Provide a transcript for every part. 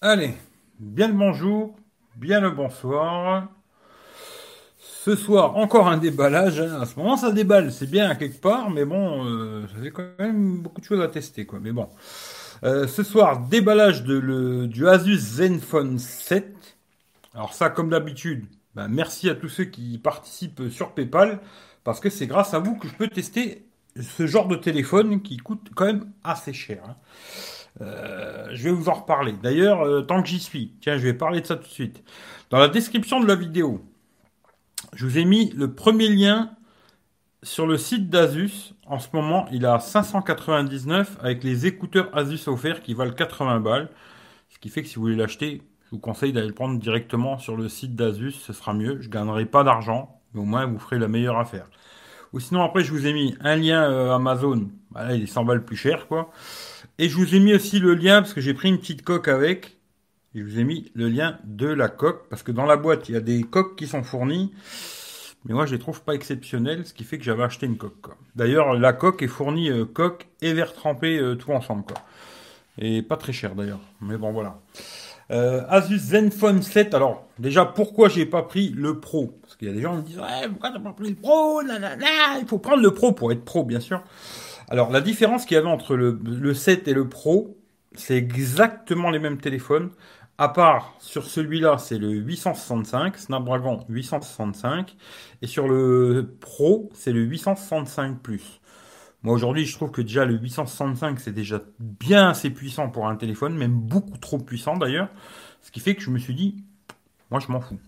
Allez, bien le bonjour, bien le bonsoir. Ce soir, encore un déballage. hein. À ce moment, ça déballe, c'est bien quelque part, mais bon, euh, ça fait quand même beaucoup de choses à tester. Mais bon. Euh, ce soir, déballage de le, du Asus Zenfone 7. Alors ça, comme d'habitude, ben, merci à tous ceux qui participent sur PayPal, parce que c'est grâce à vous que je peux tester ce genre de téléphone qui coûte quand même assez cher. hein. Euh, je vais vous en reparler. D'ailleurs, euh, tant que j'y suis, tiens, je vais parler de ça tout de suite. Dans la description de la vidéo, je vous ai mis le premier lien sur le site d'Asus. En ce moment, il à 599 avec les écouteurs Asus offerts qui valent 80 balles. Ce qui fait que si vous voulez l'acheter, je vous conseille d'aller le prendre directement sur le site d'Asus. Ce sera mieux. Je gagnerai pas d'argent, mais au moins vous ferez la meilleure affaire. Ou sinon, après, je vous ai mis un lien euh, Amazon. Bah, là, il est 100 balles plus cher, quoi. Et je vous ai mis aussi le lien, parce que j'ai pris une petite coque avec. Je vous ai mis le lien de la coque, parce que dans la boîte, il y a des coques qui sont fournies. Mais moi, je les trouve pas exceptionnelles, ce qui fait que j'avais acheté une coque. D'ailleurs, la coque est fournie euh, coque et verre trempé, euh, tout ensemble. Quoi. Et pas très cher d'ailleurs. Mais bon, voilà. Euh, Asus Zenfone 7. Alors, déjà, pourquoi j'ai pas pris le Pro? Parce qu'il y a des gens qui me disent Ouais, pourquoi t'as pas pris le Pro? Il faut prendre le Pro pour être Pro, bien sûr. Alors, la différence qu'il y avait entre le, le 7 et le Pro, c'est exactement les mêmes téléphones. À part sur celui-là, c'est le 865, Snapdragon 865. Et sur le Pro, c'est le 865 Plus. Moi aujourd'hui, je trouve que déjà le 865 c'est déjà bien assez puissant pour un téléphone, même beaucoup trop puissant d'ailleurs. Ce qui fait que je me suis dit, moi je m'en fous.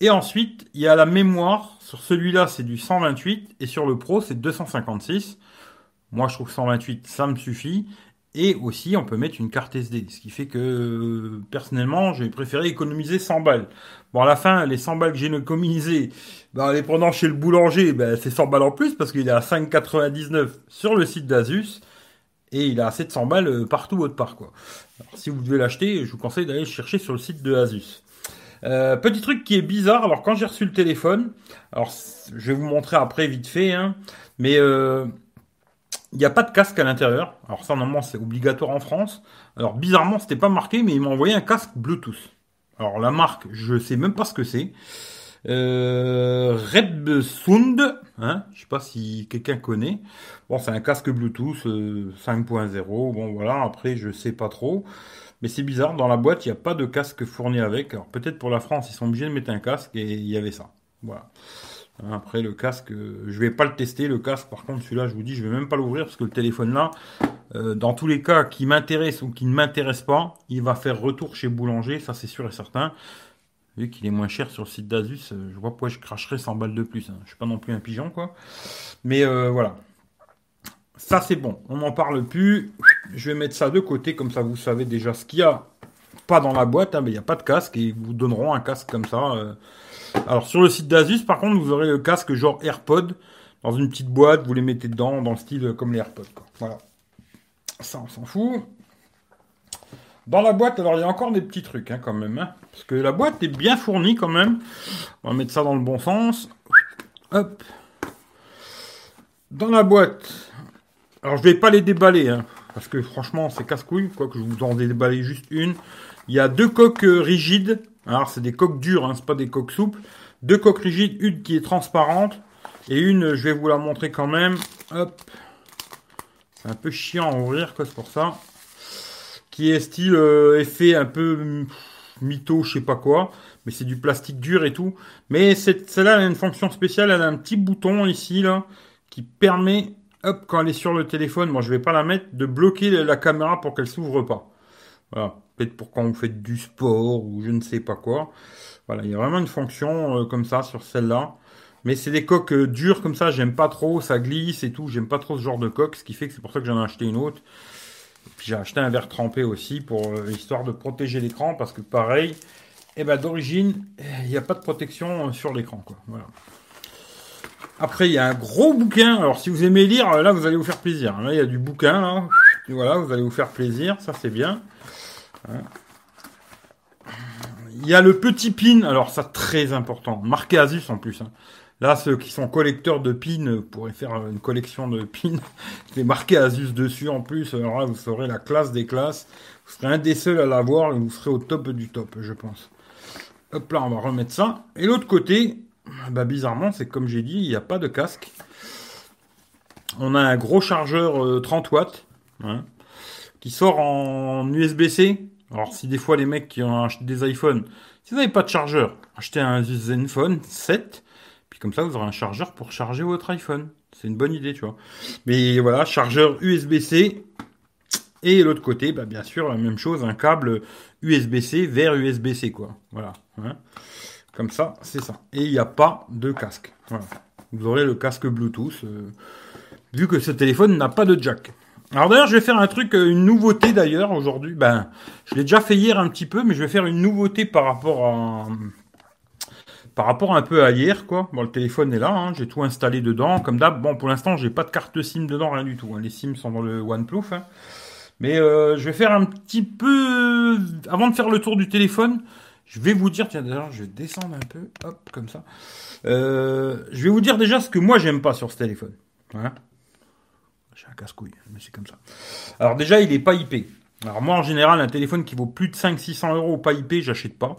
Et ensuite, il y a la mémoire. Sur celui-là, c'est du 128 et sur le Pro, c'est 256. Moi, je trouve que 128, ça me suffit. Et aussi, on peut mettre une carte SD. Ce qui fait que, personnellement, j'ai préféré économiser 100 balles. Bon, à la fin, les 100 balles que j'ai économisées, ben, en les prenant chez le boulanger, ben, c'est 100 balles en plus parce qu'il est à 5,99 sur le site d'Asus. Et il à 700 balles euh, partout autre part, quoi. Alors, si vous devez l'acheter, je vous conseille d'aller le chercher sur le site de Asus. Euh, petit truc qui est bizarre, alors quand j'ai reçu le téléphone, alors je vais vous montrer après vite fait, hein, mais euh, il n'y a pas de casque à l'intérieur. Alors ça, normalement, c'est obligatoire en France. Alors bizarrement, c'était pas marqué, mais ils m'ont envoyé un casque Bluetooth. Alors la marque, je sais même pas ce que c'est. Euh, Rebsound, hein, je sais pas si quelqu'un connaît. Bon, c'est un casque Bluetooth euh, 5.0. Bon, voilà. Après, je sais pas trop. Mais c'est bizarre. Dans la boîte, il n'y a pas de casque fourni avec. Alors peut-être pour la France, ils sont obligés de mettre un casque et il y avait ça. Voilà. Après le casque, euh, je vais pas le tester le casque. Par contre, celui-là, je vous dis, je vais même pas l'ouvrir parce que le téléphone là, euh, dans tous les cas, qui m'intéresse ou qui ne m'intéresse pas, il va faire retour chez boulanger, ça c'est sûr et certain. Vu qu'il est moins cher sur le site d'Asus, euh, je vois pourquoi je cracherais 100 balles de plus. Hein. Je suis pas non plus un pigeon quoi. Mais voilà. Ça c'est bon, on n'en parle plus. Je vais mettre ça de côté, comme ça vous savez déjà ce qu'il y a. Pas dans la boîte, hein, mais il n'y a pas de casque et ils vous donneront un casque comme ça. Alors sur le site d'Asus, par contre, vous aurez le casque genre AirPod dans une petite boîte, vous les mettez dedans, dans le style euh, comme les AirPods. Voilà. Ça, on s'en fout. Dans la boîte, alors il y a encore des petits trucs hein, quand même. hein, parce que la boîte est bien fournie quand même. On va mettre ça dans le bon sens. Hop. Dans la boîte. Alors je vais pas les déballer. hein, parce que franchement c'est casse-couille. Quoique je vous en déballer juste une. Il y a deux coques euh, rigides. Alors c'est des coques dures, hein, c'est pas des coques souples. Deux coques rigides, une qui est transparente. Et une, je vais vous la montrer quand même. Hop. C'est un peu chiant à ouvrir, quoi, c'est pour ça. Qui est style euh, effet un peu hum, mytho, je sais pas quoi. Mais c'est du plastique dur et tout. Mais celle-là, elle a une fonction spéciale. Elle a un petit bouton ici, là, qui permet, hop, quand elle est sur le téléphone, moi je vais pas la mettre, de bloquer la caméra pour qu'elle s'ouvre pas. Voilà. Peut-être pour quand vous faites du sport ou je ne sais pas quoi. Voilà, il y a vraiment une fonction euh, comme ça sur celle-là. Mais c'est des coques euh, dures comme ça, j'aime pas trop, ça glisse et tout, j'aime pas trop ce genre de coque, ce qui fait que c'est pour ça que j'en ai acheté une autre. Puis j'ai acheté un verre trempé aussi pour euh, histoire de protéger l'écran parce que pareil, eh ben d'origine, il n'y a pas de protection euh, sur l'écran quoi. Voilà. Après il y a un gros bouquin. Alors si vous aimez lire, là vous allez vous faire plaisir. Là il y a du bouquin voilà, vous allez vous faire plaisir, ça c'est bien. Il y a le petit pin, alors ça très important, marqué Asus en plus. hein. Là, ceux qui sont collecteurs de pins pourraient faire une collection de pins. Je marqué Asus dessus en plus. Alors là, vous serez la classe des classes. Vous serez un des seuls à l'avoir vous serez au top du top, je pense. Hop là, on va remettre ça. Et l'autre côté, bah, bizarrement, c'est comme j'ai dit, il n'y a pas de casque. On a un gros chargeur 30 euh, watts hein, qui sort en USB-C. Alors si des fois les mecs qui ont acheté des iPhones, si vous n'avez pas de chargeur, achetez un Zenfone 7, puis comme ça vous aurez un chargeur pour charger votre iPhone. C'est une bonne idée, tu vois. Mais voilà, chargeur USB-C. Et l'autre côté, bah, bien sûr, la même chose, un câble USB-C vers USB-C, quoi. Voilà. Hein. Comme ça, c'est ça. Et il n'y a pas de casque. Voilà. Vous aurez le casque Bluetooth, euh, vu que ce téléphone n'a pas de jack. Alors d'ailleurs, je vais faire un truc, euh, une nouveauté d'ailleurs aujourd'hui. Ben, je l'ai déjà fait hier un petit peu, mais je vais faire une nouveauté par rapport à par rapport un peu à hier, quoi. Bon, le téléphone est là, hein, j'ai tout installé dedans, comme d'hab. Bon, pour l'instant, j'ai pas de carte SIM dedans, rien du tout. Hein. Les SIM sont dans le OnePlus. Hein. Mais euh, je vais faire un petit peu, avant de faire le tour du téléphone, je vais vous dire, tiens d'ailleurs, je vais descendre un peu, hop, comme ça. Euh, je vais vous dire déjà ce que moi j'aime pas sur ce téléphone. J'ai un casse-couille, mais c'est comme ça. Alors déjà, il est pas IP. Alors moi, en général, un téléphone qui vaut plus de 500-600 euros pas IP, j'achète pas.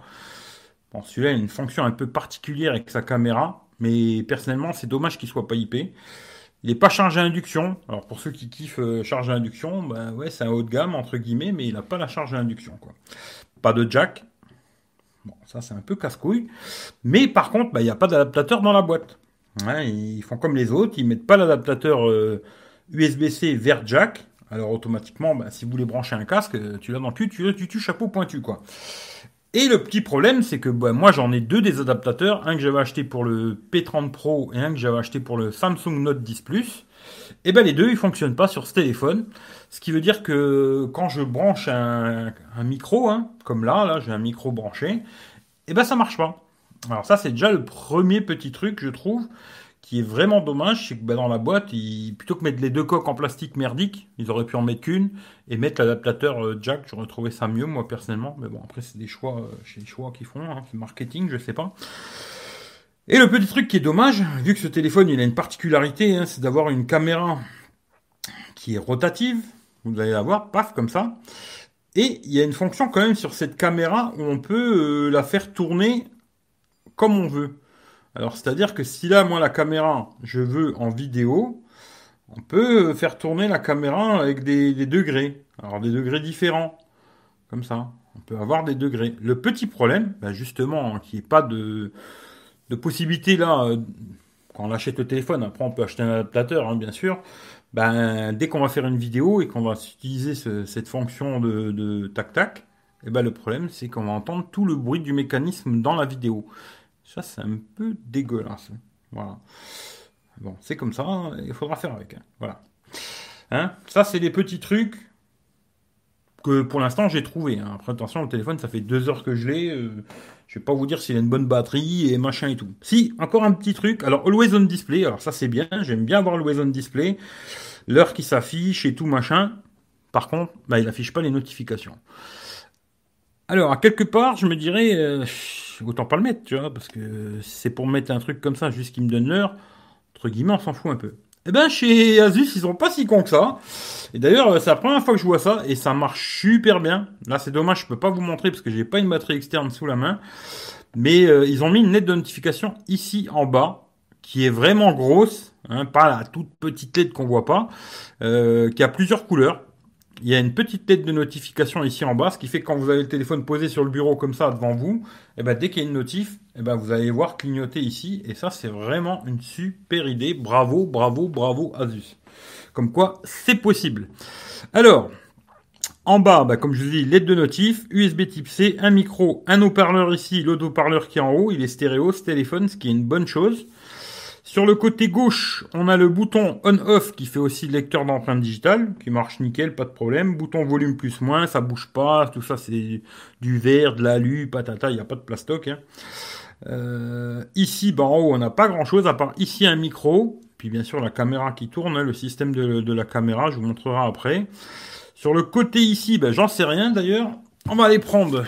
Bon, celui-là a une fonction un peu particulière avec sa caméra, mais personnellement, c'est dommage qu'il soit pas IP. Il n'est pas chargé à induction. Alors pour ceux qui kiffent euh, charge à induction, ben ouais, c'est un haut de gamme entre guillemets, mais il n'a pas la charge à induction. Quoi. Pas de jack, Bon, ça c'est un peu casse-couille. Mais par contre, bah, il n'y a pas d'adaptateur dans la boîte. ils font comme les autres, ils mettent pas l'adaptateur USB-C vers jack. Alors automatiquement, bah, si vous voulez brancher un casque, tu l'as dans le cul, tu, tu, chapeau pointu quoi. Et le petit problème, c'est que bah, moi j'en ai deux des adaptateurs, un que j'avais acheté pour le P30 Pro et un que j'avais acheté pour le Samsung Note 10 Plus. Et ben les deux, ils fonctionnent pas sur ce téléphone. Ce qui veut dire que quand je branche un, micro, hein, comme là, là j'ai un micro branché, et ben ça marche pas. Alors ça c'est déjà le premier petit truc je trouve qui est vraiment dommage, c'est que ben, dans la boîte, plutôt que mettre les deux coques en plastique merdique, ils auraient pu en mettre qu'une et mettre l'adaptateur euh, jack. J'aurais trouvé ça mieux moi personnellement, mais bon après c'est des choix, euh, chez les choix qu'ils font, hein, c'est marketing, je sais pas. Et le petit truc qui est dommage, vu que ce téléphone il a une particularité, hein, c'est d'avoir une caméra qui est rotative, vous allez la voir, paf, comme ça. Et il y a une fonction quand même sur cette caméra où on peut euh, la faire tourner comme on veut. Alors, c'est-à-dire que si là, moi, la caméra, je veux en vidéo, on peut faire tourner la caméra avec des, degrés. Alors, des degrés différents. Comme ça. On peut avoir des degrés. Le petit problème, ben, justement, qu'il n'y ait pas de, de possibilité là, euh, quand on achète le téléphone, après on peut acheter un adaptateur, hein, bien sûr, ben, dès qu'on va faire une vidéo et qu'on va utiliser cette fonction de, tac-tac, et eh ben, le problème c'est qu'on va entendre tout le bruit du mécanisme dans la vidéo. Ça, c'est un peu dégueulasse. Voilà. Bon, c'est comme ça, hein, il faudra faire avec. Hein. Voilà. Hein ça, c'est des petits trucs que pour l'instant j'ai trouvé. Après, attention, le téléphone, ça fait deux heures que je l'ai. Euh, je vais pas vous dire s'il a une bonne batterie et machin et tout. Si, encore un petit truc. Alors, Always on Display. Alors, ça, c'est bien. J'aime bien voir Always on Display. L'heure qui s'affiche et tout machin. Par contre, bah, il affiche pas les notifications. Alors, quelque part, je me dirais, euh, autant pas le mettre, tu vois, parce que c'est pour mettre un truc comme ça, juste qu'il me donne l'heure. Entre guillemets, on s'en fout un peu. Eh ben, chez Asus, ils sont pas si cons que ça. Et d'ailleurs, euh, c'est la première fois que je vois ça et ça marche super bien. Là, c'est dommage, je peux pas vous montrer parce que j'ai pas une batterie externe sous la main. Mais euh, ils ont mis une lettre de notification ici en bas qui est vraiment grosse, hein, pas la toute petite lettre qu'on voit pas, qui a plusieurs couleurs il y a une petite tête de notification ici en bas, ce qui fait que quand vous avez le téléphone posé sur le bureau comme ça devant vous, et eh ben dès qu'il y a une notif, eh ben vous allez voir clignoter ici, et ça c'est vraiment une super idée. Bravo, bravo, bravo Asus. Comme quoi, c'est possible. Alors, en bas, bah, comme je vous dis, LED de notif, USB type C, un micro, un haut-parleur ici, l'autre haut-parleur qui est en haut, il est stéréo, ce téléphone, ce qui est une bonne chose. Sur le côté gauche, on a le bouton on-off qui fait aussi le lecteur d'empreintes digitales, qui marche nickel, pas de problème. Bouton volume plus moins, ça bouge pas, tout ça c'est du verre, de l'alu, patata, il n'y a pas de plastoc. Hein. Euh, ici, bah, en haut, on n'a pas grand chose, à part ici un micro, puis bien sûr la caméra qui tourne, hein, le système de, la caméra, je vous montrerai après. Sur le côté ici, ben, j'en sais rien d'ailleurs. On va les prendre,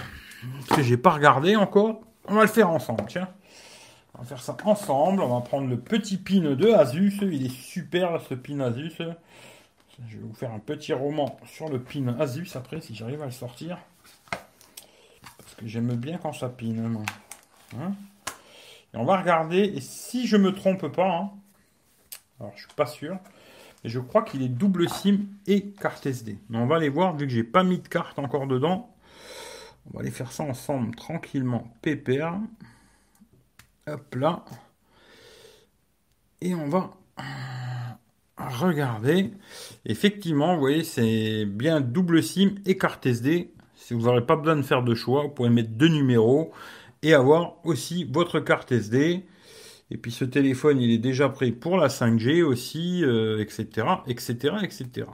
parce que j'ai pas regardé encore. On va le faire ensemble, tiens. On va faire ça ensemble. On va prendre le petit pin de Asus. Il est super ce pin Asus. Je vais vous faire un petit roman sur le pin Asus après si j'arrive à le sortir. Parce que j'aime bien quand ça pine. Hein et on va regarder. Et si je me trompe pas, hein, alors je suis pas sûr, mais je crois qu'il est double SIM et carte SD. Mais on va aller voir vu que j'ai pas mis de carte encore dedans. On va aller faire ça ensemble tranquillement, pépère. Hop là. Et on va regarder. Effectivement, vous voyez, c'est bien double SIM et carte SD. Si vous n'aurez pas besoin de faire de choix, vous pouvez mettre deux numéros et avoir aussi votre carte SD. Et puis ce téléphone, il est déjà prêt pour la 5G aussi, etc., etc., etc.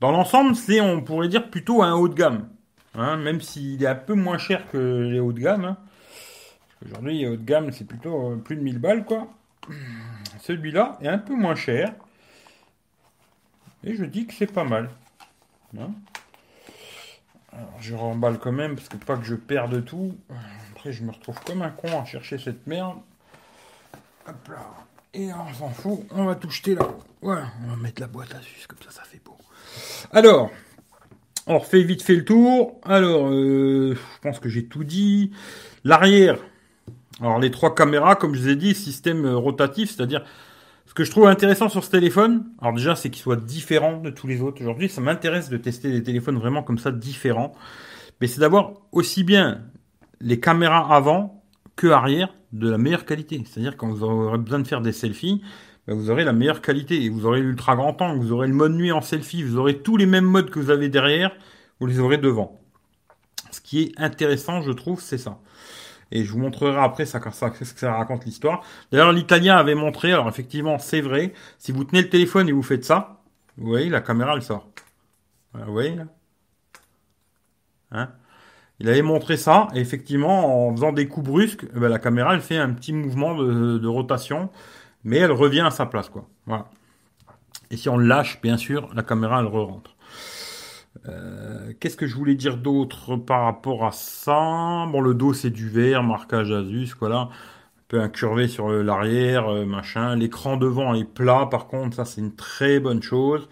Dans l'ensemble, c'est, on pourrait dire, plutôt un haut de gamme. Hein, même s'il est un peu moins cher que les hauts de gamme. Hein. Aujourd'hui, les hauts de gamme, c'est plutôt euh, plus de 1000 balles, quoi. Celui-là est un peu moins cher. Et je dis que c'est pas mal. Hein. Alors, je remballe quand même, parce que pas que je perde tout. Après, je me retrouve comme un con à chercher cette merde. Hop là. Et on s'en fout, on va tout jeter là. Voilà, on va mettre la boîte à sus, comme ça, ça fait beau. Alors, on refait vite fait le tour. Alors, euh, je pense que j'ai tout dit. L'arrière. Alors, les trois caméras, comme je vous ai dit, système rotatif, c'est-à-dire ce que je trouve intéressant sur ce téléphone, alors déjà, c'est qu'il soit différent de tous les autres. Aujourd'hui, ça m'intéresse de tester des téléphones vraiment comme ça, différents. Mais c'est d'avoir aussi bien les caméras avant que arrière de la meilleure qualité. C'est-à-dire quand vous aurez besoin de faire des selfies, ben, vous aurez la meilleure qualité. Vous aurez l'ultra grand angle, vous aurez le mode nuit en selfie, vous aurez tous les mêmes modes que vous avez derrière, vous les aurez devant. Ce qui est intéressant, je trouve, c'est ça. Et je vous montrerai après ça, ça, ce que ça raconte l'histoire. D'ailleurs, l'italien avait montré, alors effectivement, c'est vrai, si vous tenez le téléphone et vous faites ça, vous voyez, la caméra, elle sort. Vous voyez, là hein? Il avait montré ça, et effectivement, en faisant des coups brusques, eh ben, la caméra, elle fait un petit mouvement de, rotation, mais elle revient à sa place, quoi. Voilà. Et si on lâche, bien sûr, la caméra, elle re-rentre. Euh, qu'est-ce que je voulais dire d'autre par rapport à ça? Bon, le dos, c'est du verre, marquage Asus, voilà. Un peu incurvé sur l'arrière, euh, machin. L'écran devant est plat, par contre, ça, c'est une très bonne chose.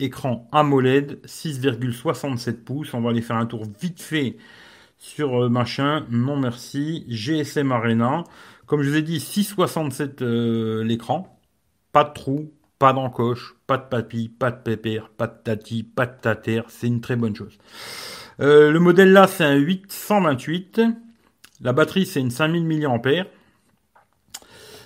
Écran AMOLED, 6,67 pouces. On va aller faire un tour vite fait sur euh, machin, non merci, GSM Arena. Comme je vous ai dit, 6,67 euh, l'écran, pas de trou, pas d'encoche, pas de papy, pas de pépère, pas de tati, pas de tater, c'est une très bonne chose. Euh, le modèle là, c'est un 828. La batterie, c'est une 5000 mAh.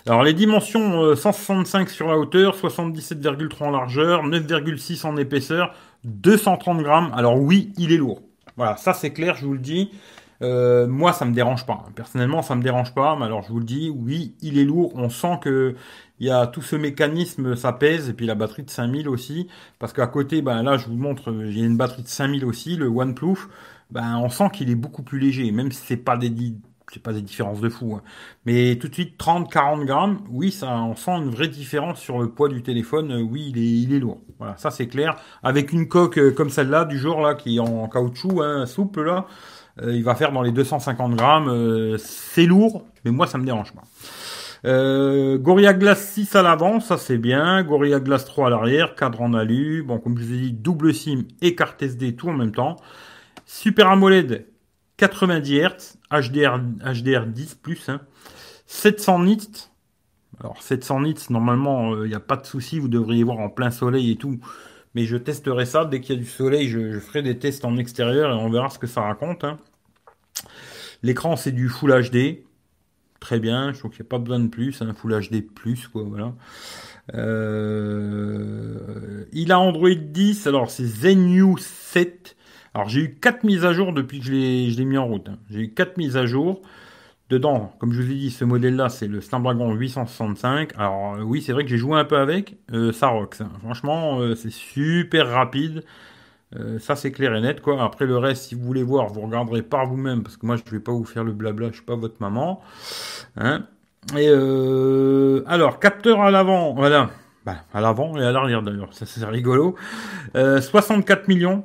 Alors les dimensions 165 sur la hauteur, 77,3 en largeur, 9,6 en épaisseur, 230 grammes. Alors oui, il est lourd. Voilà, ça c'est clair, je vous le dis. Euh, moi, ça me dérange pas. Personnellement, ça me dérange pas. Mais alors, je vous le dis, oui, il est lourd. On sent que il y a tout ce mécanisme, ça pèse. Et puis la batterie de 5000 aussi. Parce qu'à côté, ben là, je vous montre, j'ai une batterie de 5000 aussi, le OnePlus. Ben, on sent qu'il est beaucoup plus léger. Même si c'est pas des, pas des différences de fou. Hein. Mais tout de suite, 30, 40 grammes, oui, ça, on sent une vraie différence sur le poids du téléphone. Oui, il est, il est lourd. Voilà, ça c'est clair. Avec une coque euh, comme celle-là, du jour là, qui est en caoutchouc, hein, souple là, euh, il va faire dans les 250 grammes. Euh, c'est lourd, mais moi ça me dérange pas. Euh, Gorilla Glass 6 à l'avant, ça c'est bien. Gorilla Glass 3 à l'arrière, cadre en alu. Bon, comme je vous ai dit, double SIM et carte SD tout en même temps. Super AMOLED 90 Hz, HDR, HDR 10 plus, 700 hein. nits. Alors 700 nits, normalement, il n'y a pas de souci, vous devriez voir en plein soleil et tout. Mais je testerai ça. Dès qu'il y a du soleil, je, ferai des tests en extérieur et on verra ce que ça raconte. Hein. L'écran, c'est du Full HD. Très bien. Je trouve qu'il n'y a pas besoin de plus. Un Full HD plus, quoi. Voilà. Euh, il a Android 10. Alors, c'est Zenue 7. Alors, j'ai eu 4 mises à jour depuis que je l'ai mis en route. Hein. J'ai eu 4 mises à jour. Dedans, comme je vous ai dit, ce modèle-là, c'est le Snapdragon 865. Alors euh, oui, c'est vrai que j'ai joué un peu avec. Euh, ça. Franchement, euh, c'est super rapide. Ça, c'est clair et net. quoi. Après, le reste, si vous voulez voir, vous regarderez par vous-même. Parce que moi, je ne vais pas vous faire le blabla. Je suis pas votre maman. Hein et alors, capteur à l'avant. Voilà. Bah, à l'avant et à l'arrière d'ailleurs. Ça, c'est rigolo. 64 millions.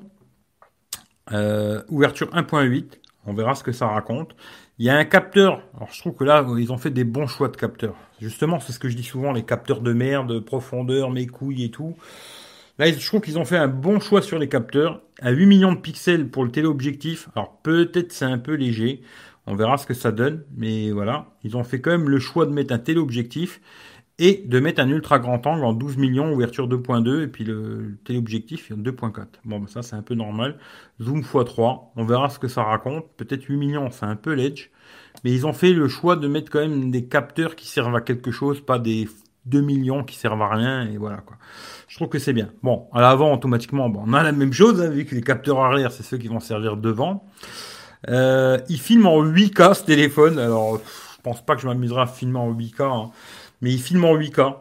ouverture 1.8. On verra ce que ça raconte. Il y a un capteur. Alors je trouve que là, ils ont fait des bons choix de capteurs. Justement, c'est ce que je dis souvent, les capteurs de merde, profondeur, mes couilles et tout. Là, je trouve qu'ils ont fait un bon choix sur les capteurs. À 8 millions de pixels pour le téléobjectif. Alors peut-être c'est un peu léger. On verra ce que ça donne. Mais voilà. Ils ont fait quand même le choix de mettre un téléobjectif et de mettre un ultra grand angle en 12 millions, ouverture 2.2, et puis le téléobjectif 2.4. Bon, ben ça c'est un peu normal. Zoom x3, on verra ce que ça raconte. Peut-être 8 millions, c'est un peu l'edge. Mais ils ont fait le choix de mettre quand même des capteurs qui servent à quelque chose, pas des 2 millions qui servent à rien, et voilà quoi. Je trouve que c'est bien. Bon, à l'avant, automatiquement, on a la même chose, hein, vu que les capteurs arrière, c'est ceux qui vont servir devant. Euh, il filme en 8K ce téléphone, alors je pense pas que je m'amuserai à filmer en 8K. Hein. Mais il filme en 8K.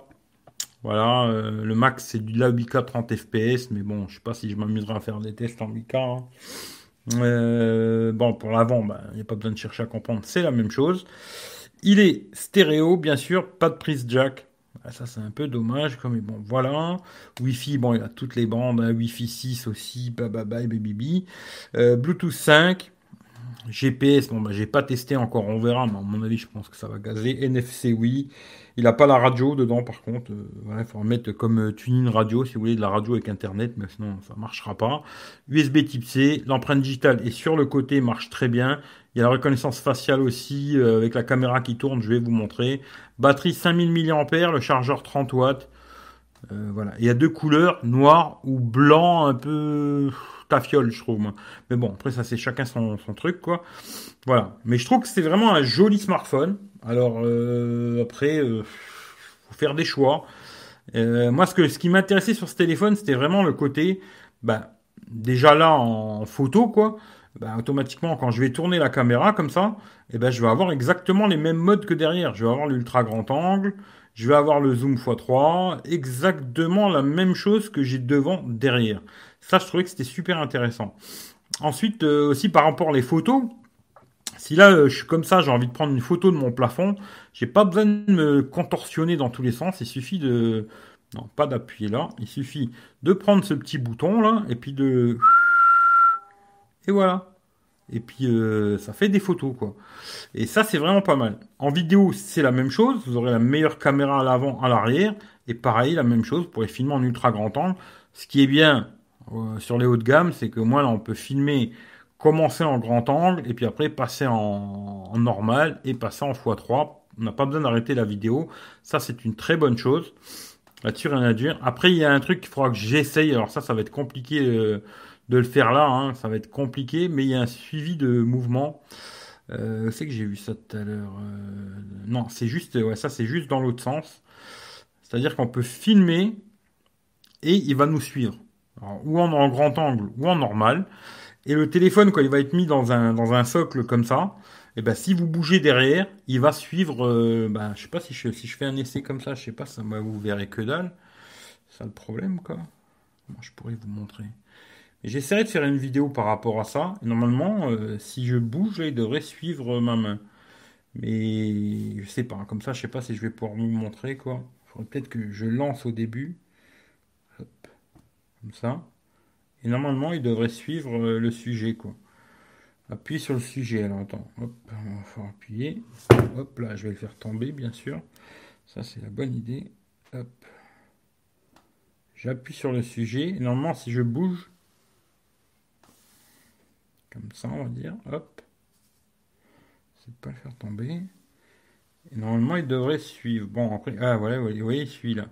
Voilà, euh, le max c'est du la 8K 30 fps, mais bon, je sais pas si je m'amuserai à faire des tests en 8K. Hein. Euh, bon, pour l'avant, il ben, n'y a pas besoin de chercher à comprendre, c'est la même chose. Il est stéréo, bien sûr, pas de prise jack. Ah, ça, c'est un peu dommage, comme bon, voilà. Wi-Fi, bon, il a toutes les bandes, hein. Wi-Fi 6 aussi, bye bye, baby. Euh, Bluetooth 5, GPS, bon, bah, j'ai pas testé encore, on verra, mais à mon avis, je pense que ça va gazer. NFC, oui. Il n'a pas la radio dedans, par contre. Euh, voilà, il faudra mettre comme euh, tuning radio, si vous voulez, de la radio avec Internet, mais sinon, ça marchera pas. USB type C, l'empreinte digitale est sur le côté, marche très bien. Il y a la reconnaissance faciale aussi, euh, avec la caméra qui tourne, je vais vous montrer. Batterie 5000 mAh, le chargeur 30 watts. voilà. il y a deux couleurs, noir ou blanc, un peu tafiole, je trouve. Mais bon, après ça c'est chacun son, truc, quoi. Voilà. Mais je trouve que c'est vraiment un joli smartphone. Alors euh, après, euh, faut faire des choix. Euh, moi, ce que ce qui m'intéressait sur ce téléphone, c'était vraiment le côté, bah, déjà là en photo, quoi. Bah, automatiquement, quand je vais tourner la caméra comme ça, eh ben, je vais avoir exactement les mêmes modes que derrière. Je vais avoir l'ultra grand angle, je vais avoir le zoom x3, exactement la même chose que j'ai devant derrière. Ça, je trouvais que c'était super intéressant. Ensuite, euh, aussi par rapport aux photos, si là euh, je suis comme ça, j'ai envie de prendre une photo de mon plafond, j'ai pas besoin de me contorsionner dans tous les sens. Il suffit de, non, pas d'appuyer là. Il suffit de prendre ce petit bouton là et puis de, et voilà. Et puis euh, ça fait des photos quoi. Et ça c'est vraiment pas mal. En vidéo c'est la même chose. Vous aurez la meilleure caméra à l'avant, à l'arrière. Et pareil la même chose pour les filmer en ultra grand angle. Ce qui est bien euh, sur les hauts de gamme, c'est que moi là on peut filmer, commencer en grand angle et puis après passer en, normal et passer en x3. On n'a pas besoin d'arrêter la vidéo. Ça c'est une très bonne chose. Là-dessus rien à dire. Après il y a un truc qu'il faudra que j'essaye. Alors ça ça va être compliqué euh, de le faire là. Hein. Ça va être compliqué, mais il y a un suivi de mouvement. Euh, c'est que j'ai vu ça tout à l'heure. Euh, non, c'est juste, ça c'est juste dans l'autre sens. C'est-à-dire qu'on peut filmer et il va nous suivre ou en, grand angle ou en normal. Et le téléphone, quand il va être mis dans un, dans un socle comme ça, et eh ben si vous bougez derrière, il va suivre. Euh, ben, je sais pas si je, si je fais un essai comme ça, je sais pas, ça moi vous verrez que dalle. C'est ça le problème quoi. Je pourrais vous montrer? J'essaierai de faire une vidéo par rapport à ça. normalement, euh, si je bouge, il devrait suivre ma main. Mais je sais pas, comme ça, je sais pas si je vais pouvoir vous montrer quoi. Il faudrait peut-être que je lance au début comme ça. Et normalement, il devrait suivre euh, le sujet, quoi. Appuie sur le sujet, alors attends, hop, appuyer. Hop, là, je vais le faire tomber, bien sûr. Ça, c'est la bonne idée. Hop. J'appuie sur le sujet. Et normalement, si je bouge, comme ça, on va dire, hop. C'est pas le faire tomber. Et normalement, il devrait suivre. Bon, après, ah, voilà, vous voyez, il suit là.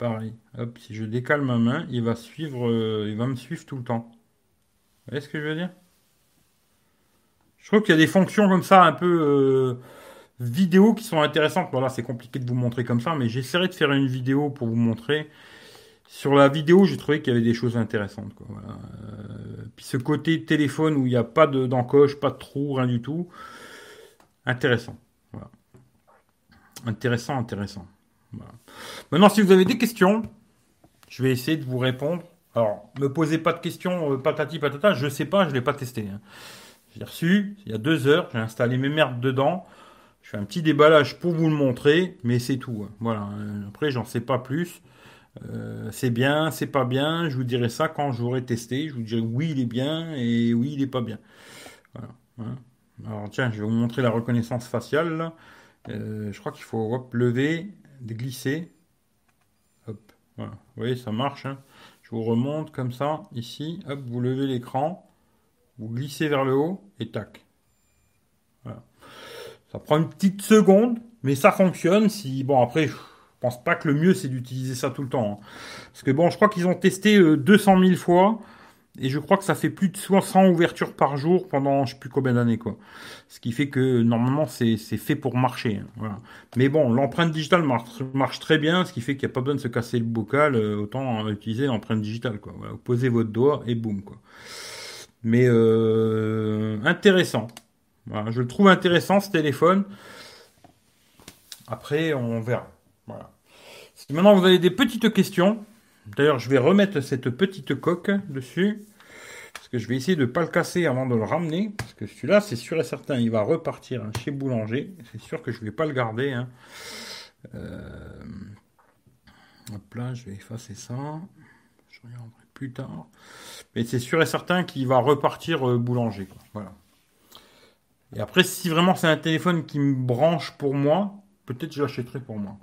Pareil. Hop, si je décale ma main, il va suivre, euh, il va me suivre tout le temps. Vous voyez ce que je veux dire? Je trouve qu'il y a des fonctions comme ça, un peu euh, vidéo, qui sont intéressantes. Voilà, c'est compliqué de vous montrer comme ça, mais j'essaierai de faire une vidéo pour vous montrer. Sur la vidéo, j'ai trouvé qu'il y avait des choses intéressantes. Euh, puis ce côté téléphone où il n'y a pas d'encoche, pas de trou, rien du tout. Intéressant. Intéressant, intéressant. Maintenant, si vous avez des questions, je vais essayer de vous répondre. Alors, me posez pas de questions, euh, patati patata, je sais pas, je l'ai pas testé. Hein. J'ai reçu, il y a deux heures, j'ai installé mes merdes dedans. Je fais un petit déballage pour vous le montrer, mais c'est tout. Hein. Voilà. Euh, après, j'en sais pas plus. Euh, c'est bien, c'est pas bien. Je vous dirai ça quand j'aurai testé. Je vous dirai oui, il est bien et oui, il est pas bien. Hein. Alors tiens, je vais vous montrer la reconnaissance faciale. Euh, je crois qu'il faut lever, glisser. Hop, voilà. Vous voyez, ça marche. Hein. Je vous remonte comme ça, ici. Hop, vous levez l'écran, vous glissez vers le haut et tac. Ça prend une petite seconde, mais ça fonctionne. Si bon après, je pense pas que le mieux c'est d'utiliser ça tout le temps. Hein. Parce que bon, je crois qu'ils ont testé 200 euh, 000 fois. Et je crois que ça fait plus de 100 ouvertures par jour pendant je sais plus combien d'années quoi. Ce qui fait que normalement c'est fait pour marcher. Hein, voilà. Mais bon, l'empreinte digitale marche, très bien, ce qui fait qu'il n'y a pas besoin de se casser le bocal, euh, autant utiliser l'empreinte digitale quoi. Voilà, vous posez votre doigt et boum quoi. Mais euh, intéressant. Je le trouve intéressant ce téléphone. Après, on verra. Voilà. Maintenant vous avez des petites questions, D'ailleurs, je vais remettre cette petite coque dessus. Parce que je vais essayer de ne pas le casser avant de le ramener. Parce que celui-là, c'est sûr et certain, il va repartir hein, chez Boulanger. C'est sûr que je ne vais pas le garder. Hein. Euh, hop là, je vais effacer ça. Je regarderai plus tard. Mais c'est sûr et certain qu'il va repartir euh, Boulanger. Voilà. Et après, si vraiment c'est un téléphone qui me branche pour moi, peut-être je l'achèterai pour moi.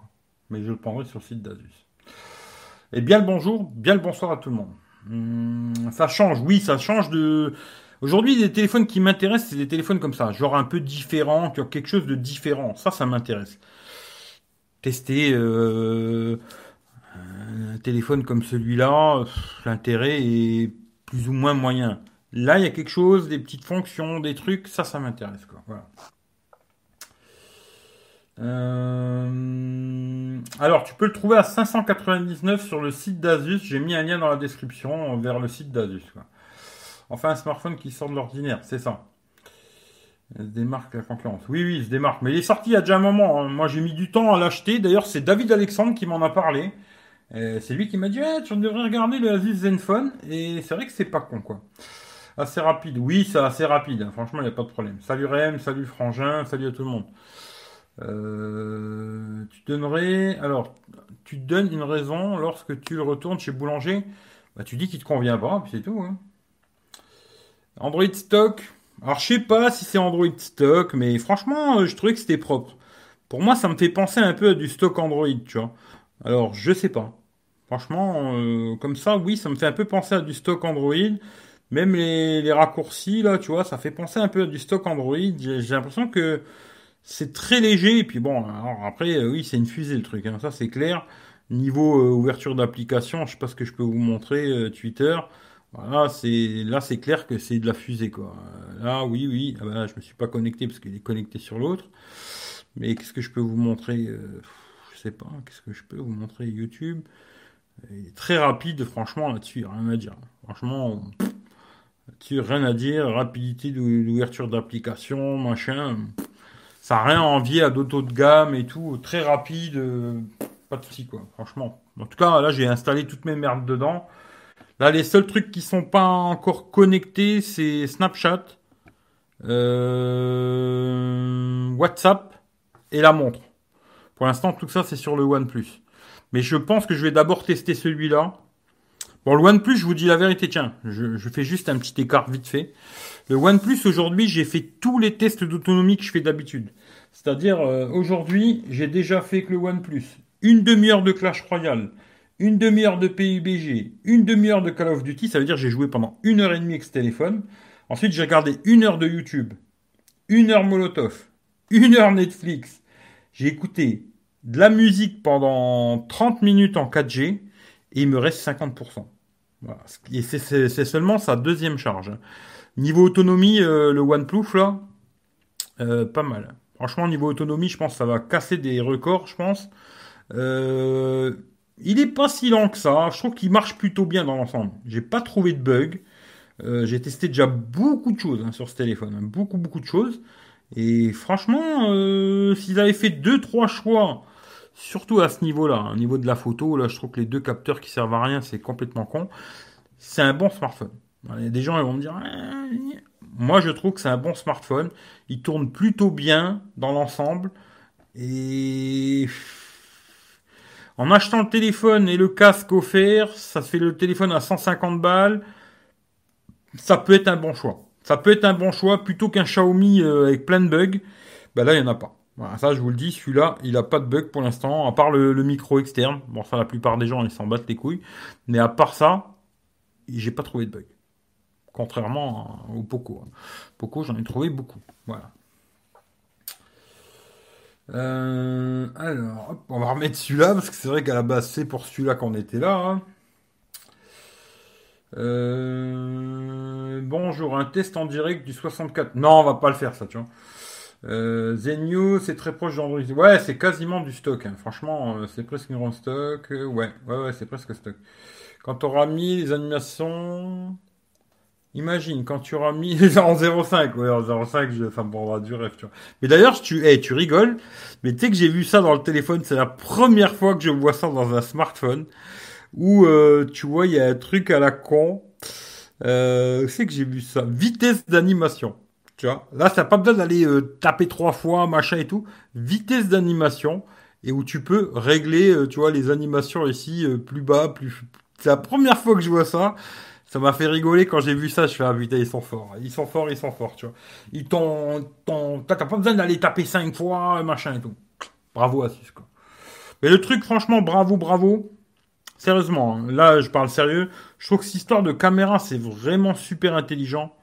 Mais je le prendrai sur le site d'Asus. Et bien le bonjour, bien le bonsoir à tout le monde. Hum, ça change, oui, ça change de. Aujourd'hui, les téléphones qui m'intéressent, c'est des téléphones comme ça, genre un peu différents, qui ont quelque chose de différent. Ça, ça m'intéresse. Tester euh, un téléphone comme celui-là, l'intérêt est plus ou moins moyen. Là, il y a quelque chose, des petites fonctions, des trucs, ça, ça m'intéresse. Quoi. Voilà. Euh, alors, tu peux le trouver à 599 sur le site d'Asus. J'ai mis un lien dans la description vers le site d'Asus. Enfin, un smartphone qui sort de l'ordinaire, c'est ça. Il se démarque la concurrence. Oui, oui, il se démarque. Mais il est sorti il y a déjà un moment. Hein. Moi, j'ai mis du temps à l'acheter. D'ailleurs, c'est David Alexandre qui m'en a parlé. C'est lui qui m'a dit tu devrais regarder le Asus Zenfone. Et c'est vrai que c'est pas con, quoi. Assez rapide. Oui, c'est assez rapide. Hein. Franchement, il n'y a pas de problème. Salut Rem, salut Frangin, salut à tout le monde. Euh, tu donnerais. Alors, tu donnes une raison lorsque tu le retournes chez Boulanger. Bah, tu dis qu'il te convient pas, puis c'est tout. Hein. Android stock. Alors, je sais pas si c'est Android stock, mais franchement, euh, je trouvais que c'était propre. Pour moi, ça me fait penser un peu à du stock Android, tu vois. Alors, je sais pas. Franchement, euh, comme ça, oui, ça me fait un peu penser à du stock Android. Même les, les, raccourcis, là, tu vois, ça fait penser un peu à du stock Android. J'ai l'impression que c'est très léger. Et puis bon, après, euh, oui, c'est une fusée le truc. Hein, ça, c'est clair. Niveau euh, ouverture d'application, je sais pas ce que je peux vous montrer. Euh, Twitter. Voilà, c'est là, c'est clair que c'est de la fusée, quoi. Là, oui, oui. Ah bah, je me suis pas connecté parce qu'il est connecté sur l'autre. Mais qu'est-ce que je peux vous montrer Je sais pas. Qu'est-ce que je peux vous montrer YouTube? Très rapide, franchement, là-dessus, rien à dire. Franchement, là-dessus, rien à dire. Rapidité d'ouverture d'application, machin. Ça n'a rien à envier à d'autres de gamme et tout, très rapide, euh, pas de soucis quoi, franchement. En tout cas, là j'ai installé toutes mes merdes dedans. Là, les seuls trucs qui sont pas encore connectés, c'est Snapchat, euh, WhatsApp et la montre. Pour l'instant, tout ça c'est sur le OnePlus. Mais je pense que je vais d'abord tester celui-là. Bon, le OnePlus, je vous dis la vérité, tiens, je, je fais juste un petit écart vite fait. Le OnePlus, aujourd'hui, j'ai fait tous les tests d'autonomie que je fais d'habitude. C'est-à-dire, euh, aujourd'hui, j'ai déjà fait que le OnePlus. Une demi-heure de Clash Royale, une demi-heure de PUBG, une demi-heure de Call of Duty. Ça veut dire j'ai joué pendant une heure et demie avec ce téléphone. Ensuite, j'ai regardé une heure de YouTube, une heure Molotov, une heure Netflix. J'ai écouté de la musique pendant 30 minutes en 4G et il me reste 50%. Voilà. Et c'est seulement sa deuxième charge. Niveau autonomie, euh, le OnePlus, là, euh, pas mal. Franchement, niveau autonomie, je pense que ça va casser des records, je pense. Euh, il est pas si lent que ça. Je trouve qu'il marche plutôt bien dans l'ensemble. J'ai pas trouvé de bug. J'ai testé déjà beaucoup de choses hein, sur ce téléphone. Hein. beaucoup, beaucoup de choses. Et franchement, s'ils avaient fait deux, trois choix, surtout à ce niveau-là, au niveau de la photo, là, je trouve que les deux capteurs qui servent à rien, c'est complètement con. C'est un bon smartphone. Des gens vont me dire, ah, moi je trouve que c'est un bon smartphone. Il tourne plutôt bien dans l'ensemble. Et en achetant le téléphone et le casque offert, ça fait le téléphone à 150 balles. Ça peut être un bon choix. Ça peut être un bon choix plutôt qu'un Xiaomi euh, avec plein de bugs. Ben là, il n'y en a pas. Voilà, ça je vous le dis, celui-là, il a pas de bug pour l'instant, à part le, micro externe. Bon, ça, la plupart des gens, ils s'en battent les couilles. Mais à part ça, j'ai pas trouvé de bug. Contrairement au Poco. Poco, j'en ai trouvé beaucoup. Voilà. Euh, alors, on va remettre celui-là, parce que c'est vrai qu'à la base, c'est pour celui-là qu'on était là. Hein. Euh, bonjour, un test en direct du 64. Non, on va pas le faire, ça, tu vois. Euh, Zenio, c'est très proche d'Android. Ouais, c'est quasiment du stock. Hein. Franchement, euh, c'est presque une stock. ouais, ouais, ouais, c'est presque stock. Quand on aura mis les animations, Imagine, quand tu auras mis en 0,5, ouais, en 0,5, je... bon, on va du rêve, tu vois. Mais d'ailleurs, tu, hey, tu rigoles, mais tu sais que j'ai vu ça dans le téléphone, c'est la première fois que je vois ça dans un smartphone, où, euh, tu vois, il y a un truc à la con, euh, c'est que j'ai vu ça, vitesse d'animation, tu vois. Là, t'as pas besoin d'aller euh, taper trois fois, machin et tout, vitesse d'animation, et où tu peux régler, euh, tu vois, les animations ici, plus bas, plus... C'est la première fois que je vois ça. Ça m'a fait rigoler quand j'ai vu ça. Je fais, ah putain, ils sont forts. Ils sont forts, ils sont forts, tu vois. Ils t'ont, t'as pas besoin d'aller taper cinq fois, machin et tout. Bravo Asus, quoi. Mais le truc, franchement, bravo, bravo. Sérieusement, hein. là, je parle sérieux. Je trouve que cette histoire de caméra, c'est vraiment super intelligent.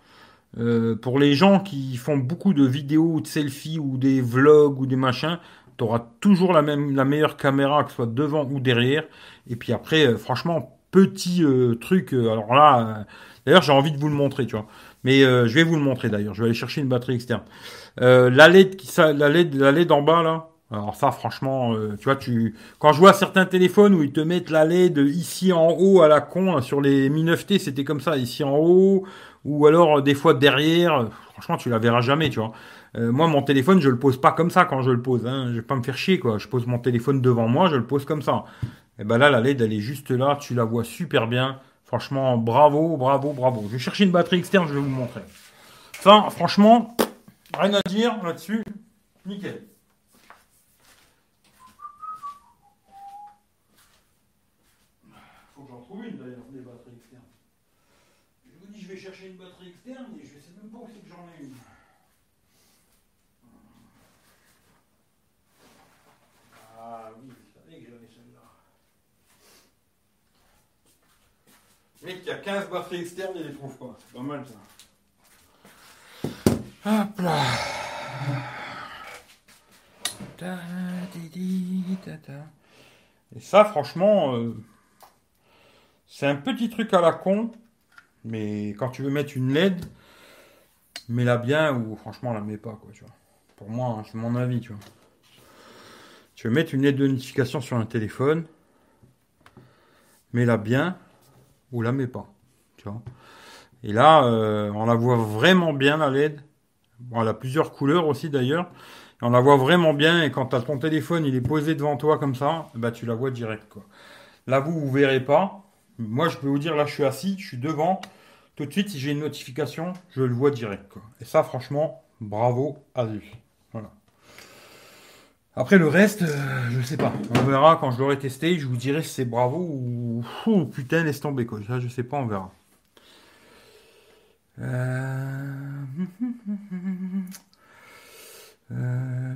Euh, pour les gens qui font beaucoup de vidéos de selfies ou des vlogs ou des machins, tu auras toujours la même, la meilleure caméra, que ce soit devant ou derrière. Et puis après, euh, franchement, petit euh, truc. Euh, alors là, d'ailleurs, j'ai envie de vous le montrer, tu vois. Mais je vais vous le montrer d'ailleurs. Je vais aller chercher une batterie externe. la LED qui la LED, la LED en bas là. Alors ça, franchement, tu vois, tu quand je vois certains téléphones où ils te mettent la LED ici en haut à la con hein, sur les Mi 9T, c'était comme ça, ici en haut, ou alors des fois derrière. Franchement, tu la verras jamais, tu vois. moi, mon téléphone, je le pose pas comme ça quand je le pose. Hein. Je vais pas me faire chier, quoi. Je pose mon téléphone devant moi, je le pose comme ça. Et ben là, la LED, elle est juste là, tu la vois super bien. Franchement, bravo, bravo, bravo. Je vais chercher une batterie externe, je vais vous montrer. Ça, franchement, rien à dire là-dessus. Nickel. Faut que j'en trouve une d'ailleurs, des batteries externes. Je vous dis, je vais chercher une batterie externe et je sais même pas où c'est que j'en ai une. Ah oui. Mec qui a 15 batteries externes, il les trouve pas. C'est pas mal ça. Hop là. Et ça, franchement, euh, c'est un petit truc à la con. Mais quand tu veux mettre une LED, mets-la bien ou franchement, la mets pas, quoi, tu vois. Pour moi, hein, c'est mon avis, tu vois. Tu veux mettre une LED de notification sur un téléphone, mets-la bien la met pas. Tu vois. Et là, euh, on la voit vraiment bien la LED. Bon, elle a plusieurs couleurs aussi d'ailleurs. On la voit vraiment bien et quand tu as ton téléphone, il est posé devant toi comme ça, bah tu la vois direct quoi. Là vous vous verrez pas. Moi je peux vous dire là je suis assis, je suis devant. Tout de suite si j'ai une notification, je le vois direct quoi. Et ça franchement, bravo à lui. Après le reste, euh, je sais pas. On verra quand je l'aurai testé. Je vous dirai si c'est bravo ou putain laisse tomber quoi. Ça je sais pas, on verra. Euh... Euh...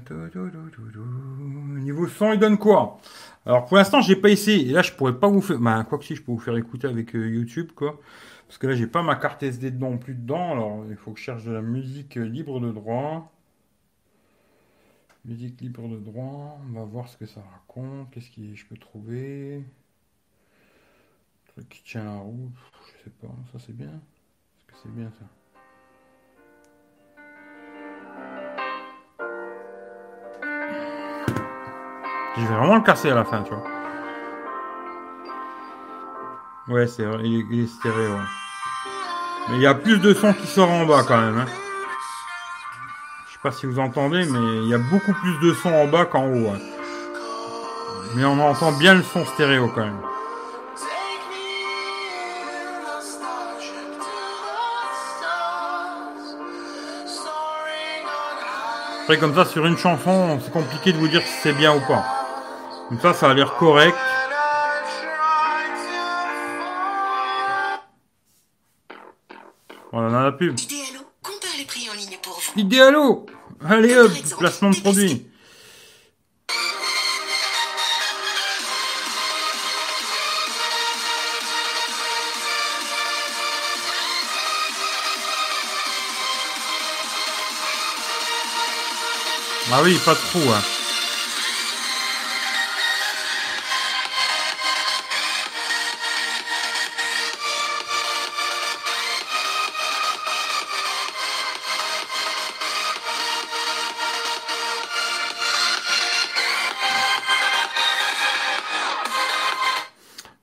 Niveau son, il donne quoi? Alors pour l'instant, j'ai pas essayé. Et là, je pourrais pas vous faire. Bah, quoi que si, je peux vous faire écouter avec euh, YouTube, quoi. Parce que là, j'ai pas ma carte SD dedans non plus dedans. Alors, il faut que je cherche de la musique libre de droit. Musique libre de droit, on va voir ce que ça raconte, qu'est-ce que je peux trouver. truc qui tient la roue, je sais pas, ça c'est bien. Est-ce que c'est bien ça? Je vais vraiment le casser à la fin, tu vois. Ouais, c'est vrai, il est, stéréo. Mais il y a plus de son qui sort en bas quand même. Hein sais pas si vous entendez, mais il y a beaucoup plus de son en bas qu'en haut. Hein. Mais on entend bien le son stéréo quand même. Après comme ça sur une chanson, c'est compliqué de vous dire si c'est bien ou pas. Comme ça, ça a l'air correct. On a la pub. pris en ligne pour vous. Idéalo Allez hop, placement de produit. Ah oui, pas trop. Hein.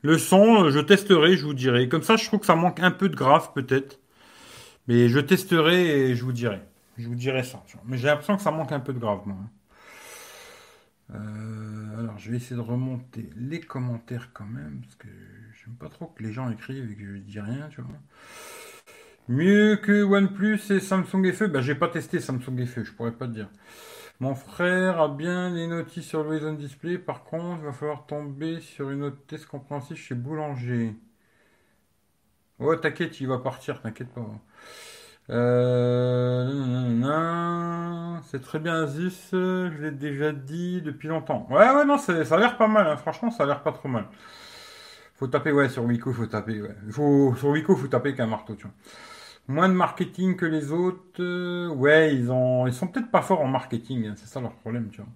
Le son, je testerai, je vous dirai. Comme ça, je trouve que ça manque un peu de grave, peut-être. Mais je testerai et je vous dirai. Je vous dirai ça. Mais j'ai l'impression que ça manque un peu de grave, moi. Euh, alors, je vais essayer de remonter les commentaires quand même, parce que j'aime pas trop que les gens écrivent et que je dis rien, tu. Mieux que OnePlus et Samsung FE, bah j'ai pas testé Samsung FE, je pourrais pas te dire. Mon frère a bien les notices sur le on Display. Par contre, il va falloir tomber sur une autre test compréhensive chez Boulanger. Ouais, t'inquiète, il va partir, t'inquiète pas. Euh... C'est très bien Aziz, je l'ai déjà dit depuis longtemps. Ouais, ouais, non, ça a l'air pas mal, hein. franchement, ça a l'air pas trop mal. Faut taper, ouais, sur Wiko, faut taper, ouais. Faut, sur Wiko, faut taper qu'un marteau, tu vois. Moins de marketing que les autres. Euh, ouais, ils ont, ils sont peut-être pas forts en marketing. Hein, c'est ça leur problème, tu vois.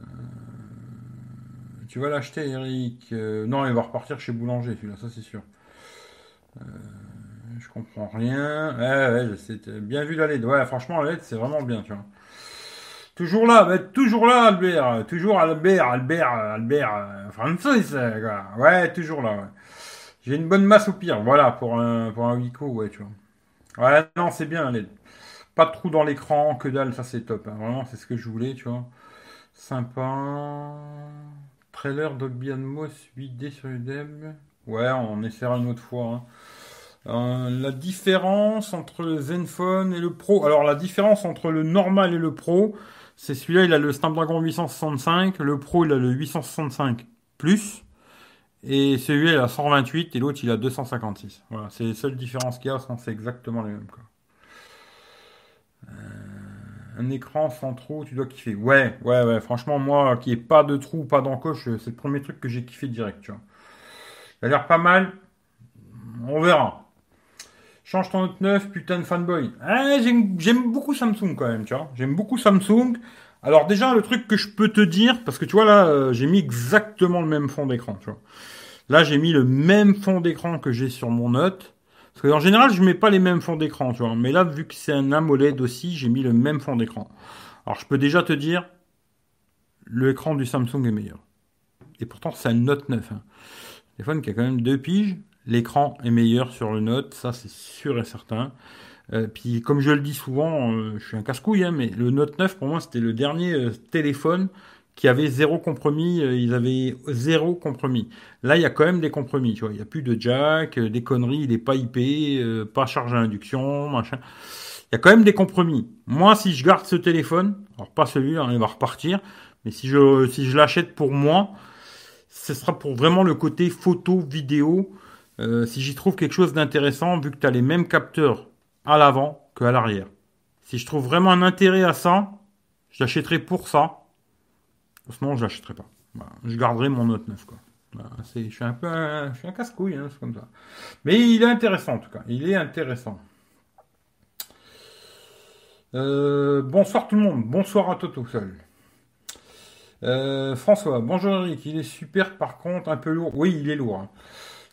Euh, tu vas l'acheter, Eric. Euh, non, il va repartir chez Boulanger, celui-là, ça c'est sûr. je comprends rien. Ouais, ouais, bien vu la LED. Ouais, franchement, la LED, c'est vraiment bien, tu vois. Toujours là, bah, toujours là, Albert. Toujours Albert, Albert, Albert, Francis, Ouais, toujours là, ouais. J'ai une bonne masse au pire, voilà, pour un, pour un Wico, ouais, tu vois. Ouais, non, c'est bien. Pas de trou dans l'écran, que dalle, ça c'est top. Hein. Vraiment, c'est ce que je voulais, tu vois. Sympa. Trailer Dolby Atmos 8D sur UDEM. Ouais, on essaiera une autre fois. Hein. Euh, la différence entre le Zenfone et le Pro. Alors, la différence entre le normal et le Pro, c'est celui-là, il a le Snapdragon 865. Le Pro, il a le 865 plus. Et celui-là, il a 128 et l'autre, il a 256. Voilà, c'est les seules différences qu'il y a, sinon c'est exactement les mêmes. Quoi. Euh, un écran sans trou, tu dois kiffer. Ouais, ouais, ouais. Franchement, moi, qui n'ai pas de trou, pas d'encoche, c'est le premier truc que j'ai kiffé direct, tu vois. Il a l'air pas mal. On verra. Change ton Note 9, putain de fanboy. Ah, j'aime beaucoup Samsung quand même, tu vois. J'aime beaucoup Samsung. Alors déjà, le truc que je peux te dire, parce que tu vois là, euh, j'ai mis exactement le même fond d'écran, tu. Là, j'ai mis le même fond d'écran que j'ai sur mon Note. Parce qu'en général, je mets pas les mêmes fonds d'écran, tu vois. Mais là, vu que c'est un AMOLED aussi, j'ai mis le même fond d'écran. Alors, je peux déjà te dire, l'écran du Samsung est meilleur. Et pourtant, c'est un Note 9. Hein. Téléphone qui a quand même deux piges. L'écran est meilleur sur le Note, ça c'est sûr et certain. Euh, puis comme je le dis souvent, euh, je suis un casse-couille, hein, mais le Note 9 pour moi c'était le dernier euh, téléphone qui avait zéro compromis, ils avaient zéro compromis. Là, il y a quand même des compromis, tu vois. Il n'y a plus de jack, des conneries, il n'est pas IP, pas charge à induction, machin. Il y a quand même des compromis. Moi, si je garde ce téléphone, alors pas celui-là, il va repartir, mais si je, si je l'achète pour moi, ce sera pour vraiment le côté photo, vidéo. si j'y trouve quelque chose d'intéressant, vu que tu as les mêmes capteurs à l'avant qu'à l'arrière. Si je trouve vraiment un intérêt à ça, je l'achèterai pour ça. Sinon, je l'achèterai pas. je garderai mon Note 9. Quoi. je suis un peu casse-couille, hein. Mais il est intéressant en tout cas. Il est intéressant. Euh, bonsoir tout le monde. Bonsoir à Toto seul. Euh, François, bonjour Eric. Il est super par contre, un peu lourd. Oui, il est lourd. Hein.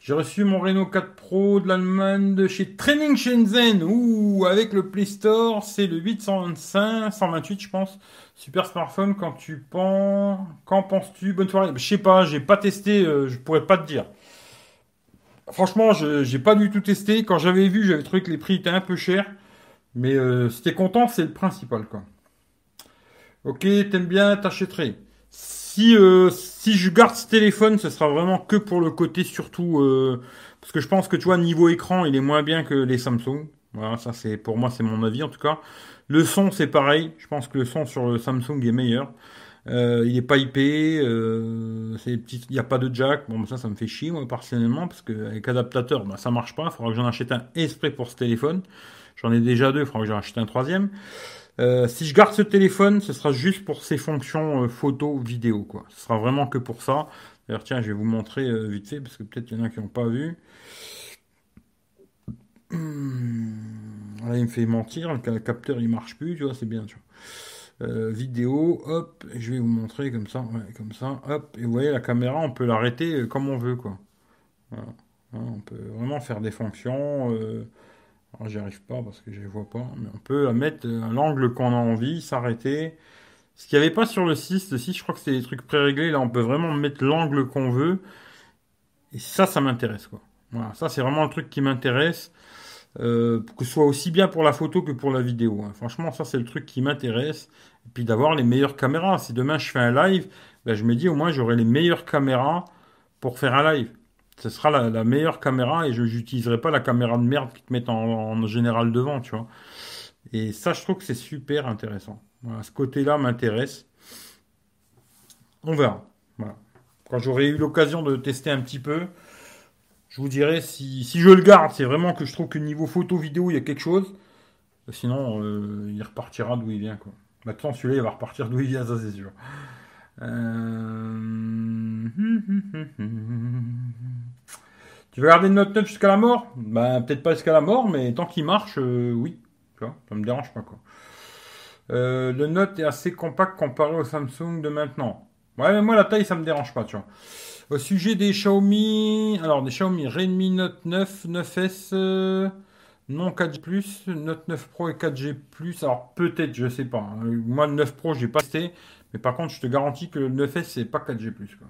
J'ai reçu mon Renault 4 Pro de l'Allemagne de chez Training Shenzhen. Ouh, avec le Play Store, c'est le 825, 128 je pense. Super smartphone quand tu penses. Qu'en penses-tu? Bonne soirée. Je sais pas, j'ai pas testé, euh, je pourrais pas te dire. Franchement, je j'ai pas du tout testé. Quand j'avais vu, j'avais trouvé que les prix étaient un peu chers. Mais euh, t'es content, c'est le principal quoi. Ok, t'aimes bien, t'achèterais. Si euh, si je garde ce téléphone, ce sera vraiment que pour le côté surtout euh, parce que je pense que tu vois niveau écran, il est moins bien que les Samsung. Voilà, ça c'est pour moi c'est mon avis en tout cas. Le son c'est pareil, je pense que le son sur le Samsung est meilleur. Euh, il est pas IP, euh, il n'y a pas de jack. Bon, ça, ça me fait chier moi personnellement parce qu'avec adaptateur, bah, ça marche pas. Il faudra que j'en achète un exprès pour ce téléphone. J'en ai déjà deux, il faudra que j'en achète un troisième. Euh, si je garde ce téléphone, ce sera juste pour ses fonctions euh, photo, vidéo, quoi. Ce sera vraiment que pour ça. D'ailleurs, tiens, je vais vous montrer euh, vite fait, parce que peut-être il y en a qui n'ont pas vu. Là, il me fait mentir, le capteur il marche plus, tu vois, c'est bien, tu vois. vidéo, hop, je vais vous montrer comme ça, ouais, comme ça, hop, et vous voyez la caméra, on peut l'arrêter comme on veut, quoi. Hein, on peut vraiment faire des fonctions. J'y arrive pas parce que je les vois pas, mais on peut la mettre l'angle qu'on a envie, s'arrêter. Ce qu'il n'y avait pas sur le 6, le 6, je crois que c'est des trucs pré-réglés. Là, on peut vraiment mettre l'angle qu'on veut. Et ça, ça m'intéresse, quoi. Voilà, ça, c'est vraiment un truc qui m'intéresse. Euh, que ce soit aussi bien pour la photo que pour la vidéo. Hein. Franchement, ça, c'est le truc qui m'intéresse. Et puis d'avoir les meilleures caméras. Si demain je fais un live, ben, je me dis au moins j'aurai les meilleures caméras pour faire un live ce sera la, meilleure caméra et je n'utiliserai pas la caméra de merde qui te met en, général devant, tu vois. Et ça, je trouve que c'est super intéressant. Voilà, ce côté-là m'intéresse. On verra. Quand j'aurai eu l'occasion de tester un petit peu, je vous dirai si, je le garde, c'est vraiment que je trouve que niveau photo vidéo, il y a quelque chose. Sinon, euh, il repartira d'où il vient. Maintenant, celui-là, il va repartir d'où il vient, ça c'est sûr. Euh, tu veux garder une Note 9 jusqu'à la mort? Ben peut-être pas jusqu'à la mort, mais tant qu'il marche, euh, oui. Tu vois, ça me dérange pas quoi. Euh, le Note est assez compact comparé au Samsung de maintenant. Ouais, mais moi la taille ça me dérange pas, tu vois. Au sujet des Xiaomi, alors des Xiaomi Redmi Note 9, 9S, non 4G+, Note 9 Pro et 4G+, alors peut-être, je sais pas. Hein. Moi le 9 Pro j'ai pas testé, mais par contre, je te garantis que le 9S, c'est pas 4G+. Quoi.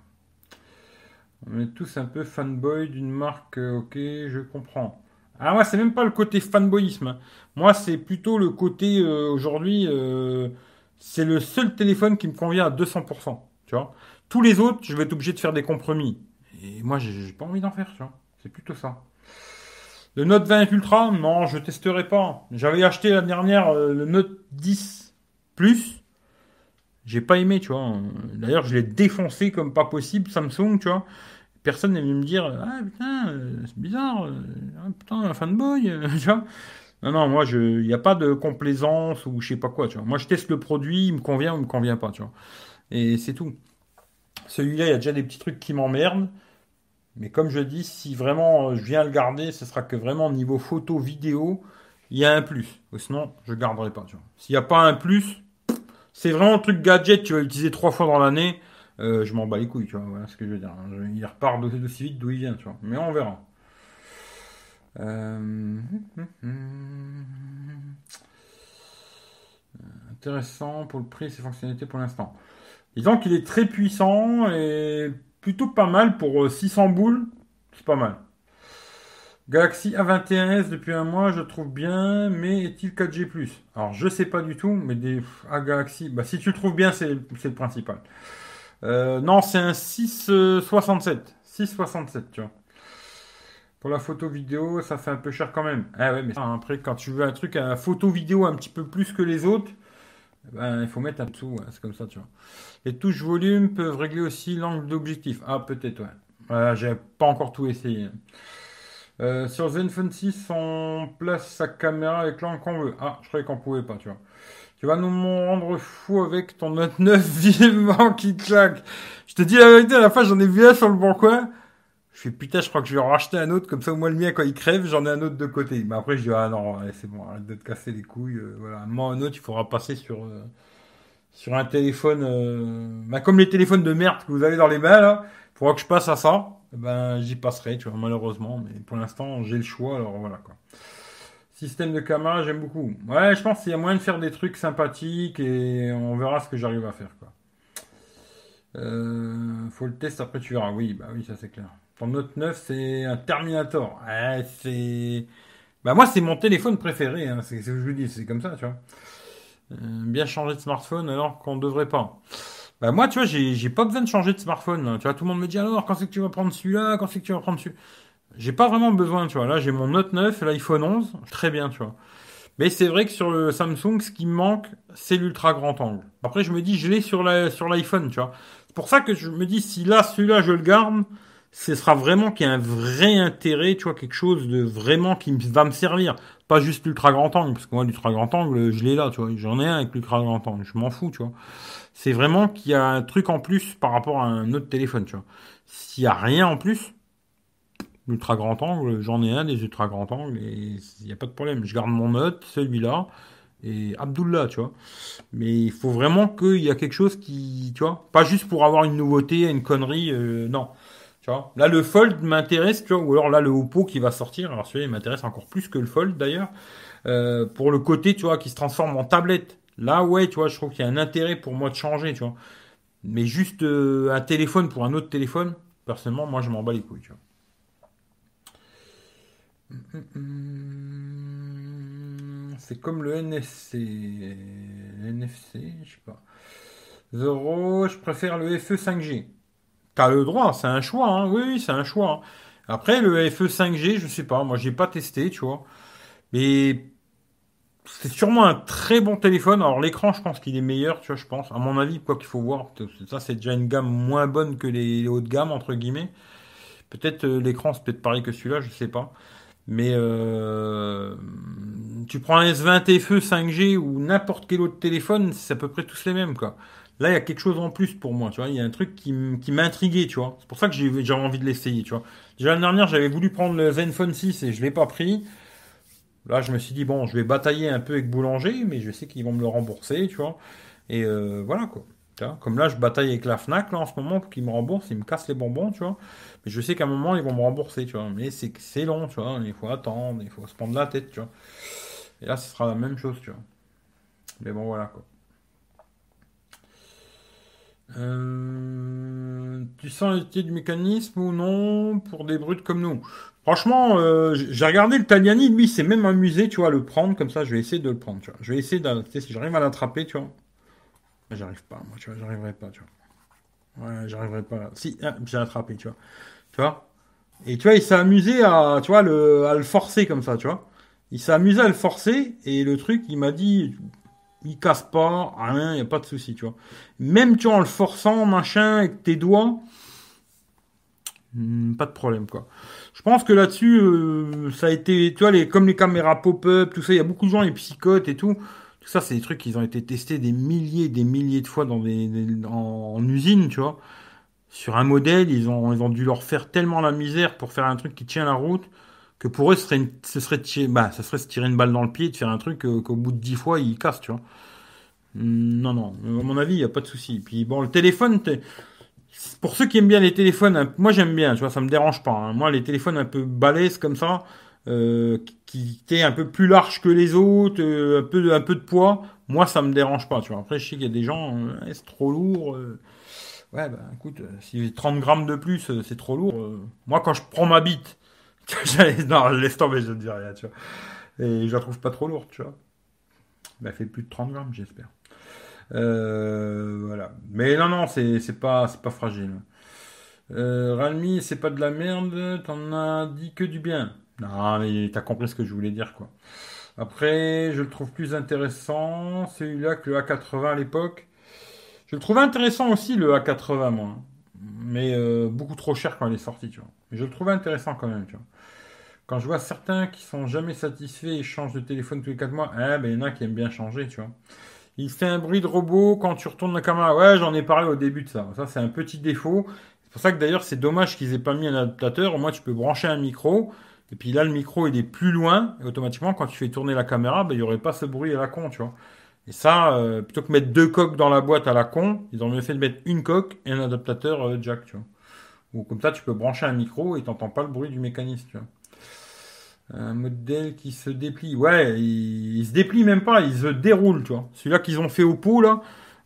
On est tous un peu fanboy d'une marque, euh, ok, je comprends. Ah moi, c'est même pas le côté fanboyisme. Hein. Moi, c'est plutôt le côté, euh, aujourd'hui, euh, c'est le seul téléphone qui me convient à 200%. Tu vois Tous les autres, je vais être obligé de faire des compromis. Et moi, j'ai pas envie d'en faire, tu vois. C'est plutôt ça. Le Note 20 Ultra, non, je testerai pas. J'avais acheté la dernière le Note 10 Plus j'ai pas aimé, tu vois. D'ailleurs, je l'ai défoncé comme pas possible, Samsung, tu vois. Personne n'est venu me dire, ah putain, euh, c'est bizarre, euh, ah, putain, un fanboy, tu vois. Non, non, moi, il n'y a pas de complaisance ou je sais pas quoi, tu vois. Moi, je teste le produit, il me convient ou il me convient pas, tu vois. Et c'est tout. Celui-là, il y a déjà des petits trucs qui m'emmerdent. Mais comme je dis, si vraiment euh, je viens le garder, ce sera que vraiment niveau photo, vidéo, il y a un plus. Sinon, je garderai pas, tu vois. S'il n'y a pas un plus, c'est vraiment un truc gadget, tu vas l'utiliser trois fois dans l'année. Euh, je m'en bats les couilles, tu vois, voilà ce que je veux dire. Il repart d'aussi vite d'où il vient, tu vois. Mais on verra. Euh, intéressant pour le prix et ses fonctionnalités pour l'instant. Disons qu'il est très puissant et plutôt pas mal pour 600 euh, boules. C'est pas mal. Galaxy A21s depuis un mois, je trouve bien, mais est-il 4G Alors je sais pas du tout, mais des ah, Galaxy, bah si tu le trouves bien, c'est le principal. Euh, non, c'est un 667, 667, tu vois. Pour la photo vidéo, ça fait un peu cher quand même. Ah ouais, mais après quand tu veux un truc à photo vidéo un petit peu plus que les autres, ben, il faut mettre un dessous, c'est comme ça, tu vois. Les touches volume peuvent régler aussi l'angle d'objectif. Ah peut-être, ouais. Voilà, j'ai pas encore tout essayé. Euh, sur Zenfone 6, on place sa caméra avec l'angle qu'on veut. Ah, je croyais qu'on pouvait pas, tu vois. Tu vas nous rendre fou avec ton Note 9 vivement qui claque. Je te dis la vérité, à la fin, j'en ai vu un sur le bon coin. Je fais putain, je crois que je vais en racheter un autre, comme ça au moins le mien, quand il crève, j'en ai un autre de côté. Mais après, je dis, ah non, c'est bon, arrête de te casser les couilles. Euh, voilà, un un autre, il faudra passer sur, euh, sur un téléphone, bah, comme les téléphones de merde que vous avez dans les mains, là. Il faudra que je passe à ça. Eh ben, j'y passerai, tu vois, malheureusement. Mais pour l'instant, j'ai le choix, alors voilà, quoi. Système de caméra, j'aime beaucoup. Ouais, je pense qu'il y a moyen de faire des trucs sympathiques et on verra ce que j'arrive à faire. Euh, faut le test, après tu verras. Oui, bah oui, ça c'est clair. Ton Note 9, c'est un Terminator. Ouais, c'est... Bah moi, c'est mon téléphone préféré, hein. c'est ce que je vous dis, c'est comme ça, tu vois. Euh, bien changer de smartphone alors qu'on ne devrait pas. Bah moi, tu vois, j'ai pas besoin de changer de smartphone. Tu vois, tout le monde me dit alors, quand c'est que tu vas prendre celui-là? Quand c'est que tu vas prendre celui J'ai pas vraiment besoin, tu vois. Là, j'ai mon Note 9, l'iPhone 11, très bien, tu vois. Mais c'est vrai que sur le Samsung, ce qui me manque, c'est l'ultra grand angle. Après, je me dis, je l'ai sur la sur l'iPhone, tu vois. C'est pour ça que je me dis, si là, celui-là, je le garde, ce sera vraiment qu'il y a un vrai intérêt, tu vois, quelque chose de vraiment qui va me servir. Pas juste l'ultra grand angle, parce que moi, l'ultra grand angle, je l'ai là, tu vois. J'en ai un avec l'ultra grand angle, je m'en fous, tu vois. C'est vraiment qu'il y a un truc en plus par rapport à un autre téléphone, tu vois. S'il y a rien en plus, l'ultra grand angle, j'en ai un des ultra grand angles et il n'y a pas de problème. Je garde mon note, celui-là, et Abdullah, tu vois. Mais il faut vraiment qu'il y a quelque chose qui, tu vois, pas juste pour avoir une nouveauté, une connerie, euh, non. Tu vois. Là, le Fold m'intéresse, tu vois, ou alors là, le Oppo qui va sortir, alors celui-là, il m'intéresse encore plus que le Fold d'ailleurs, euh, pour le côté, tu vois, qui se transforme en tablette. Là, ouais, tu vois, je trouve qu'il y a un intérêt pour moi de changer, tu vois. Mais juste euh, un téléphone pour un autre téléphone, personnellement, moi, je m'en bats les couilles, tu vois. C'est comme le NFC. NFC, je sais pas. Zero, je préfère le FE 5G. T'as le droit, c'est un choix, hein. Oui, oui, c'est un choix. Après, le FE 5G, je sais pas, moi j'ai pas testé, tu vois. Mais c'est sûrement un très bon téléphone. Alors l'écran, je pense qu'il est meilleur, tu vois, je pense. À mon avis, quoi qu'il faut voir, ça c'est déjà une gamme moins bonne que les, hautes gammes, entre guillemets. Peut-être euh, l'écran, c'est peut-être pareil que celui-là, je sais pas. Mais euh, tu prends un S20 FE 5G ou n'importe quel autre téléphone, c'est à peu près tous les mêmes, quoi. Là, il y a quelque chose en plus pour moi, tu vois. Il y a un truc qui, intrigué, tu vois. C'est pour ça que j'ai envie de l'essayer, tu vois. Déjà l'année dernière, j'avais voulu prendre le Zenfone 6 et je l'ai pas pris. Là, je me suis dit, bon, je vais batailler un peu avec Boulanger, mais je sais qu'ils vont me le rembourser, tu vois. Et euh, voilà, quoi. Comme là, je bataille avec la Fnac, en ce moment, pour qu'ils me remboursent. Ils me cassent les bonbons, tu vois. Mais je sais qu'à un moment, ils vont me rembourser, tu vois. Mais c'est long, tu vois. Il faut attendre, il faut se prendre la tête, tu vois. Et là, ce sera la même chose, tu vois. Mais bon, voilà, quoi. Euh, tu sens l'utilité du mécanisme ou non pour des brutes comme nous? Franchement, euh, j'ai regardé le Taliani, lui, c'est même amusé, tu vois, à le prendre comme ça. Je vais essayer de le prendre, tu vois. Je vais essayer d'adapter si j'arrive à l'attraper, tu vois. J'arrive pas, moi, tu vois, j'arriverai pas, tu vois. Ouais, j'arriverai pas. Si, ah, j'ai attrapé, tu vois. Tu vois? Et tu vois, il s'est amusé à, tu vois, le, à le forcer comme ça, tu vois. Il s'est amusé à le forcer et le truc, il m'a dit, il casse pas, rien, il n'y a pas de souci, tu vois. Même, tu vois, en le forçant, machin, avec tes doigts, hmm, pas de problème, quoi. Je pense que là-dessus, euh, ça a été, tu vois, les, comme les caméras pop-up, tout ça, il y a beaucoup de gens, les psychotes et tout. Ça, c'est des trucs qui ont été testés des milliers, des milliers de fois dans des, en, usine, tu vois. Sur un modèle, ils ont, ils ont dû leur faire tellement la misère pour faire un truc qui tient la route que pour eux, ce serait, ce serait, bah, ça serait se tirer une balle dans le pied de faire un truc euh, qu'au bout de dix fois, il casse, tu vois. Hmm, non, non, à mon avis, il n'y a pas de souci. Puis bon, le téléphone, pour ceux qui aiment bien les téléphones, moi j'aime bien, tu vois, ça me dérange pas. Hein. Moi, les téléphones un peu balèzes comme ça, euh, qui étaient un peu plus larges que les autres, euh, un peu, un peu de poids, moi ça me dérange pas, tu vois. Après, je sais qu'il y a des gens, c'est trop lourd. ouais, bah écoute, si 30 grammes de plus, c'est trop lourd. moi, quand je prends ma bite non, laisse tomber, je ne dis rien, tu vois. Et je la trouve pas trop lourde, tu vois. Elle fait plus de 30 grammes, j'espère. Euh, voilà. Mais non, non, c'est pas, pas fragile. Euh, Realme, c'est pas de la merde, t'en as dit que du bien. Non, mais t'as compris ce que je voulais dire, quoi. Après, je le trouve plus intéressant, celui-là, que le A80 à l'époque. Je le trouvais intéressant aussi, le A80, moi. Mais euh, beaucoup trop cher quand il est sorti, tu vois. Mais je le trouvais intéressant quand même, tu vois. Quand je vois certains qui sont jamais satisfaits et changent de téléphone tous les 4 mois, eh ben, il y en a qui aiment bien changer, tu vois. Il fait un bruit de robot quand tu retournes la caméra. Ouais, j'en ai parlé au début de ça. Ça, c'est un petit défaut. C'est pour ça que d'ailleurs, c'est dommage qu'ils aient pas mis un adaptateur. Au moins, tu peux brancher un micro. Et puis là, le micro, il est plus loin. Et automatiquement, quand tu fais tourner la caméra, ben, il n'y aurait pas ce bruit à la con, tu vois. Et ça, euh, plutôt que mettre deux coques dans la boîte à la con, ils ont mieux fait de mettre une coque et un adaptateur euh, jack, tu vois. Ou comme ça, tu peux brancher un micro et t'entends pas le bruit du mécanisme, tu vois. Un modèle qui se déplie. Ouais, il, se déplie même pas, il se déroule, tu vois. Celui-là qu'ils ont fait au pot, là,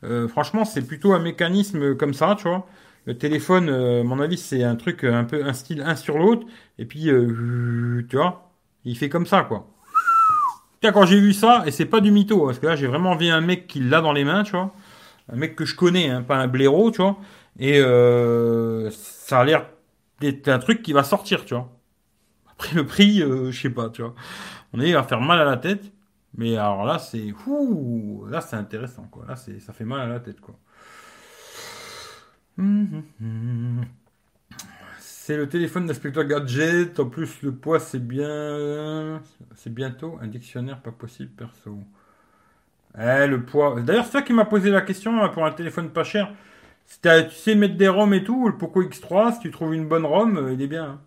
euh, franchement, c'est plutôt un mécanisme comme ça, tu vois. Le téléphone, euh, à mon avis, c'est un truc un peu un style un sur l'autre. Et puis, euh, tu vois, il fait comme ça, quoi. Tiens, quand j'ai vu ça, et c'est pas du mytho, parce que là, j'ai vraiment vu un mec qui l'a dans les mains, tu vois. Un mec que je connais, hein, pas un blaireau, tu vois. Et ça a l'air d'être un truc qui va sortir, tu vois. Après le prix, euh, je sais pas, tu vois. On est à faire mal à la tête. Mais alors là, c'est là c'est intéressant quoi. Là ça fait mal à la tête quoi. C'est le téléphone d'inspecteur gadget. En plus, le poids, c'est bien. C'est bientôt un dictionnaire pas possible, perso. Eh, le poids. D'ailleurs, c'est toi qui m'a posé la question hein, pour un téléphone pas cher. Si tu sais mettre des ROM et tout, le Poco X3, si tu trouves une bonne ROM, euh, il est bien. Hein.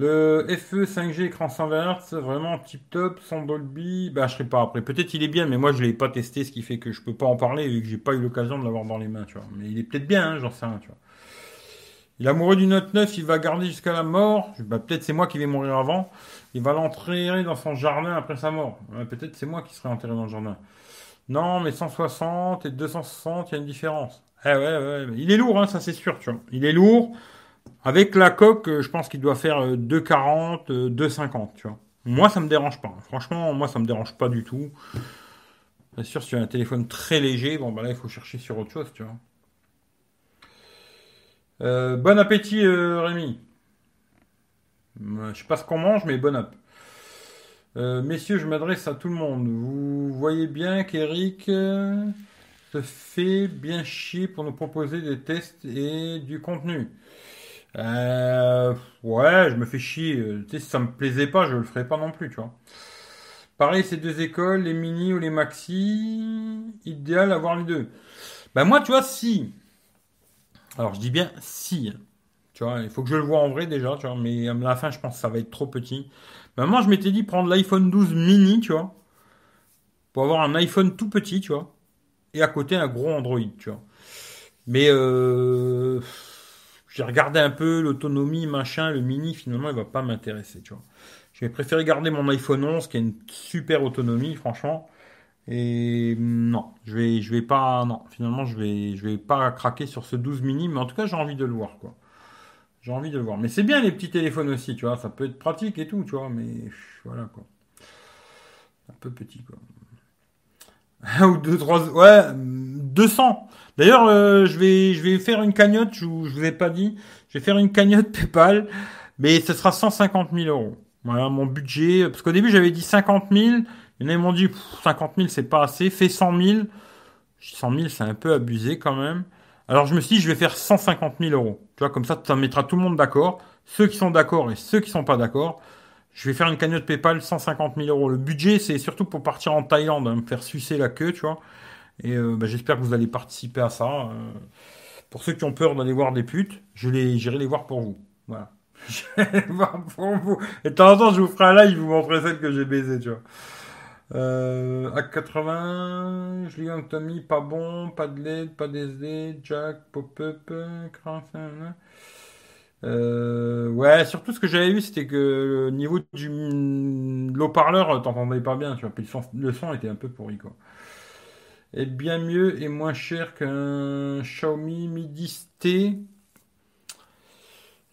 Le FE 5G écran 120 Hz, vraiment tip top, sans Dolby. Bah, je sais pas après. Peut-être il est bien, mais moi je l'ai pas testé, ce qui fait que je peux pas en parler vu que j'ai pas eu l'occasion de l'avoir dans les mains, tu vois. Mais il est peut-être bien, hein, j'en sais rien, tu vois. Il est amoureux du Note 9, il va garder jusqu'à la mort. Bah, peut-être c'est moi qui vais mourir avant. Il va l'enterrer dans son jardin après sa mort. peut-être c'est moi qui serai enterré dans le jardin. Non, mais 160 et 260, il y a une différence. Eh ouais, ouais, il est lourd, hein, ça c'est sûr, tu vois. Il est lourd. Avec la coque, euh, je pense qu'il doit faire 2,40, euh, 2,50, euh, tu vois. Moi, ça me dérange pas. Franchement, moi, ça me dérange pas du tout. Bien sûr, si tu as un téléphone très léger, bon, bah là, il faut chercher sur autre chose, tu vois. bon appétit, Rémi. Je sais pas ce qu'on mange, mais bon appétit. messieurs, je m'adresse à tout le monde. Vous voyez bien qu'Eric se fait bien chier pour nous proposer des tests et du contenu. Euh, ouais, je me fais chier. Tu sais, si ça me plaisait pas, je le ferais pas non plus, tu vois. Pareil, ces deux écoles, les mini ou les maxi, idéal avoir les deux. Ben moi, tu vois, si. Alors, je dis bien si. Tu vois, il faut que je le vois en vrai déjà, tu vois, mais à la fin, je pense que ça va être trop petit. Ben moi, je m'étais dit prendre l'iPhone 12 mini, tu vois, pour avoir un iPhone tout petit, tu vois et à côté un gros Android, tu vois. Mais euh, j'ai regardé un peu l'autonomie, machin, le mini, finalement, il va pas m'intéresser, tu vois. Je vais préférer garder mon iPhone 11 qui a une super autonomie, franchement. Et non, je vais, je vais pas, non, finalement, je vais, je vais pas craquer sur ce 12 mini, mais en tout cas, j'ai envie de le voir, quoi. J'ai envie de le voir. Mais c'est bien les petits téléphones aussi, tu vois, ça peut être pratique et tout, tu vois, mais voilà, quoi. Un peu petit, quoi. ou deux, trois, ouais, 200. D'ailleurs, euh, je vais, je vais faire une cagnotte. Je, je vous ai pas dit. Je vais faire une cagnotte PayPal, mais ce sera 150 000 euros. Voilà mon budget. Parce qu'au début, j'avais dit 50 000. Il y en a m'ont dit 50 000, c'est pas assez. Fais 100 000. 100 000, c'est un peu abusé quand même. Alors je me suis dit, je vais faire 150 000 euros. Tu vois, comme ça, ça mettra tout le monde d'accord. Ceux qui sont d'accord et ceux qui sont pas d'accord. Je vais faire une cagnotte PayPal 150 000 euros. Le budget, c'est surtout pour partir en Thaïlande, hein, me faire sucer la queue, tu vois. Et euh, bah, j'espère que vous allez participer à ça. Euh. pour ceux qui ont peur d'aller voir des putes, je les, j'irai les voir pour vous. Voilà. J'irai les voir pour vous. Et de temps en temps, je vous ferai un live, vous montrerai celle que j'ai baisée, tu vois. Euh, A80, Julien Tommy, pas bon, pas de LED, pas d'SD, Jack, pop-up, crainte, euh, ouais, surtout ce que j'avais vu, c'était que le niveau du l'eau-parleur, t'entendais pas bien, tu vois. Puis le son, était un peu pourri, quoi. Et bien mieux et moins cher qu'un Xiaomi Mi 10T.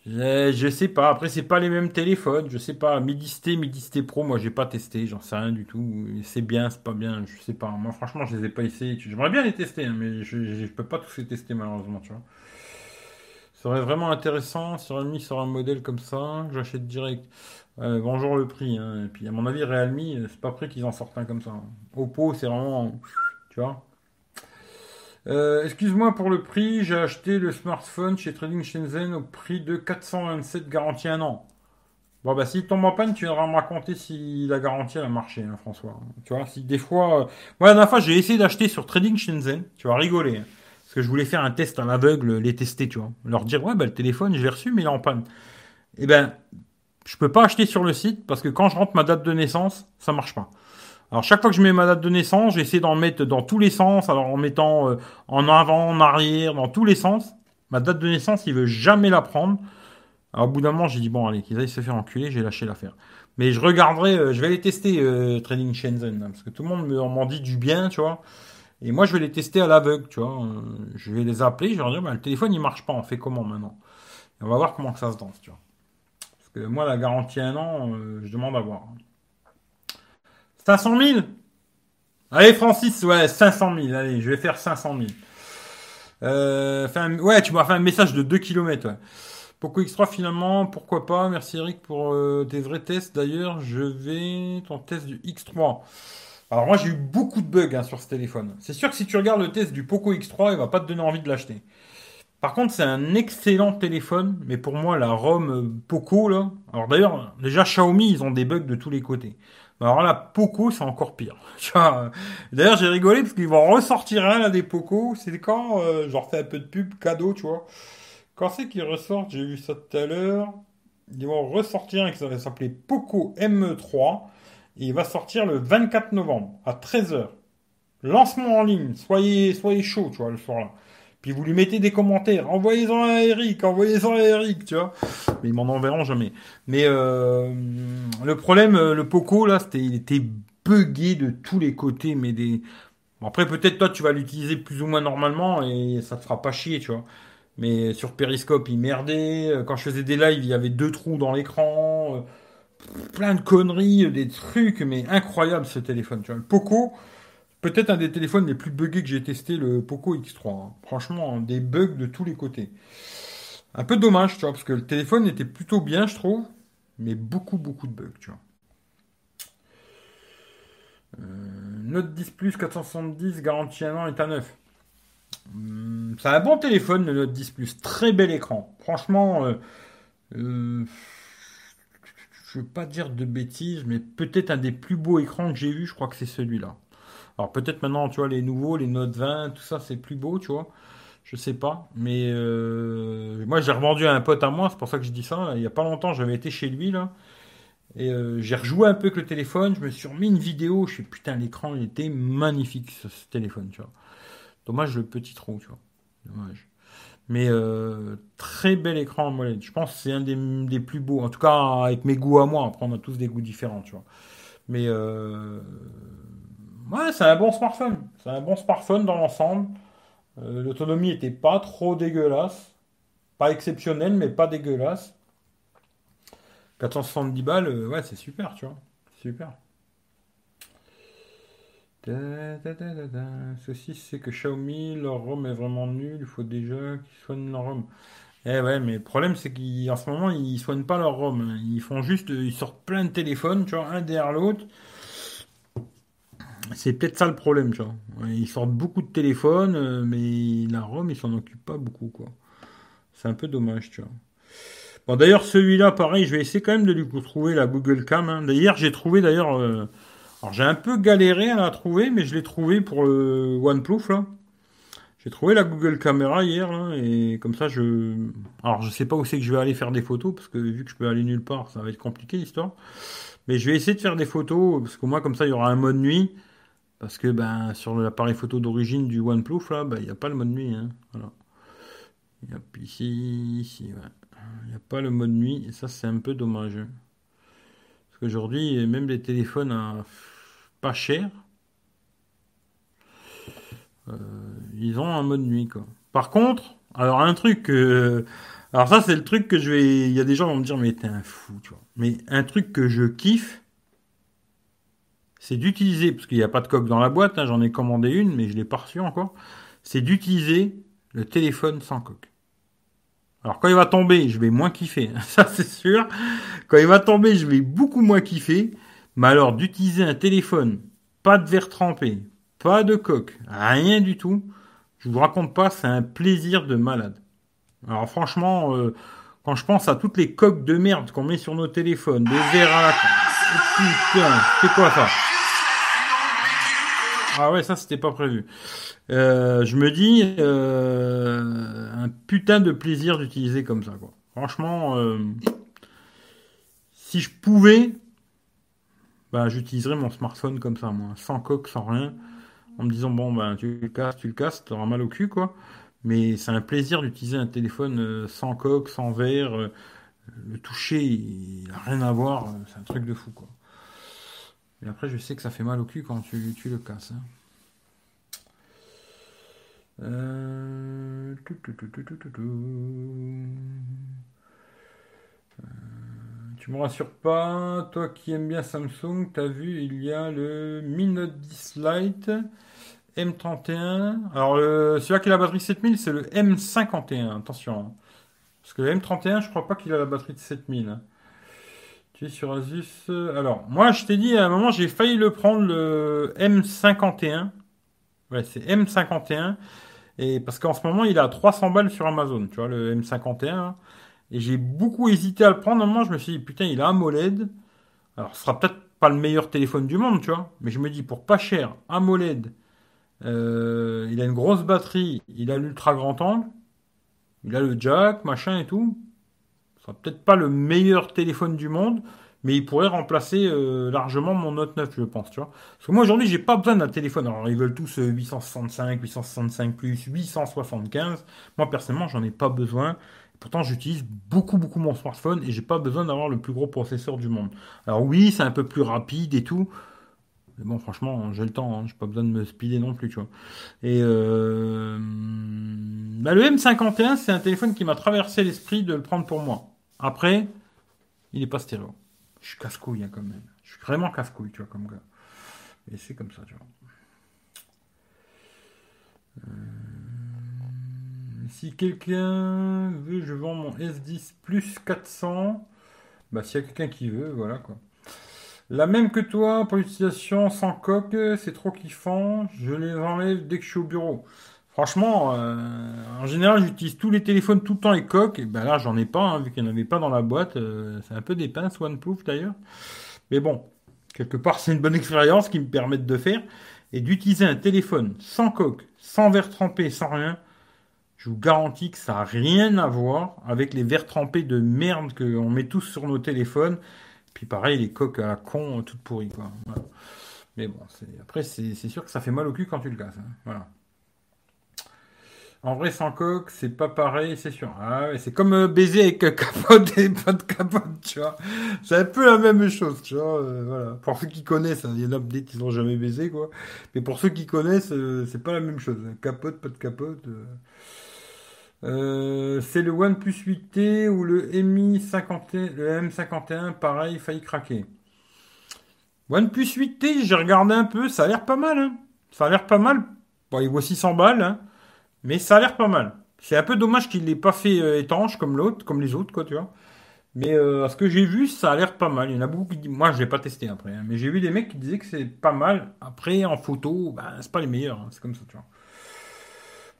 Je, je, sais pas. Après, c'est pas les mêmes téléphones. Je sais pas. Mi 10T, Mi 10T Pro, moi, j'ai pas testé. J'en sais rien du tout. C'est bien, c'est pas bien. Je sais pas. Moi, franchement, je les ai pas essayés. J'aimerais bien les tester, hein, mais je, je, peux pas tous les tester, malheureusement, tu vois serait vraiment intéressant si Realme sort un modèle comme ça, j'achète direct. bonjour le prix. Hein. Et puis à mon avis, Realme, c'est pas prêt qu'ils en sortent un comme ça. Oppo, c'est vraiment. Tu vois euh, Excuse-moi pour le prix, j'ai acheté le smartphone chez Trading Shenzhen au prix de 427 garantie un an. Bon bah s'il tombe en panne, tu viendras me raconter si la garantie a marché, hein, François. Tu vois, si des fois... Euh, moi la dernière j'ai essayé d'acheter sur Trading Shenzhen, tu vas rigoler. Que je voulais faire un test à l'aveugle, les tester, tu vois. Leur dire, ouais, bah, le téléphone, je l'ai reçu, mais il est en panne. Eh ben, je peux pas acheter sur le site parce que quand je rentre ma date de naissance, ça marche pas. Alors chaque fois que je mets ma date de naissance, j'essaie d'en mettre dans tous les sens, alors en mettant euh, en avant, en arrière, dans tous les sens. Ma date de naissance, il veut jamais la prendre. Alors au bout d'un moment, j'ai dit bon allez, qu'ils aillent se faire enculer, j'ai lâché l'affaire. Mais je regarderai, euh, je vais aller tester euh, Trading Shenzhen, hein, parce que tout le monde m'en dit du bien, tu vois. Et moi, je vais les tester à l'aveugle, tu vois. Euh, je vais les appeler, je vais leur dire, bah, le téléphone, il marche pas, on fait comment maintenant? On va voir comment ça se danse, tu vois. Parce que moi, la garantie un an, euh, je demande à voir. 500 000 Allez, Francis, ouais, 500 000. Allez, je vais faire 500 000. Euh, ouais, tu m'as fait un message de 2 km. Ouais. Poco X3 finalement, pourquoi pas? Merci Eric pour tes vrais tests. D'ailleurs, je vais ton test du X3. Alors moi j'ai eu beaucoup de bugs hein, sur ce téléphone. C'est sûr que si tu regardes le test du Poco X3, il va pas te donner envie de l'acheter. Par contre, c'est un excellent téléphone, mais pour moi, la ROM euh, Poco, là. Alors d'ailleurs, déjà, Xiaomi, ils ont des bugs de tous les côtés. Alors là, Poco, c'est encore pire. D'ailleurs, j'ai rigolé parce qu'ils vont ressortir un des Poco. C'est quand euh, je un peu de pub, cadeau, tu vois. Quand c'est qu'ils ressortent J'ai vu ça tout à l'heure. Ils vont ressortir un qui va s'appeler Poco M3. Il va sortir le 24 novembre à 13h. Lancement en ligne. Soyez, soyez chaud, tu vois, le soir là. Puis vous lui mettez des commentaires. Envoyez-en à Eric, envoyez-en à Eric, tu vois. Mais ils m'en enverront jamais. Mais euh, le problème, euh, le Poco, là, c'était, il était buggé de tous les côtés, mais après, peut-être toi, tu vas l'utiliser plus ou moins normalement et ça te fera pas chier, tu vois. Mais sur Periscope, il merdait. Quand je faisais des lives, il y avait deux trous dans l'écran. Plein de conneries, des trucs, mais incroyable ce téléphone, tu vois. Le Poco, Peut-être un des téléphones les plus buggés que j'ai testé, le Poco X3. Hein. Franchement, des bugs de tous les côtés. Un peu dommage, tu vois, parce que le téléphone était plutôt bien, je trouve, mais beaucoup, beaucoup de bugs, tu vois. Euh, Note 10 Plus 470, garantie un an, à neuf. Hum, c'est un bon téléphone, le Note 10 Plus. Très bel écran. Franchement, euh, euh, je ne veux pas dire de bêtises, mais peut-être un des plus beaux écrans que j'ai vu, je crois que c'est celui-là. Alors peut-être maintenant, tu vois, les nouveaux, les Note 20, tout ça, c'est plus beau, tu vois. Je sais pas. Mais euh, moi, j'ai revendu à un pote à moi, c'est pour ça que je dis ça. Il y a pas longtemps, j'avais été chez lui, là. Et euh, j'ai rejoué un peu avec le téléphone, je me suis remis une vidéo, je suis putain, l'écran, il était magnifique, ce, téléphone, tu vois. Dommage le petit trou, tu vois. Dommage. Mais euh, très bel écran AMOLED. Je pense que c'est un des, plus beaux. En tout cas, avec mes goûts à moi. Après, on a tous des goûts différents, tu vois. Mais Ouais, c'est un bon smartphone. C'est un bon smartphone dans l'ensemble. Euh, l'autonomie était pas trop dégueulasse. Pas exceptionnelle, mais pas dégueulasse. 470 balles, euh, ouais, c'est super, tu vois. Super. Ceci, c'est que Xiaomi, leur ROM est vraiment nul. Il faut déjà qu'ils soignent leur ROM. Eh ouais, mais le problème, c'est qu'en ce moment, ils soignent pas leur ROM. Ils font juste, ils sortent plein de téléphones, tu vois, un derrière l'autre. C'est peut-être ça le problème, tu vois. Ils sortent beaucoup de téléphones, euh, mais la ROM, ils s'en occupent pas beaucoup, quoi. C'est un peu dommage, tu vois. Bon, d'ailleurs, celui-là, pareil, je vais essayer quand même de lui trouver la Google Cam. Hein. D'ailleurs, j'ai trouvé, d'ailleurs, euh, alors j'ai un peu galéré à la trouver, mais je l'ai trouvé pour le OnePlus, là. J'ai trouvé la Google Caméra hier, là, et comme ça, je... Alors, je sais pas où c'est que je vais aller faire des photos, parce que vu que je peux aller nulle part, ça va être compliqué, l'histoire. Mais je vais essayer de faire des photos, parce qu'au moins, comme ça, il y aura un mode nuit. Parce que ben, sur l'appareil photo d'origine du OnePlus, là, ben, il n'y a pas le mode nuit. Hein. Ici, ici, Il n'y a pas le mode nuit, et ça, c'est un peu dommage. Parce qu'aujourd'hui, même les téléphones à cher, euh, ils ont un mode nuit, quoi. Par contre, alors un truc alors ça, c'est le truc que je vais... Il y a des gens vont me dire, mais t'es un fou, tu vois. Mais un truc que je kiffe, c'est d'utiliser, parce qu'il n'y a pas de coque dans la boîte, hein, j'en ai commandé une, mais je l'ai pas reçue encore, c'est d'utiliser le téléphone sans coque. Alors quand il va tomber, je vais moins kiffer, ça c'est sûr. Quand il va tomber, je vais beaucoup moins kiffer. Mais alors d'utiliser un téléphone, pas de verre trempé, pas de coque, rien du tout, je vous raconte pas, c'est un plaisir de malade. Alors franchement, euh, quand je pense à toutes les coques de merde qu'on met sur nos téléphones, des verres à la... Oh, putain, c'est quoi ça? Ah ouais, ça c'était pas prévu. Euh, je me dis euh, un putain de plaisir d'utiliser comme ça quoi. Franchement, si je pouvais, bah j'utiliserais mon smartphone comme ça moi, sans coque, sans rien, en me disant bon ben tu le casses, tu le casses, t'auras mal au cul quoi. Mais c'est un plaisir d'utiliser un téléphone sans coque, sans verre. le toucher, il n'a rien à voir, c'est un truc de fou quoi. Et après, je sais que ça fait mal au cul quand tu, le casses. Euh, tu me rassures pas, toi qui aimes bien Samsung, t'as vu, il y a le Mi Note 10 Lite M31. Alors, celui-là qui a la batterie 7000, c'est le M51, attention. Hein. Parce que le M31, je crois pas qu'il a la batterie de 7000. Tu es sur Asus. Alors, moi, je t'ai dit à un moment, j'ai failli le prendre le M51. Ouais, c'est M51. Et parce qu'en ce moment, il a 300 balles sur Amazon, tu vois, le M51. Et j'ai beaucoup hésité à le prendre. Un moment, je me suis dit, putain, il a un AMOLED. Alors, ce sera peut-être pas le meilleur téléphone du monde, tu vois. Mais je me dis, pour pas cher, AMOLED, euh, il a une grosse batterie, il a l'ultra grand angle, il a le jack, machin et tout. Ce sera peut-être pas le meilleur téléphone du monde, mais il pourrait remplacer euh, largement mon Note 9, je pense, tu vois. Parce que moi aujourd'hui, j'ai pas besoin d'un téléphone. Alors ils veulent tous 865, 865 plus, 875. Moi personnellement, j'en ai pas besoin. Pourtant, j'utilise beaucoup, beaucoup mon smartphone et j'ai pas besoin d'avoir le plus gros processeur du monde. Alors oui, c'est un peu plus rapide et tout. Mais bon, franchement, j'ai le temps, hein, j'ai pas besoin de me speeder non plus, tu vois. Et euh... bah, le M51, c'est un téléphone qui m'a traversé l'esprit de le prendre pour moi. Après, il est pas stéréo. Je suis casse-couille hein, quand même. Je suis vraiment casse-couille, tu vois, comme gars. Et c'est comme ça, tu vois. Euh, si quelqu'un veut, je vends mon S10 plus 400. Bah, s'il y a quelqu'un qui veut, voilà quoi. La même que toi, pour l'utilisation sans coque, c'est trop kiffant. Je les enlève dès que je suis au bureau. Franchement, euh, en général, j'utilise tous les téléphones tout le temps les coques. Et ben là, j'en ai pas, hein, vu qu'il n'y en avait pas dans la boîte. Euh, c'est un peu des pinces OnePlus d'ailleurs. Mais bon, quelque part, c'est une bonne expérience qui me permet de faire. Et d'utiliser un téléphone sans coque, sans verre trempé, sans rien. Je vous garantis que ça n'a rien à voir avec les verres trempés de merde qu'on met tous sur nos téléphones. Puis pareil, les coques à la con, toutes pourries. Quoi. Mais bon, après, c'est sûr que ça fait mal au cul quand tu le casses. Hein. En vrai, sans coque, c'est pas pareil, c'est sûr. Ah c'est comme euh, baiser avec capote et pas de capote, tu vois. C'est un peu la même chose, tu vois. Euh. Pour ceux qui connaissent, hein, il y en a peut-être qui n'ont jamais baisé, quoi. Mais pour ceux qui connaissent, euh, c'est pas la même chose. Capote, pas de capote. Euh, c'est le OnePlus 8T ou le Mi 51, le M51, pareil, failli craquer. OnePlus 8T, j'ai regardé un peu, ça a l'air pas mal. Hein. Ça a l'air pas mal. Bon, il vaut 600 balles, hein. mais ça a l'air pas mal. C'est un peu dommage qu'il l'ait pas fait euh, étanche comme l'autre, comme les autres, quoi, tu vois. Mais euh, à ce que j'ai vu, ça a l'air pas mal. Il y en a beaucoup qui disent, moi je l'ai pas testé après, hein. mais j'ai vu des mecs qui disaient que c'est pas mal. Après, en photo, ben, c'est pas les meilleurs, c'est comme ça, tu vois.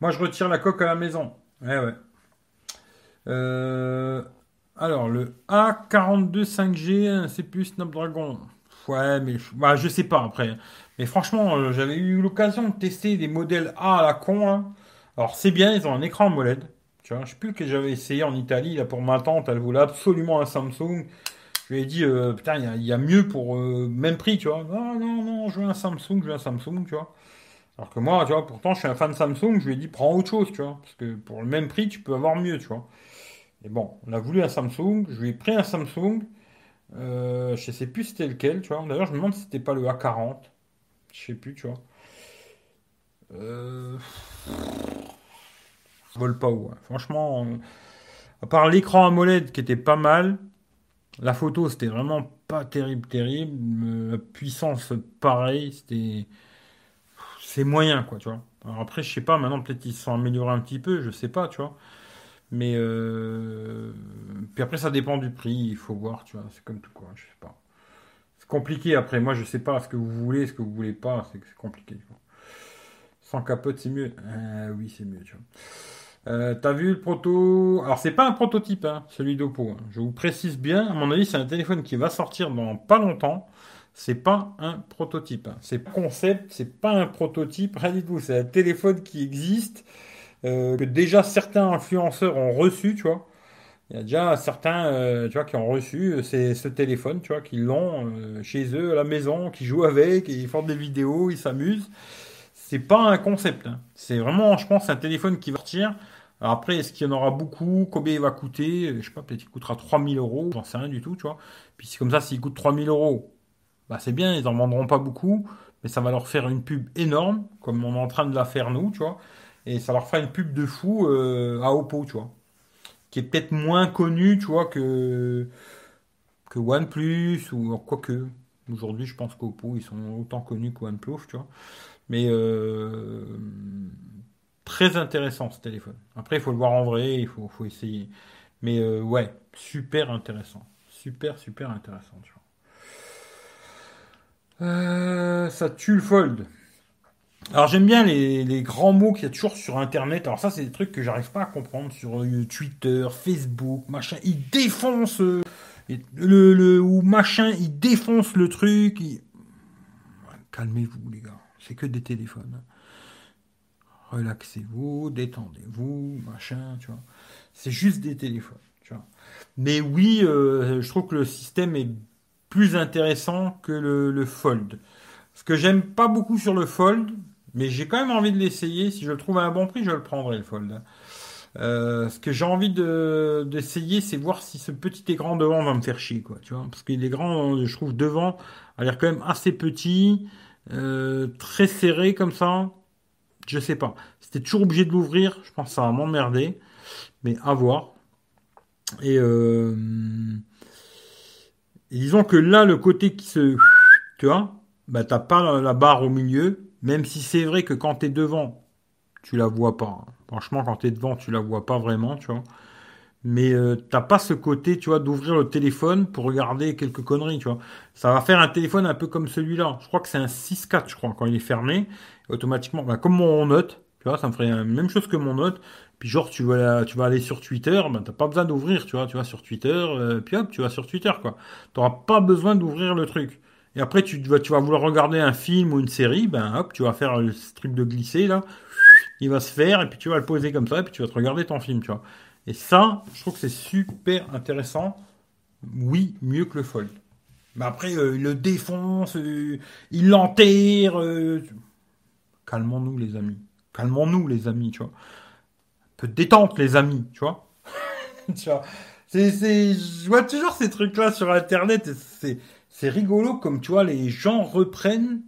Moi je retire la coque à la maison. Ouais, ouais. Euh, alors, le A42 5G, c'est plus Snapdragon. Ouais, mais bah, je sais pas après. Mais franchement, euh, j'avais eu l'occasion de tester des modèles A à la con. Hein. Alors, c'est bien, ils ont un écran AMOLED. Tu vois, je sais plus que j'avais essayé en Italie. Là, pour ma tante, elle voulait absolument un Samsung. Je lui ai dit, euh, putain, il y, a mieux pour même prix, tu vois. Non, non, non, je veux un Samsung, je veux un Samsung, tu vois. Alors que moi, tu vois, pourtant, je suis un fan de Samsung, je lui ai dit, prends autre chose, tu vois. Parce que pour le même prix, tu peux avoir mieux, tu vois. Et bon, on a voulu un Samsung, je lui ai pris un Samsung. Euh, je sais plus c'était lequel, tu vois. D'ailleurs, je me demande si c'était pas le A40. Je sais plus, tu vois. Euh... Vole pas où. Hein. Franchement, à part l'écran AMOLED qui était pas mal, la photo c'était vraiment pas terrible, terrible. La puissance, pareil, c'était c'est moyen, quoi, tu vois. Alors après, je sais pas, maintenant peut-être qu'ils se sont améliorés un petit peu, je sais pas, tu vois. Mais euh... puis après, ça dépend du prix, il faut voir, tu vois. C'est comme tout, quoi, je sais pas. C'est compliqué après, moi je sais pas ce que vous voulez, ce que vous voulez pas, c'est compliqué. Sans capote, c'est mieux. Euh, oui, c'est mieux, tu vois. Euh, T'as vu le proto Alors c'est pas un prototype, hein, celui d'Oppo. Hein. Je vous précise bien. À mon avis, c'est un téléphone qui va sortir dans pas longtemps c'est pas un prototype. C'est pas concept, c'est pas un prototype, rien du tout. C'est un téléphone qui existe, euh, que déjà certains influenceurs ont reçu, tu vois. Il y a déjà certains, euh, tu vois, qui ont reçu euh, ce téléphone, tu vois, qui l'ont chez eux à la maison, qui jouent avec, ils font des vidéos, ils s'amusent. C'est pas un concept. Hein. C'est vraiment, je pense, un téléphone qui va sortir. Après, est-ce qu'il y en aura beaucoup? Combien il va coûter? Je sais pas, peut-être qu'il coûtera 3000 euros, j'en sais rien du tout, tu vois. Puis c'est comme ça, s'il coûte 3000 euros, bah, c'est bien, ils n'en vendront pas beaucoup, mais ça va leur faire une pub énorme, comme on est en train de la faire nous, tu vois. Et ça leur fera une pub de fou euh, à Oppo, tu vois. Qui est peut-être moins connu, tu vois, que, que OnePlus, ou quoique. Aujourd'hui, je pense qu'Oppo, ils sont autant connus que OnePlus, tu vois. Mais euh, très intéressant ce téléphone. Après, il faut le voir en vrai, il faut, faut essayer. Mais euh, ouais, super intéressant. Super, super intéressant, tu vois. Euh, ça tue le fold. Alors j'aime bien les, grands mots qu'il y a toujours sur Internet. Alors ça, c'est des trucs que j'arrive pas à comprendre sur euh, Twitter, Facebook, machin. Ils défoncent euh, le, ou machin, ils défoncent le truc. Calmez-vous les gars, c'est que des téléphones. Relaxez-vous, détendez-vous, machin, tu vois. C'est juste des téléphones, tu vois. Mais oui, je trouve que le système est plus intéressant que le, Fold. Ce que j'aime pas beaucoup sur le Fold, mais j'ai quand même envie de l'essayer. Si je le trouve à un bon prix, je le prendrai, le Fold. Euh, ce que j'ai envie d'essayer, c'est voir si ce petit écran devant va me faire chier, quoi. Tu vois, parce que l'écran, je trouve devant, a l'air quand même assez petit, euh, très serré comme ça. Je sais pas. C'était toujours obligé de l'ouvrir. Je pense que ça va m'emmerder, mais à voir. Et, euh, disons que là, le côté qui se, tu vois, bah t'as pas la barre au milieu même si c'est vrai que quand tu es devant, tu la vois pas. Franchement, quand tu es devant, tu la vois pas vraiment, tu vois. Mais euh, t'as pas ce côté, tu vois, d'ouvrir le téléphone pour regarder quelques conneries, tu vois. Ça va faire un téléphone un peu comme celui-là. Je crois que c'est un 6.4, je crois, quand il est fermé. Automatiquement, bah, comme mon note, tu vois, ça me ferait la même chose que mon note. Genre, tu vas, aller sur Twitter, bah, t'as pas besoin d'ouvrir, tu vois. Tu vas sur Twitter, euh, puis hop, tu vas sur Twitter, quoi. T'auras pas besoin d'ouvrir le truc. Et après, tu vas, tu vas vouloir regarder un film ou une série, ben hop, tu vas faire le truc de glisser là, il va se faire, et puis tu vas le poser comme ça, et puis tu vas te regarder ton film, tu vois. Et ça, je trouve que c'est super intéressant. Oui, mieux que le Fold. Mais après, euh, il le défonce, euh, il l'enterre. Calmons-nous, les amis. Calmons-nous, les amis, tu vois. Peu détente, les amis, tu vois. C'est, je vois toujours ces trucs-là sur Internet. C'est, c'est rigolo comme tu vois, les gens reprennent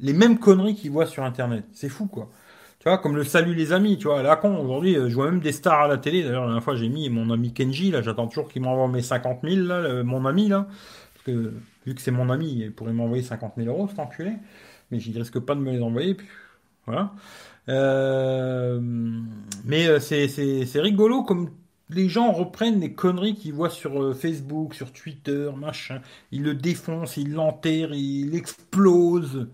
les mêmes conneries qu'ils voient sur Internet. C'est fou, quoi. Tu vois, comme le salut les amis, tu vois, la con, aujourd'hui, euh, je vois même des stars à la télé. D'ailleurs, la dernière fois, j'ai mis mon ami Kenji, là, j'attends toujours qu'il m'envoie mes 50 000, là, mon ami, là. Parce que, vu que c'est mon ami, il pourrait m'envoyer 50 000 euros, cet enculé. Mais je risque pas de me les envoyer, voilà. Euh, mais euh, c'est rigolo comme les gens reprennent les conneries qu'ils voient sur euh, Facebook, sur Twitter, machin. Ils le défoncent, ils l'enterrent, ils l'explosent.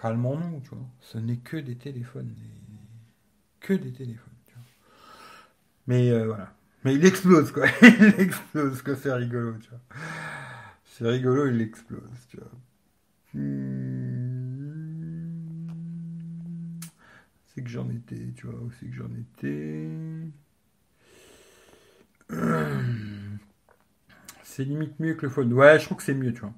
Calmons-nous, tu vois. Ce n'est que des téléphones. Que des téléphones, tu vois. Mais voilà. Mais il explose, quoi. il explose, que c'est rigolo, tu vois. C'est rigolo, il explose, tu vois. Hmm. Que j'en étais, tu vois. Où c'est que j'en étais c'est limite mieux que le Fold. Ouais, je trouve que c'est mieux, tu vois.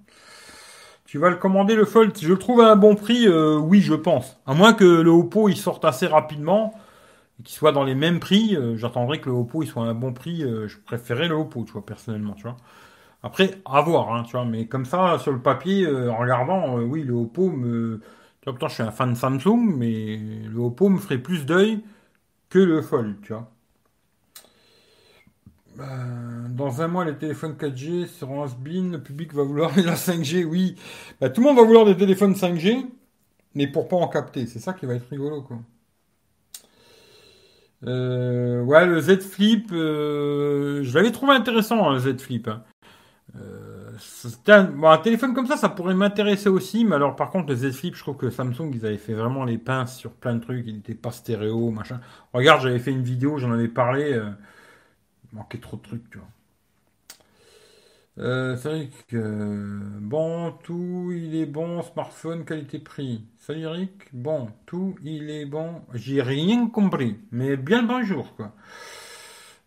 Tu vas le commander le Fold. Je le trouve à un bon prix, euh, oui, je pense. À moins que le Oppo il sorte assez rapidement et qu'il soit dans les mêmes prix. Euh, j'attendrai que le Oppo il soit à un bon prix. Euh, je préférais le Oppo, tu vois, personnellement, tu vois. Après, à voir, hein, tu vois. Mais comme ça, sur le papier, en regardant, oui, le Oppo me. Pourtant, je suis un fan de Samsung, mais le Oppo me ferait plus d'œil que le Fold, tu vois. Bah, dans un mois, les téléphones 4G seront has-been. Le public va vouloir la 5G, oui. Bah, tout le monde va vouloir des téléphones 5G, mais pour pas en capter. C'est ça qui va être rigolo, quoi. Euh, ouais, le Z Flip, euh, je l'avais trouvé intéressant, hein, le Z Flip. Hein. Euh, un, téléphone comme ça, ça pourrait m'intéresser aussi, mais alors par contre, le Z Flip, je trouve que Samsung, ils avaient fait vraiment les pinces sur plein de trucs, il n'était pas stéréo, machin. Regarde, j'avais fait une vidéo, j'en avais parlé. Il manquait trop de trucs, tu vois. Euh, c'est vrai que bon, tout il est bon, smartphone qualité-prix. Salut Eric, bon, tout il est bon. J'ai rien compris, mais bien bonjour quoi.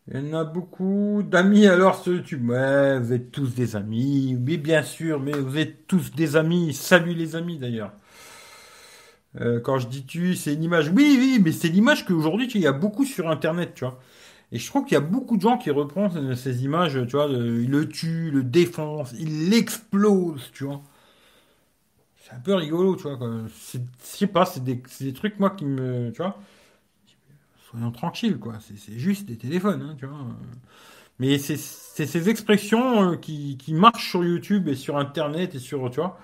Il y en a beaucoup d'amis alors sur YouTube. Ouais, vous êtes tous des amis, oui bien sûr, mais vous êtes tous des amis. Salut les amis d'ailleurs. Euh, quand je dis tu, c'est une image. Oui, oui, mais c'est l'image qu'aujourd'hui, il y a beaucoup sur Internet, tu vois. Et je trouve qu'il y a beaucoup de gens qui reprennent ces images, tu vois, il le tue, le défonce, il l'explose, tu vois. C'est un peu rigolo, tu vois. Je sais pas, c'est des, trucs, moi, qui me. Tu vois. Soyons tranquilles, quoi. C'est juste des téléphones, hein, tu vois. Mais c'est ces expressions euh, qui, qui, marchent sur YouTube et sur Internet et sur. Tu vois.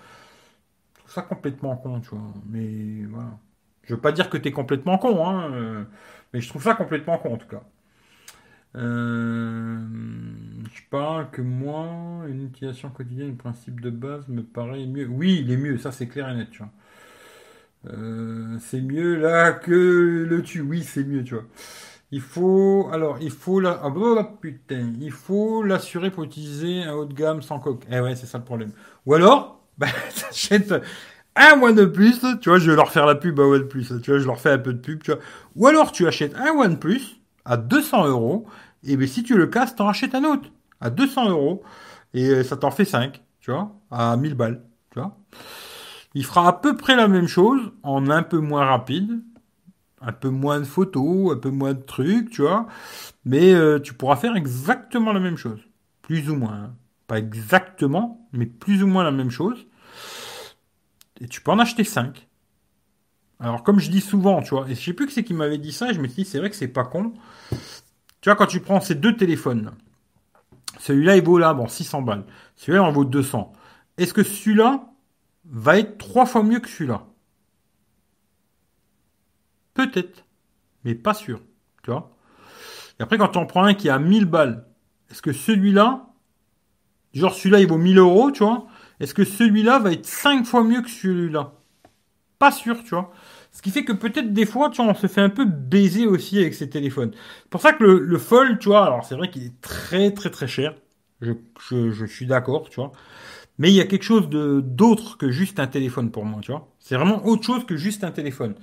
Je ça complètement con, tu vois. Mais voilà. Je veux pas dire que t'es complètement con, hein. Euh, mais je trouve ça complètement con, en tout cas. Euh, je parle que moi, une utilisation quotidienne, le principe de base me paraît mieux. Oui, il est mieux, ça c'est clair et net. Tu vois. Euh, c'est mieux là que le tu. Oui, c'est mieux, tu vois. Il faut, alors, il faut la, ah bah, putain, il faut l'assurer pour utiliser un haut de gamme sans coque. Eh ouais, c'est ça le problème. Ou alors, bah, t'achètes un OnePlus, tu vois, je vais leur faire la pub à OnePlus, tu vois, je leur fais un peu de pub, tu vois. Ou alors, tu achètes un OnePlus à 200 euros, et ben, si tu le casses, t'en achètes un autre à 200 euros, et ça t'en fait 5, tu vois, à 1000 balles, tu vois. Il fera à peu près la même chose, en un peu moins rapide, un peu moins de photos, un peu moins de trucs, tu vois. Mais euh, tu pourras faire exactement la même chose. Plus ou moins. Hein. Pas exactement, mais plus ou moins la même chose. Et tu peux en acheter 5. Alors, comme je dis souvent, tu vois, et je sais plus que c'est qui m'avait dit ça, et je me suis dit, c'est vrai que c'est pas con. Tu vois, quand tu prends ces deux téléphones, celui-là, il vaut là, bon, 600 balles. Celui-là, il en vaut 200. Est-ce que celui-là va être trois fois mieux que celui-là Peut-être, mais pas sûr. Tu vois Et après, quand en prends un qui a 1000 balles, est-ce que celui-là, genre celui-là, il vaut 1000 euros, tu vois Est-ce que celui-là va être 5 fois mieux que celui-là? Pas sûr, tu vois ce qui fait que peut-être des fois, tu vois, on se fait un peu baiser aussi avec ces téléphones. C'est pour ça que le, le Fold, tu vois, alors c'est vrai qu'il est très très très cher. Je, je, je suis d'accord, tu vois. Mais il y a quelque chose de d'autre que juste un téléphone pour moi, tu vois. C'est vraiment autre chose que juste un téléphone.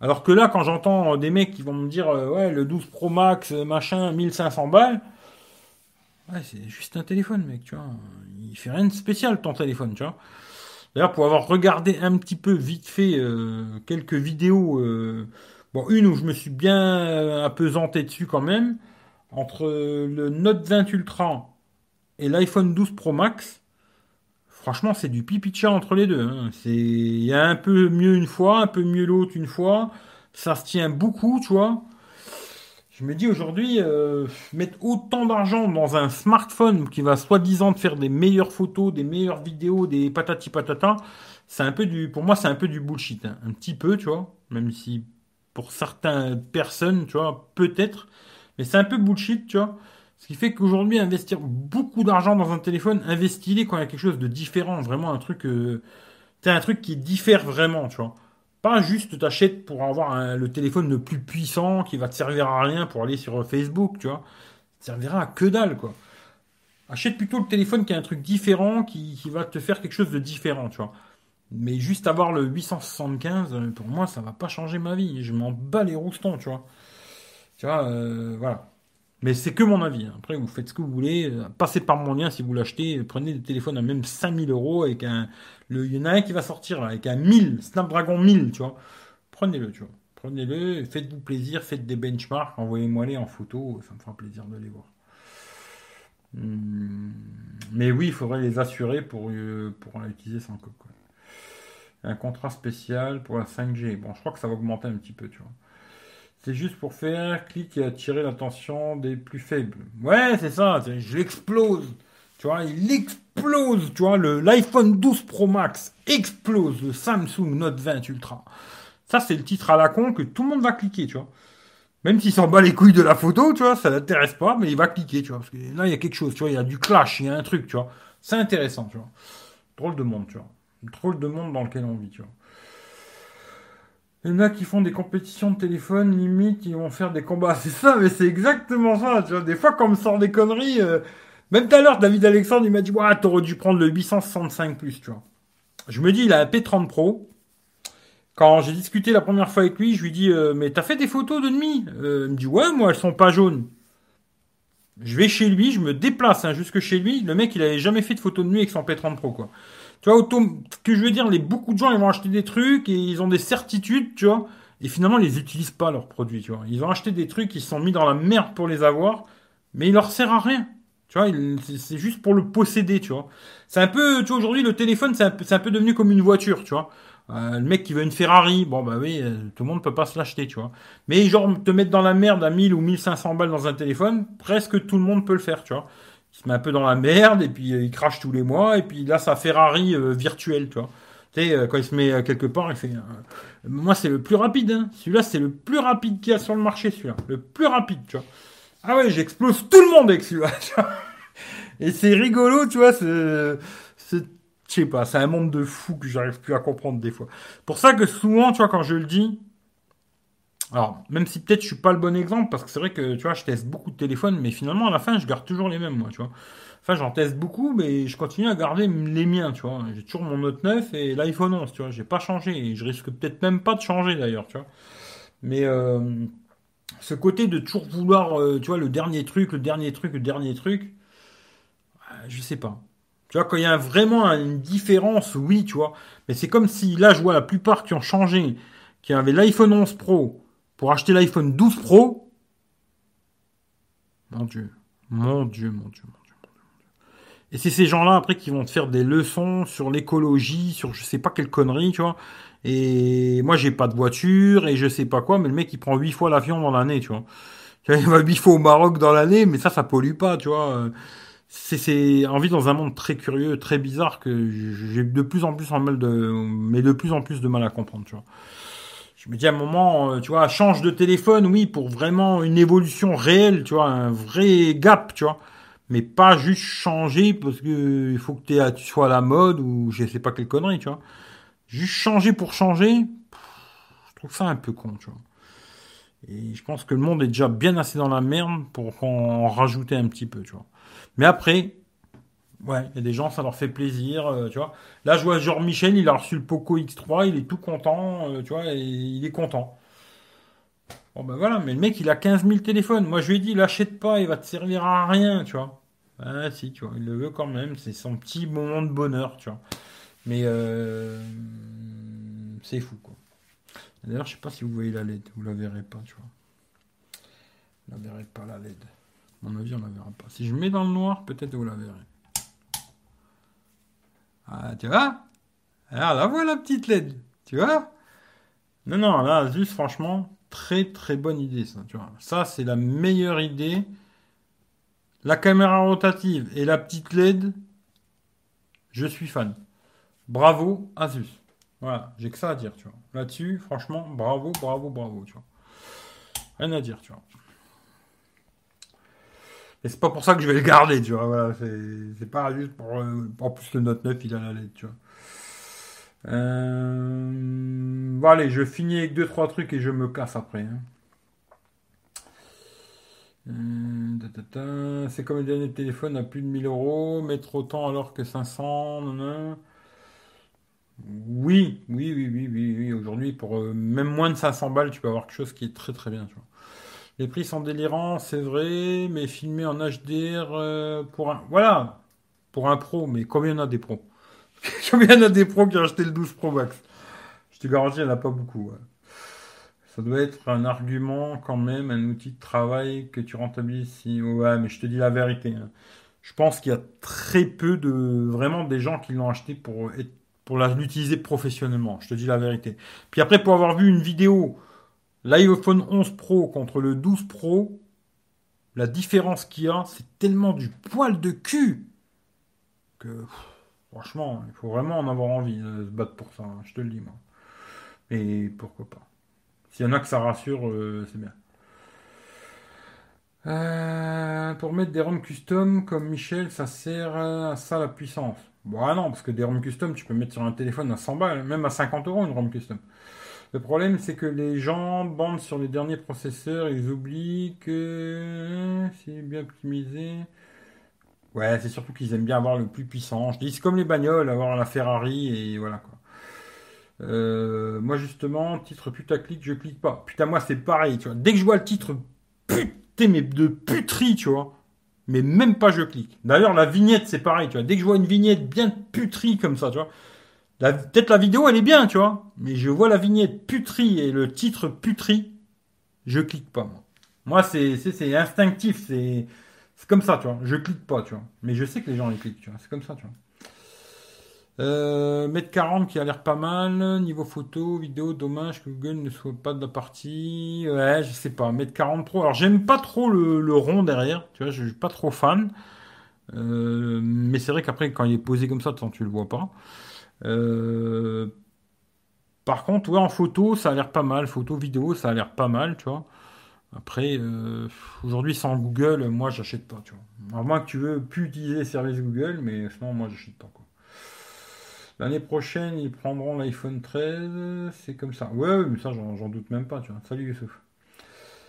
Alors que là, quand j'entends des mecs qui vont me dire, euh, ouais, le 12 Pro Max, euh, machin, 1500 balles, ouais, c'est juste un téléphone, mec, tu vois. Il fait rien de spécial, ton téléphone, tu vois. D'ailleurs, pour avoir regardé un petit peu vite fait euh, quelques vidéos, bon, une où je me suis bien apesanté dessus quand même, entre le Note 20 Ultra et l'iPhone 12 Pro Max, franchement, c'est du pipi de entre les deux. Hein. C'est, il y a un peu mieux une fois, un peu mieux l'autre une fois. Ça se tient beaucoup, tu vois. Je me dis aujourd'hui, euh, mettre autant d'argent dans un smartphone qui va soi-disant faire des meilleures photos, des meilleures vidéos, des patati patata, c'est un peu du, pour moi, c'est un peu du bullshit, hein. un petit peu, tu vois. Même si pour certaines personnes, tu vois, peut-être, mais c'est un peu bullshit, tu vois. Ce qui fait qu'aujourd'hui, investir beaucoup d'argent dans un téléphone, investis-les quand il y a quelque chose de différent, vraiment un truc, euh, un truc qui diffère vraiment, tu vois. Pas juste t'achètes pour avoir le téléphone le plus puissant qui va te servir à rien pour aller sur Facebook, tu vois. Ça servira à que dalle, quoi. Achète plutôt le téléphone qui a un truc différent, qui, va te faire quelque chose de différent, tu vois. Mais juste avoir le 875, euh, pour moi, ça va pas changer ma vie. Je m'en bats les roustons, tu vois. Tu vois, euh, voilà. Mais c'est que mon avis. Après, vous faites ce que vous voulez. Passez par mon lien si vous l'achetez. Prenez des téléphones à même 5000 euros avec un. Le... Il y en a un qui va sortir avec un 1000, Snapdragon 1000, tu vois. Prenez-le, tu vois. Prenez-le, faites-vous plaisir, faites des benchmarks, envoyez-moi les en photo, ça me fera plaisir de les voir. Hmm. Mais oui, il faudrait les assurer pour, euh, pour l'utiliser sans coque. Un contrat spécial pour la 5G. Bon, je crois que ça va augmenter un petit peu, tu vois. C'est juste pour faire clic et attirer l'attention des plus faibles. Ouais, c'est ça, je l'explose. Tu vois, il explose, tu vois, l'iPhone 12 Pro Max explose le Samsung Note 20 Ultra. Ça, c'est le titre à la con que tout le monde va cliquer, tu vois. Même s'il s'en bat les couilles de la photo, tu vois, ça l'intéresse pas, mais il va cliquer, tu vois. Parce que là, il y a quelque chose, tu vois, il y a du clash, il y a un truc, tu vois. C'est intéressant, tu vois. Drôle de monde, tu vois. Drôle de monde dans lequel on vit, tu vois. Il y en a qui font des compétitions de téléphone, limite, ils vont faire des combats. C'est ça, mais c'est exactement ça. Tu vois, des fois, quand on me sort des conneries, euh, même tout à l'heure, David Alexandre, il m'a dit, ouais, t'aurais dû prendre le 865 plus, tu vois. Je me dis, il a un P30 Pro. Quand j'ai discuté la première fois avec lui, je lui dis, euh, mais t'as fait des photos de nuit euh, Il me dit, ouais, moi, elles sont pas jaunes. Je vais chez lui, je me déplace hein, jusque chez lui. Le mec, il avait jamais fait de photos de nuit avec son P30 Pro, quoi. Tu vois, ce que je veux dire, les, beaucoup de gens, ils vont acheter des trucs et ils ont des certitudes, tu vois. Et finalement, ils n'utilisent pas leurs produits, tu vois. Ils ont acheté des trucs, ils se sont mis dans la merde pour les avoir, mais il leur sert à rien. Tu vois, c'est juste pour le posséder, tu vois. C'est un peu, tu vois, aujourd'hui, le téléphone, c'est un, un, peu devenu comme une voiture, tu vois. Euh, le mec qui veut une Ferrari, bon, bah oui, euh, tout le monde peut pas se l'acheter, tu vois. Mais genre, te mettre dans la merde à 1000 ou 1500 balles dans un téléphone, presque tout le monde peut le faire, tu vois il se met un peu dans la merde et puis euh, il crache tous les mois et puis là sa Ferrari euh, virtuelle, tu vois. Tu sais, euh, quand il se met quelque part, il fait. moi, c'est le plus rapide. Hein. Celui-là, c'est le plus rapide qu'il y a sur le marché, celui-là. Le plus rapide, tu vois. Ah ouais, j'explose tout le monde avec celui-là. Et c'est rigolo, tu vois. C'est, je Je sais pas, c'est un monde de fou que j'arrive plus à comprendre des fois. Pour ça que souvent, tu vois, quand je le dis, alors, même si peut-être je suis pas le bon exemple, parce que c'est vrai que, tu vois, je teste beaucoup de téléphones, mais finalement, à la fin, je garde toujours les mêmes, moi, tu vois. Enfin, j'en teste beaucoup, mais je continue à garder les miens, tu vois. J'ai toujours mon Note 9 et l'iPhone 11, tu vois. J'ai pas changé, et je risque peut-être même pas de changer, d'ailleurs, tu vois. Mais, euh, ce côté de toujours vouloir, euh, tu vois, le dernier truc, le dernier truc, le dernier truc, euh, je sais pas. Tu vois, quand il y a vraiment une différence, oui, tu vois. Mais c'est comme si, là, je vois la plupart qui ont changé, qui avaient l'iPhone 11 Pro pour acheter l'iPhone 12 Pro. Mon Dieu. Mon Dieu, mon Dieu, mon Dieu. Et c'est ces gens-là, après, qui vont te faire des leçons sur l'écologie, sur je sais pas quelle connerie, tu vois. Et moi, j'ai pas de voiture, et je sais pas quoi, mais le mec, il prend 8 fois l'avion dans l'année, tu vois. Il va 8 fois au Maroc dans l'année, mais ça, ça pollue pas, tu vois c'est envie dans un monde très curieux, très bizarre que j'ai de plus en plus en mal de, mais de plus en plus de mal à comprendre, tu vois. Je me dis à un moment, euh, tu vois, change de téléphone, oui, pour vraiment une évolution réelle, tu vois, un vrai gap, tu vois. Mais pas juste changer parce que il faut que tu sois à la mode ou je sais pas quelle connerie, tu vois. Juste changer pour changer, je trouve ça un peu con, tu vois. Et je pense que le monde est déjà bien assez dans la merde pour qu'on rajoute un petit peu, tu vois. Mais après, ouais, il y a des gens, ça leur fait plaisir, euh, tu vois. Là, je vois Jean Michel, il a reçu le Poco X3, il est tout content, euh, tu vois, et il est content. Bon, ben voilà, mais le mec, il a 15 000 téléphones. Moi, je lui ai dit, l'achète pas, il va te servir à rien, tu vois. Ah, si, tu vois, il le veut quand même, c'est son petit moment de bonheur, tu vois. Mais euh, c'est fou, quoi. D'ailleurs, je sais pas si vous voyez la LED, vous la verrez pas, tu vois. Vous la verrez pas, la LED mon avis, on la verra pas. Si je mets dans le noir, peut-être vous la verrez. Ah, tu vois? Alors, la voilà la petite LED. Tu vois? Non, non, là, juste franchement, très très bonne idée, ça. Tu vois ça, c'est la meilleure idée. La caméra rotative et la petite LED, je suis fan. Bravo, Asus. Voilà, j'ai que ça à dire, tu vois. Là-dessus, franchement, bravo, bravo, bravo, tu vois. Rien à dire, tu vois. Et c'est pas pour ça que je vais le garder, tu vois. Voilà, c'est pas juste pour. Euh, en plus, le Note 9, il a la LED, tu vois. Euh... Bon, allez, je finis avec 2-3 trucs et je me casse après. Hein. Euh, c'est comme le dernier téléphone à plus de 1000 euros, mettre autant alors que 500. Oui, oui, oui, oui, oui, oui. Aujourd'hui, pour euh, même moins de 500 balles, tu peux avoir quelque chose qui est très très bien, tu vois. Les prix sont délirants, c'est vrai, mais filmé en HDR euh, pour un. Voilà Pour un pro, mais combien il y en a des pros Combien il y en a des pros qui ont acheté le 12 Pro Max Je te garantis, il n'y en a pas beaucoup. Ça doit être un argument quand même, un outil de travail que tu rentabilises si. Ouais, mais je te dis la vérité. Hein. Je pense qu'il y a très peu de. Vraiment des gens qui l'ont acheté pour pour l'utiliser professionnellement. Je te dis la vérité. Puis après, pour avoir vu une vidéo L'iPhone 11 Pro contre le 12 Pro, la différence qu'il y a, c'est tellement du poil de cul que franchement, il faut vraiment en avoir envie de se battre pour ça, hein, je te le dis moi. Et pourquoi pas. S'il y en a que ça rassure, euh, c'est bien. Euh, pour mettre des ROM custom comme Michel, ça sert à ça la puissance. Bon, ah non, parce que des ROM custom, tu peux mettre sur un téléphone à 100 balles, même à 50 euros une ROM custom. Le problème, c'est que les gens bandent sur les derniers processeurs, ils oublient que c'est bien optimisé. Ouais, c'est surtout qu'ils aiment bien avoir le plus puissant. Je dis, c'est comme les bagnoles, avoir la Ferrari et voilà quoi. Euh, moi justement, titre putaclic, je clique pas. Putain, moi c'est pareil, tu vois. Dès que je vois le titre putain, mais de puterie, tu vois. Mais même pas je clique. D'ailleurs, la vignette, c'est pareil, tu vois. Dès que je vois une vignette bien puterie comme ça, tu vois. Peut-être la vidéo, elle est bien, tu vois. Mais je vois la vignette puterie et le titre puterie, je clique pas, moi. Moi, c'est instinctif, c'est comme ça, tu vois. Je clique pas, tu vois. Mais je sais que les gens les cliquent, tu vois. C'est comme ça, tu vois. Euh, Mètre 40 qui a l'air pas mal. Niveau photo, vidéo, dommage que Google ne soit pas de la partie. Ouais, je sais pas. Mètre 40 Pro. Alors, j'aime pas trop le, rond derrière. Tu vois, je suis pas trop fan. Euh, mais c'est vrai qu'après, quand il est posé comme ça, tu le vois pas. Euh, par contre, ouais, en photo, ça a l'air pas mal. Photo, vidéo, ça a l'air pas mal, tu vois. Après, euh, aujourd'hui, sans Google, moi, j'achète pas, tu vois. À moins que tu veux plus utiliser les services Google, mais sinon, moi, j'achète pas, quoi. L'année prochaine, ils prendront l'iPhone 13, c'est comme ça. Ouais, mais ça, j'en doute même pas, tu vois. Salut, Youssouf.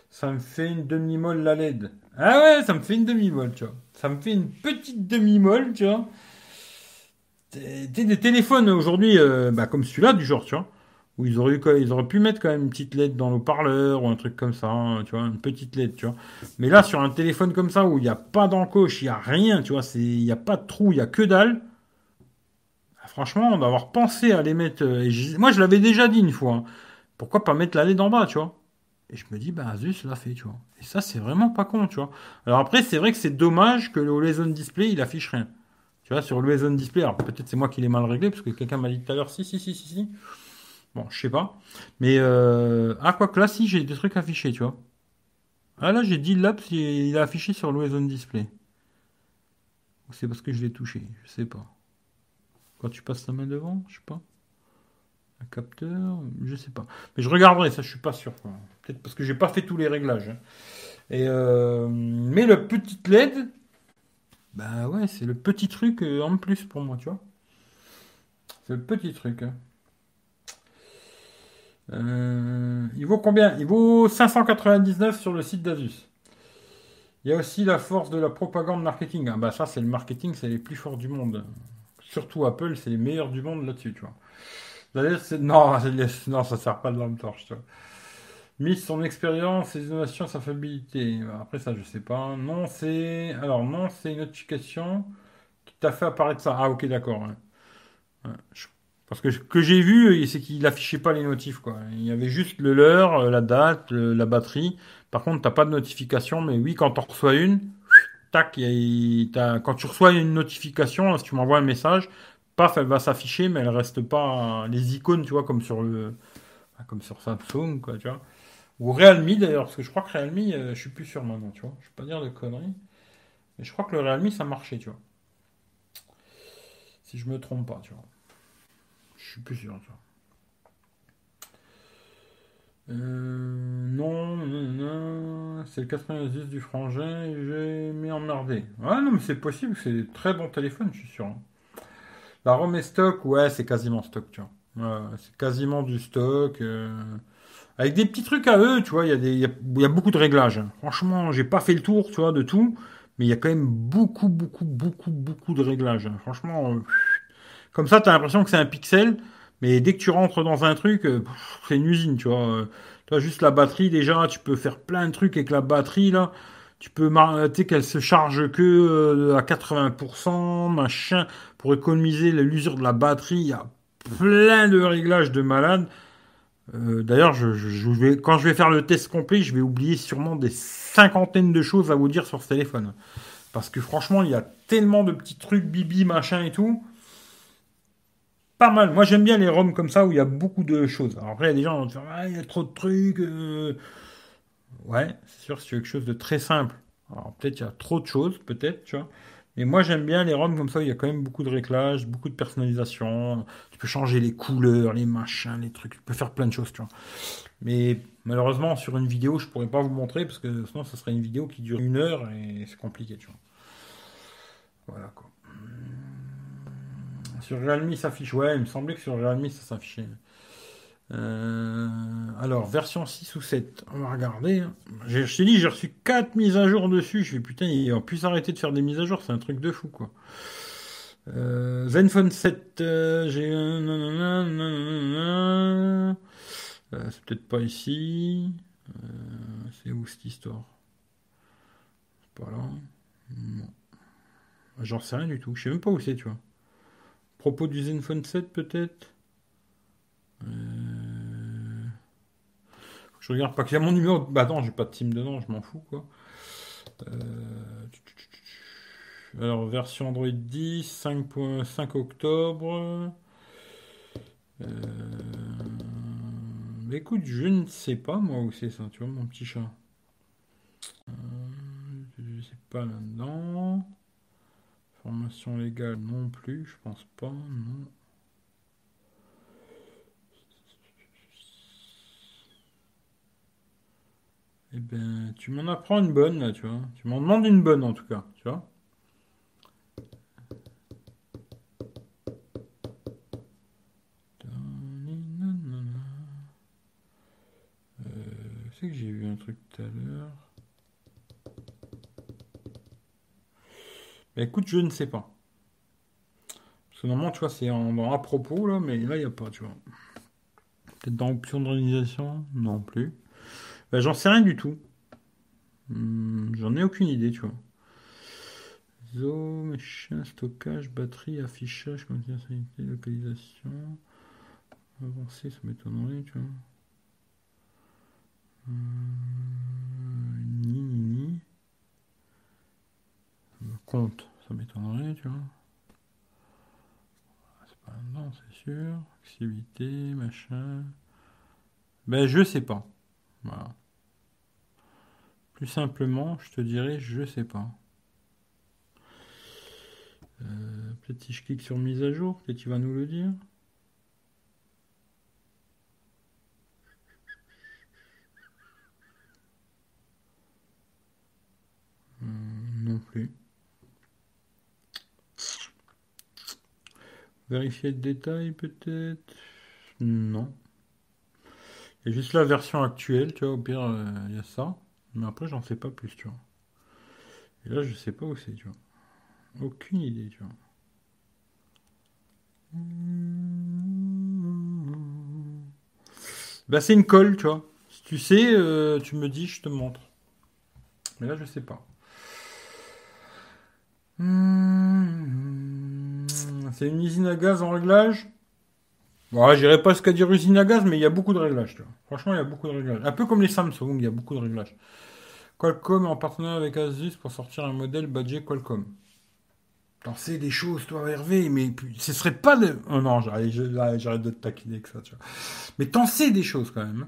Ça me fait une demi-molle la LED. Ah ouais, ça me fait une demi-molle, tu vois. Ça me fait une petite demi-molle, tu vois des téléphones aujourd'hui, euh, bah, comme celui-là, du genre, tu vois, où ils auraient, pu mettre quand même une petite LED dans le parleur ou un truc comme ça, hein, tu vois, une petite LED, tu vois. Mais là, sur un téléphone comme ça, où il n'y a pas d'encoche, il n'y a rien, tu vois, il n'y a pas de trou, il n'y a que dalle, bah, franchement, d'avoir pensé à les mettre. Euh, moi, je l'avais déjà dit une fois, hein, pourquoi pas mettre la LED en bas, tu vois. Et je me dis, bah, Asus l'a fait, tu vois. Et ça, c'est vraiment pas con, tu vois. Alors après, c'est vrai que c'est dommage que le Horizon Display, il affiche rien. Tu vois, sur l'Horizon Display, alors peut-être c'est moi qui l'ai mal réglé, parce que quelqu'un m'a dit tout à l'heure, si, si, si, si, si. Bon, je sais pas. Mais, euh... ah, quoi que là, si, j'ai des trucs affichés, tu vois. Ah, là, j'ai dit Labs, il est affiché sur l'Horizon Display. C'est parce que je l'ai touché, je sais pas. Quand tu passes ta main devant, je sais pas. Un capteur, je sais pas. Mais je regarderai, ça, je suis pas sûr. Peut-être parce que j'ai pas fait tous les réglages. Hein. Et euh... mais le petit LED, bah ouais, c'est le petit truc euh, en plus pour moi, tu vois. C'est le petit truc. Hein. Euh, il vaut combien? Il vaut 599 sur le site d'Asus. Il y a aussi la force de la propagande marketing. Ah bah ça, c'est le marketing, c'est les plus forts du monde. Surtout Apple, c'est les meilleurs du monde là-dessus, tu vois. Non, non, ça sert pas de lampe torche, tu vois. Mise son expérience, ses innovations, sa fiabilité. Après ça, je sais pas. Non, c'est. Alors, non, c'est une notification qui t'a fait apparaître ça. Ah, ok, d'accord. Parce que que j'ai vu, c'est qu'il affichait pas les notifs. Quoi. Il y avait juste le l'heure, euh, la date, la batterie. Par contre, t'as pas de notification, mais oui, quand on reçois une, tac, quand tu reçois une notification, si tu m'envoies un message, paf, elle va s'afficher, mais elle reste pas les icônes, tu vois, comme sur le, comme sur Samsung, quoi, tu vois. Ou Realme d'ailleurs, parce que je crois que Realme, euh, je suis plus sûr maintenant, tu vois. Je vais pas dire de conneries. Mais je crois que le Realme, ça marchait, tu vois. Si je me trompe pas, tu vois. Je suis plus sûr, tu vois. Euh, non, non, non. c'est le 90 du frangin, j'ai mis en emmerdé. Ouais, non, mais c'est possible, c'est des très bons téléphones, je suis sûr. Hein. La ROM est stock, ouais, c'est quasiment stock, tu vois. C'est quasiment du stock. Euh, avec des petits trucs à eux, tu vois, il y, a beaucoup de réglages. Hein. Franchement, j'ai pas fait le tour, tu vois, de tout, mais il y a quand même beaucoup, beaucoup, beaucoup, beaucoup de réglages. Franchement, comme ça, tu as l'impression que c'est un pixel, mais dès que tu rentres dans un truc, euh, c'est une usine, tu vois. Tu as juste la batterie, déjà, tu peux faire plein de trucs avec la batterie, là. Tu peux marquer euh, qu'elle se charge que euh, à 80%, machin, pour économiser l'usure de la batterie. Il y a plein de réglages de malades. Euh, d'ailleurs, quand je vais faire le test complet, je vais oublier sûrement des cinquantaines de choses à vous dire sur ce téléphone. Parce que franchement, il y a tellement de petits trucs, bibi, machin et tout. Pas mal. Moi, j'aime bien les ROM comme ça où il y a beaucoup de choses. Alors après, il y a des gens qui vont dire ah, il y a trop de trucs. Euh. Ouais, c'est sûr, c'est quelque chose de très simple. Alors peut-être il y a trop de choses, peut-être, tu vois. Et moi, j'aime bien les ROM comme ça, il y a quand même beaucoup de réglages, beaucoup de personnalisation. Tu peux changer les couleurs, les machins, les trucs. Tu peux faire plein de choses, tu vois. Mais malheureusement, sur une vidéo, je pourrais pas vous montrer parce que sinon, ça serait une vidéo qui dure une heure et c'est compliqué, tu vois. Voilà, quoi. Sur Realme, ça s'affiche. Ouais, il me semblait que sur Realme, ça s'affichait. Euh, alors, version 6 ou 7, on va regarder. Hein. Je, t'ai dit, j'ai reçu 4 mises à jour dessus. Je suis putain, ils ont pu s'arrêter de faire des mises à jour, c'est un truc de fou, quoi. Euh, Zenfone 7, euh, j'ai... Euh, c'est peut-être pas ici. Euh, c'est où cette histoire? C'est pas là. J'en sais rien du tout. Je sais même pas où c'est, tu vois. Propos du Zenfone 7, peut-être? Je regarde pas. Il y a mon numéro. Bah non, j'ai pas de team dedans, je m'en fous quoi. Euh, alors, version Android 10, 5.5 octobre. Euh, bah, écoute, je ne sais pas moi où c'est ça, tu vois, mon petit chat. Euh... Je sais pas là-dedans. Formation légale non plus, je pense pas, non. Eh ben, tu m'en apprends une bonne, là, tu vois. Tu m'en demandes une bonne, en tout cas, tu vois. Euh, c'est que j'ai vu un truc tout à l'heure. Bah écoute, je ne sais pas. Parce que normalement, tu vois, c'est à propos, là, mais là, il n'y a pas, tu vois. Peut-être dans option d'organisation Non plus. Bah, j'en sais rien du tout. Hmm, j'en ai aucune idée, tu vois. Zo, machin, stockage, batterie, affichage, confidentialité, localisation. Avancer, ça m'étonnerait, tu vois. Euh, ni, ni, ni. Compte, ça m'étonnerait, tu vois. C'est pas non, c'est sûr. Activité, machin. Ben, je sais pas. Voilà. Simplement, je te dirais, je sais pas. Euh, peut-être si je clique sur mise à jour, peut-être tu vas nous le dire. Euh, non plus. Vérifier le détail peut-être? Non. Il y a juste la version actuelle, tu vois, au pire, euh, il y a ça. Mais après, j'en sais pas plus, tu vois. Et là, je sais pas où c'est, tu vois. Aucune idée, tu vois. Bah, c'est une colle, tu vois. Si tu sais, euh, tu me dis, je te montre. Mais là, je sais pas. C'est une usine à gaz en réglage Bon, j'irai pas jusqu'à dire usine à gaz, mais il y a beaucoup de réglages. Tu vois. Franchement, il y a beaucoup de réglages. Un peu comme les Samsung, il y a beaucoup de réglages. Qualcomm en partenariat avec Asus pour sortir un modèle badgé Qualcomm. T'en sais des choses, toi, Hervé, mais ce serait pas de... Oh non, j'arrête de te taquiner avec ça, tu vois. Mais t'en sais des choses, quand même.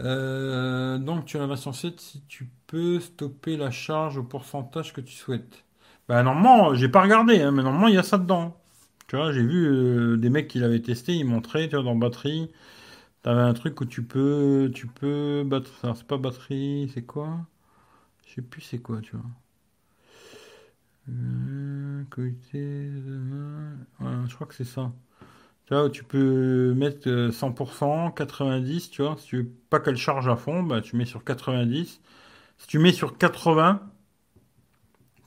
Euh, donc, tu as la 7, si tu peux stopper la charge au pourcentage que tu souhaites. Ben, normalement, j'ai pas regardé, hein, mais normalement, il y a ça dedans. Tu vois, j'ai vu euh, des mecs qui l'avaient testé, ils montraient, tu vois, dans batterie, t'avais un truc où tu peux, tu peux, battre, c'est pas batterie, c'est quoi? Je sais plus c'est quoi, tu vois. Euh, je crois que c'est ça. Tu vois, tu peux mettre 100%, euh, 90, tu vois. Si tu veux pas qu'elle charge à fond, bah, tu mets sur 90. Si tu mets sur 80,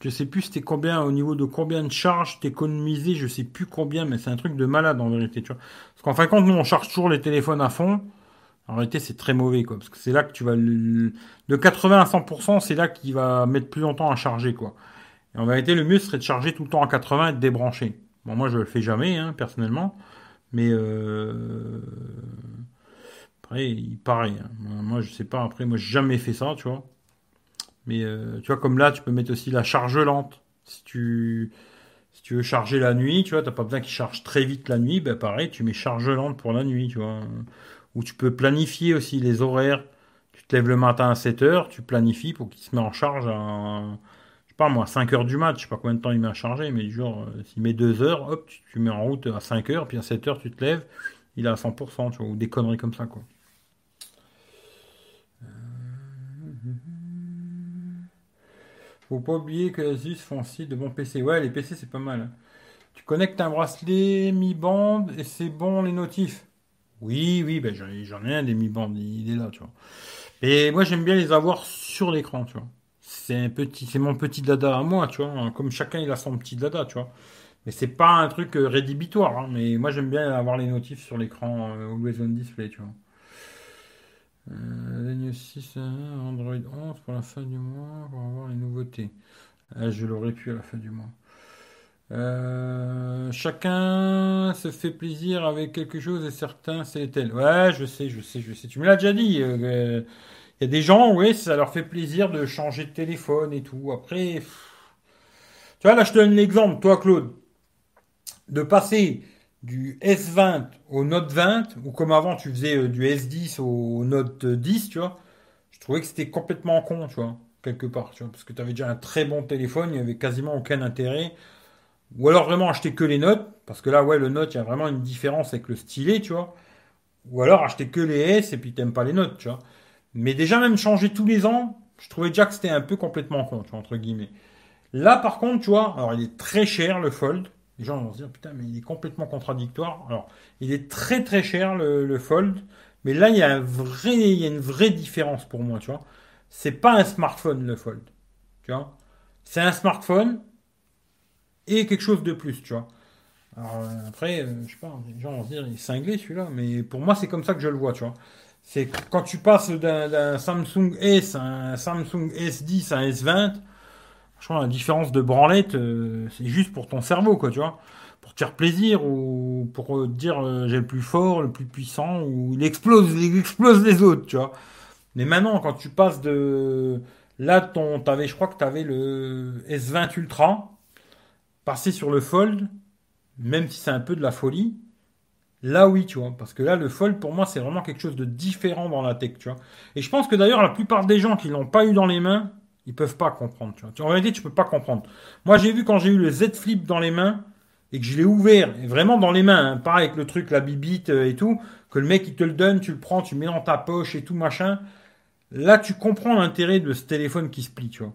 je sais plus c'était combien, au niveau de combien de charges t'économiser, je sais plus combien, mais c'est un truc de malade en vérité, tu vois. Parce qu'en fin de compte, nous, on charge toujours les téléphones à fond. En réalité, c'est très mauvais, quoi. Parce que c'est là que tu vas, de 80 à 100%, c'est là qu'il va mettre plus longtemps à charger, quoi. Et en vérité, le mieux serait de charger tout le temps à 80 et de débrancher. Bon, moi, je le fais jamais, hein, personnellement. Mais, euh... après, il paraît. Hein. Moi, je sais pas. Après, moi, j'ai jamais fait ça, tu vois. Mais euh, tu vois, comme là, tu peux mettre aussi la charge lente. Si tu, si tu veux charger la nuit, tu vois, t'as pas besoin qu'il charge très vite la nuit, ben pareil, tu mets charge lente pour la nuit, tu vois. Ou tu peux planifier aussi les horaires. Tu te lèves le matin à 7 heures, tu planifies pour qu'il se met en charge à, pas moi, 5 heures du mat, je sais pas combien de temps il met à charger, mais genre, euh, s'il met 2 heures, hop, tu, tu, mets en route à 5 heures, puis à 7 heures, tu te lèves, il est à 100%, tu vois, ou des conneries comme ça, quoi. Faut pas oublier que Asus font aussi de bons PC. Ouais, les PC, c'est pas mal. Hein. Tu connectes un bracelet mi-bande et c'est bon les notifs. Oui, oui, ben j'en ai un des mi-bandes, il est là, tu vois. Et moi, j'aime bien les avoir sur l'écran, tu vois. C'est petit, c'est mon petit dada à moi, tu vois. Comme chacun, il a son petit dada, tu vois. Mais c'est pas un truc euh, rédhibitoire, hein. mais moi, j'aime bien avoir les notifs sur l'écran euh, Always on Display, tu vois. Euh, 6, Android 11 pour la fin du mois, pour avoir les nouveautés. Ah, je l'aurais pu à la fin du mois. Euh, chacun se fait plaisir avec quelque chose et certains c'est tel. Ouais, je sais, je sais, je sais. Tu me l'as déjà dit. Euh, il y a des gens, oui, ça leur fait plaisir de changer de téléphone et tout. Après, tu vois, là, je te donne l'exemple, toi, Claude, de passer du S20 au Note 20, ou comme avant tu faisais euh, du S10 au Note 10, tu vois, je trouvais que c'était complètement con, tu vois, quelque part, tu vois, parce que tu avais déjà un très bon téléphone, il n'y avait quasiment aucun intérêt. Ou alors vraiment acheter que les notes, parce que là, ouais, le note, il y a vraiment une différence avec le stylet, tu vois. Ou alors acheter que les S et puis t'aimes pas les notes, tu vois. Mais déjà, même changer tous les ans, je trouvais déjà que c'était un peu complètement con, tu vois, entre guillemets. Là, par contre, tu vois, alors il est très cher, le Fold. Les gens vont se dire, putain, mais il est complètement contradictoire. Alors, il est très très cher le, Fold, Mais là, il y a une vraie différence pour moi, tu vois. C'est pas un smartphone, le Fold. Tu vois. C'est un smartphone et quelque chose de plus, tu vois. Alors, euh, après, euh, je sais pas, les gens vont se dire, il est cinglé celui-là, mais pour moi, c'est comme ça que je le vois, tu vois. C'est quand tu passes d'un Samsung S à un Samsung S10 à un S20, franchement, la différence de branlette, euh, c'est juste pour ton cerveau, quoi, tu vois. Pour te faire plaisir ou pour dire j'ai le plus fort, le plus puissant, ou il explose, il explose les autres, tu vois. Mais maintenant, quand tu passes de. Là, ton, avais, je crois que tu avais le S20 Ultra, passer sur le Fold, même si c'est un peu de la folie, là oui, tu vois. Parce que là, le Fold, pour moi, c'est vraiment quelque chose de différent dans la tech, tu vois. Et je pense que d'ailleurs, la plupart des gens qui l'ont pas eu dans les mains, ils peuvent pas comprendre, tu vois. En réalité, tu peux pas comprendre. Moi, j'ai vu quand j'ai eu le Z Flip dans les mains, et que je l'ai ouvert, et vraiment dans les mains, hein, pareil avec le truc, la bibite euh, et tout, que le mec il te le donne, tu le prends, tu le mets dans ta poche et tout machin. Là, tu comprends l'intérêt de ce téléphone qui se plie, tu vois.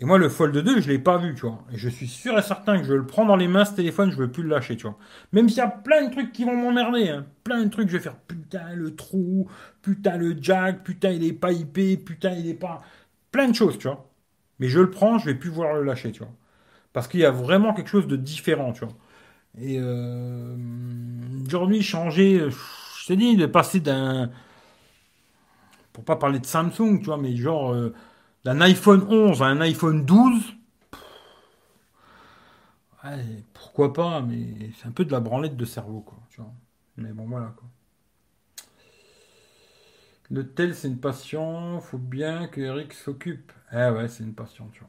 Et moi, le Fold 2, je l'ai pas vu, tu vois. Et je suis sûr et certain que je le prends dans les mains, ce téléphone, je veux plus le lâcher, tu vois. Même s'il y a plein de trucs qui vont m'emmerder, hein. Plein de trucs, je vais faire putain le trou, putain le jack, putain il est pas IP, putain il est pas. Plein de choses, tu vois. Mais je le prends, je vais plus vouloir le lâcher, tu vois. Parce qu'il y a vraiment quelque chose de différent, tu vois. Et euh, aujourd'hui, changer, je t'ai dit, de passer d'un. Pour pas parler de Samsung, tu vois, mais genre. Euh, d'un iPhone 11 à un iPhone 12, pourquoi pas, mais c'est un peu de la branlette de cerveau, quoi. Tu vois. Mais bon, voilà. Le tel, c'est une passion. Faut bien que Eric s'occupe. Eh ouais, c'est une passion, tu vois.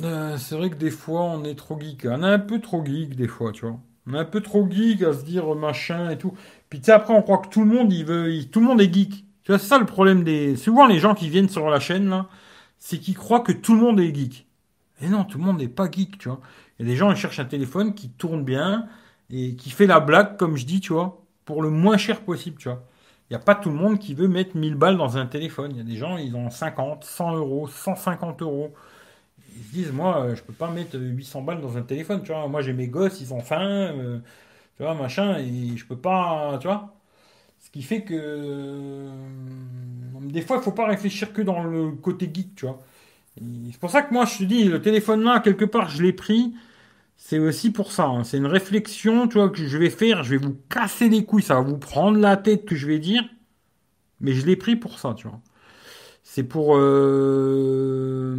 Euh, c'est vrai que des fois, on est trop geek. On est un peu trop geek, des fois, tu vois. On est un peu trop geek à se dire machin et tout. Puis tu sais, après, on croit que tout le monde, il veut, tout le monde est geek. Tu vois, c'est ça le problème des. Souvent, les gens qui viennent sur la chaîne, là, c'est qu'ils croient que tout le monde est geek. Et non, tout le monde n'est pas geek, tu vois. Il y a des gens qui cherchent un téléphone qui tourne bien et qui fait la blague, comme je dis, tu vois, pour le moins cher possible, tu vois. N'y a pas tout le monde qui veut mettre 1000 balles dans un téléphone. Il y a des gens, ils ont 50, 100 euros, 150 euros. Ils se disent, moi, euh, je peux pas mettre 800 balles dans un téléphone, tu vois. Moi, j'ai mes gosses, ils ont faim, euh, tu vois, machin, et je peux pas, tu vois. Ce qui fait que euh, des fois, il faut pas réfléchir que dans le côté geek, tu vois. C'est pour ça que moi, je te dis, le téléphone là, quelque part, je l'ai pris. C'est aussi pour ça. Hein. C'est une réflexion, tu vois, que je vais faire. Je vais vous casser les couilles. Ça va vous prendre la tête que je vais dire. Mais je l'ai pris pour ça, tu vois. C'est pour. Euh,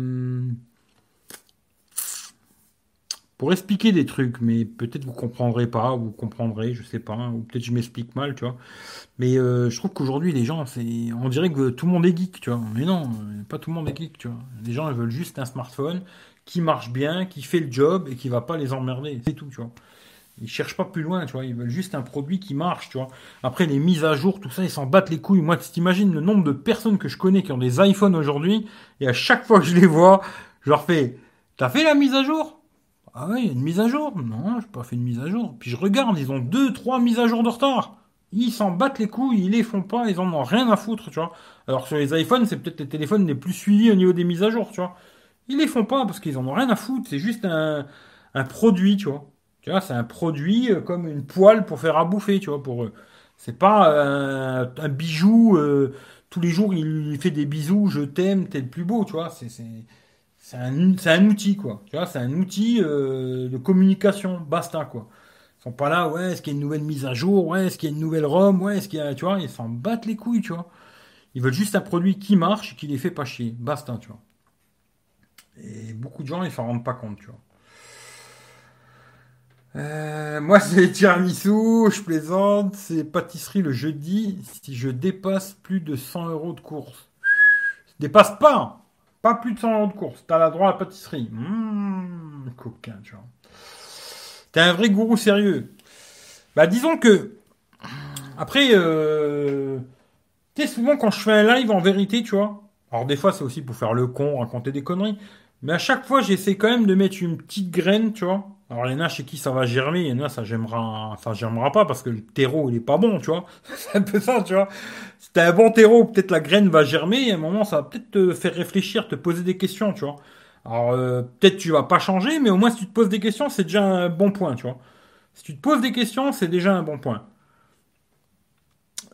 pour expliquer des trucs, mais peut-être vous comprendrez pas, ou vous comprendrez, je sais pas, ou peut-être je m'explique mal, tu vois. Mais euh, je trouve qu'aujourd'hui, les gens, c'est, on dirait que tout le monde est geek, tu vois. Mais non, pas tout le monde est geek, tu vois. Les gens, ils veulent juste un smartphone qui marche bien, qui fait le job et qui va pas les emmerder, c'est tout, tu vois. Ils cherchent pas plus loin, tu vois. Ils veulent juste un produit qui marche, tu vois. Après, les mises à jour, tout ça, ils s'en battent les couilles. Moi, tu t'imagines le nombre de personnes que je connais qui ont des iPhones aujourd'hui, et à chaque fois que je les vois, je leur fais, t'as fait la mise à jour? Ah oui, une mise à jour? Non, j'ai pas fait une mise à jour. Puis je regarde, ils ont deux, trois mises à jour de retard. Ils s'en battent les couilles, ils les font pas, ils en ont rien à foutre, tu vois. Alors sur les iPhones, c'est peut-être les téléphones les plus suivis au niveau des mises à jour, tu vois. Ils les font pas parce qu'ils en ont rien à foutre, c'est juste un, un produit, tu vois. Tu vois, c'est un produit euh, comme une poêle pour faire à bouffer, tu vois, pour eux. C'est pas un, un bijou, euh, tous les jours il fait des bisous, je t'aime, t'es le plus beau, tu vois. C'est c'est un, un, outil, quoi. Tu vois, c'est un outil euh, de communication, basta, quoi. Ils sont pas là, ouais, est-ce qu'il y a une nouvelle mise à jour, ouais, est-ce qu'il y a une nouvelle ROM, ouais, est-ce qu'il y a, tu vois, ils s'en battent les couilles, tu vois. Ils veulent juste un produit qui marche, qui les fait pas chier, basta, tu vois. Et beaucoup de gens, ils s'en rendent pas compte, tu vois. Euh, moi, c'est tiramisu, je plaisante, c'est pâtisserie le jeudi si je dépasse plus de 100 euros de course. Je dépasse pas pas plus de 100 euros de course. T'as la droit à la pâtisserie. Mmh, coquin, tu vois. T'es un vrai gourou sérieux. Bah, disons que. Après, euh, tu sais, souvent quand je fais un live en vérité, tu vois. Alors, des fois, c'est aussi pour faire le con, raconter des conneries. Mais à chaque fois, j'essaie quand même de mettre une petite graine, tu vois. Alors, il y en a chez qui ça va germer, il y en a, ça germera, ça germera pas parce que le terreau, il est pas bon, tu vois. C'est un peu ça, tu vois. Si t'as un bon terreau, peut-être la graine va germer et à un moment, ça va peut-être te faire réfléchir, te poser des questions, tu vois. Alors, euh, peut-être tu vas pas changer, mais au moins, si tu te poses des questions, c'est déjà un bon point, tu vois. Si tu te poses des questions, c'est déjà un bon point.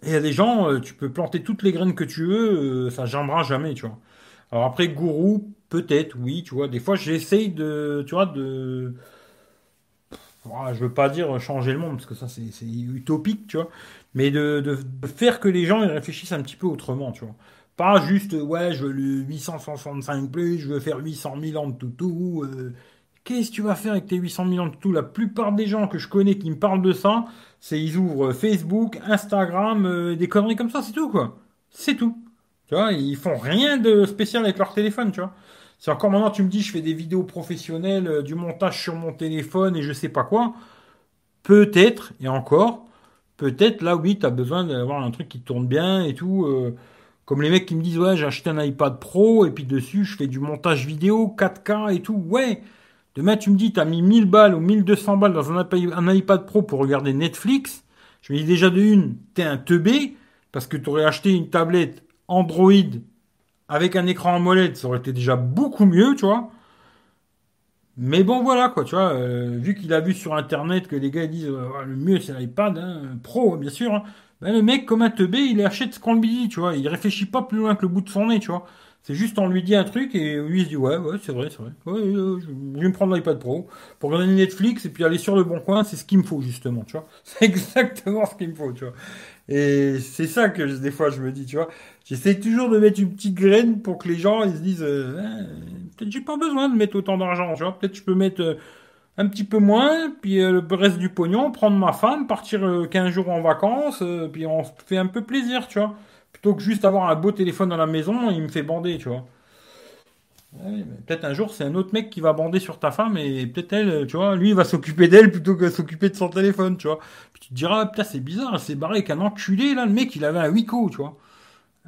Et il y a des gens, euh, tu peux planter toutes les graines que tu veux, euh, ça germera jamais, tu vois. Alors après, gourou, peut-être, oui, tu vois. Des fois, j'essaye de, tu vois, de... Ah, je veux pas dire changer le monde, parce que ça, c'est utopique, tu vois. Mais de, de, faire que les gens ils réfléchissent un petit peu autrement, tu vois. Pas juste, ouais, je veux le 865 plus, je veux faire 800 000 ans de toutou. Euh, Qu'est-ce que tu vas faire avec tes 800 000 ans de toutou? La plupart des gens que je connais qui me parlent de ça, c'est ils ouvrent Facebook, Instagram, euh, des conneries comme ça, c'est tout, quoi. C'est tout. Tu vois, ils font rien de spécial avec leur téléphone, tu vois. C'est encore maintenant, tu me dis, je fais des vidéos professionnelles, euh, du montage sur mon téléphone et je sais pas quoi. Peut-être, et encore, peut-être là, oui, tu as besoin d'avoir un truc qui tourne bien et tout. Euh, comme les mecs qui me disent, ouais, j'ai acheté un iPad Pro et puis dessus, je fais du montage vidéo, 4K et tout. Ouais, demain, tu me dis, tu as mis 1000 balles ou 1200 balles dans un iPad, un iPad Pro pour regarder Netflix. Je me dis déjà de une, t'es un teubé parce que tu aurais acheté une tablette Android avec un écran AMOLED, ça aurait été déjà beaucoup mieux, tu vois. Mais bon, voilà, quoi, tu vois, euh, vu qu'il a vu sur Internet que les gars disent euh, le mieux c'est l'iPad hein, Pro, bien sûr, hein. ben, le mec, comme un teubé, il achète ce qu'on lui dit, tu vois, il réfléchit pas plus loin que le bout de son nez, tu vois. C'est juste on lui dit un truc et lui il se dit ouais ouais c'est vrai c'est vrai je vais me prendre l'iPad Pro pour regarder Netflix et puis aller sur le bon coin c'est ce qu'il me faut justement tu vois c'est exactement ce qu'il me faut tu vois et c'est ça que des fois je me dis tu vois J'essaie toujours de mettre une petite graine pour que les gens ils se disent euh, ah, peut-être j'ai pas besoin de mettre autant d'argent, tu vois, peut-être je peux mettre euh, un petit peu moins, puis euh, le reste du pognon, prendre ma femme, partir 15 jours en vacances, puis on se fait un peu plaisir, tu vois. Plutôt que juste avoir un beau téléphone dans la maison, il me fait bander, tu vois. peut-être un jour c'est un autre mec qui va bander sur ta femme et peut-être elle, tu vois, lui il va s'occuper d'elle plutôt que s'occuper de son téléphone, tu vois. Puis tu te diras, putain c'est bizarre, c'est barré avec un enculé là, le mec il avait un Wico, tu vois.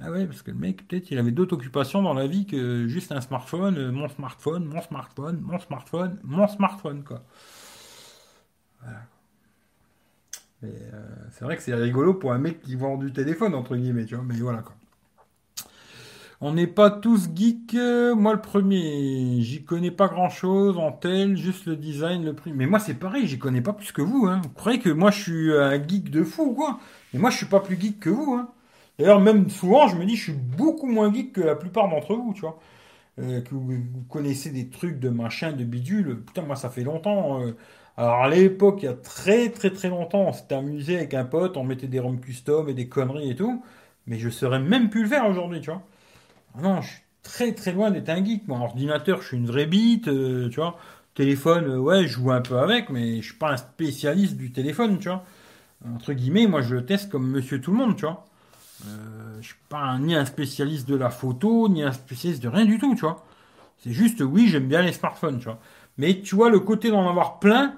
Ah ouais, parce que le mec, peut-être, il avait d'autres occupations dans la vie que juste un smartphone, euh, mon smartphone, mon smartphone, mon smartphone, mon smartphone, quoi. Voilà. Euh, c'est vrai que c'est rigolo pour un mec qui vend du téléphone, entre guillemets, tu vois, mais voilà, quoi. On n'est pas tous geeks. Moi, le premier, j'y connais pas grand chose en tel, juste le design, le prix. Mais moi, c'est pareil, j'y connais pas plus que vous. Hein. Vous croyez que moi, je suis un geek de fou, quoi? Mais moi, je suis pas plus geek que vous. Hein. D'ailleurs, même souvent, je me dis, je suis beaucoup moins geek que la plupart d'entre vous, tu vois. Euh, que vous, connaissez des trucs de machin, de bidule. Putain, moi, ça fait longtemps. Euh. Alors, à l'époque, il y a très, très, très longtemps, on s'était amusé avec un pote, on mettait des ROM custom et des conneries et tout. Mais je saurais même plus le faire aujourd'hui, tu vois. Ah non, je suis très, très loin d'être un geek. Mon ordinateur, je suis une vraie bite, euh, tu vois. Téléphone, ouais, je joue un peu avec, mais je suis pas un spécialiste du téléphone, tu vois. Entre guillemets, moi, je le teste comme monsieur tout le monde, tu vois. Euh, je suis pas ni un spécialiste de la photo, ni un spécialiste de rien du tout, tu vois. C'est juste, oui, j'aime bien les smartphones, tu vois. Mais tu vois, le côté d'en avoir plein,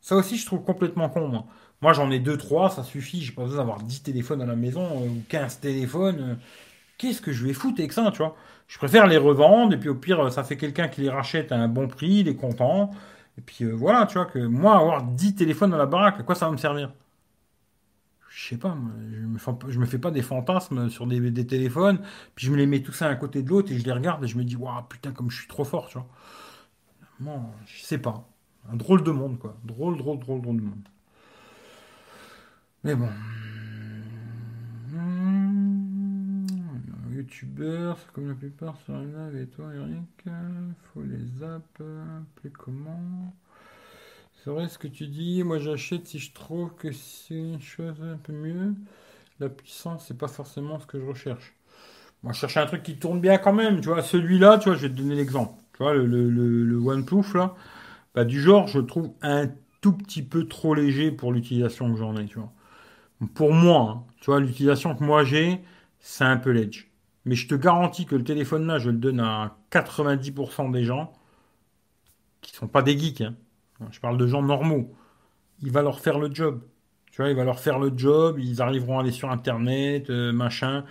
ça aussi, je trouve complètement con, moi. J'en ai deux, trois, ça suffit. J'ai pas besoin d'avoir 10 téléphones à la maison euh, ou 15 téléphones. Qu'est-ce que je vais foutre avec ça, tu vois? Je préfère les revendre et puis au pire, ça fait quelqu'un qui les rachète à un bon prix, il est content. Et puis euh, voilà, tu vois, que moi, avoir 10 téléphones dans la baraque, à quoi ça va me servir? Je sais pas, je me, fais, me fais pas des fantasmes sur des, téléphones, puis je me les mets tous un à côté de l'autre et je les regarde et je me dis, waouh, putain, comme je suis trop fort, tu vois. Je sais pas. Un drôle de monde, quoi. Drôle, drôle, drôle, drôle de monde. Mais bon. Youtubeur, comme la plupart sur live et toi, Eric, faut les appeler comment? C'est vrai ce que tu dis. Moi, j'achète si je trouve que c'est une chose un peu mieux. La puissance, c'est pas forcément ce que je recherche. Moi, je cherche un truc qui tourne bien quand même. Tu vois, celui-là, tu vois, je vais te donner l'exemple. Tu vois, le, le, le, là, bah, du genre, je trouve un tout petit peu trop léger pour l'utilisation que j'en ai, tu vois. Pour moi, hein, tu vois, l'utilisation que moi j'ai, c'est un peu l'edge. Mais je te garantis que le téléphone là, je le donne à 90% des gens qui sont pas des geeks. Hein. Je parle de gens normaux. Il va leur faire le job. Tu vois, il va leur faire le job, ils arriveront à aller sur Internet, euh, machin.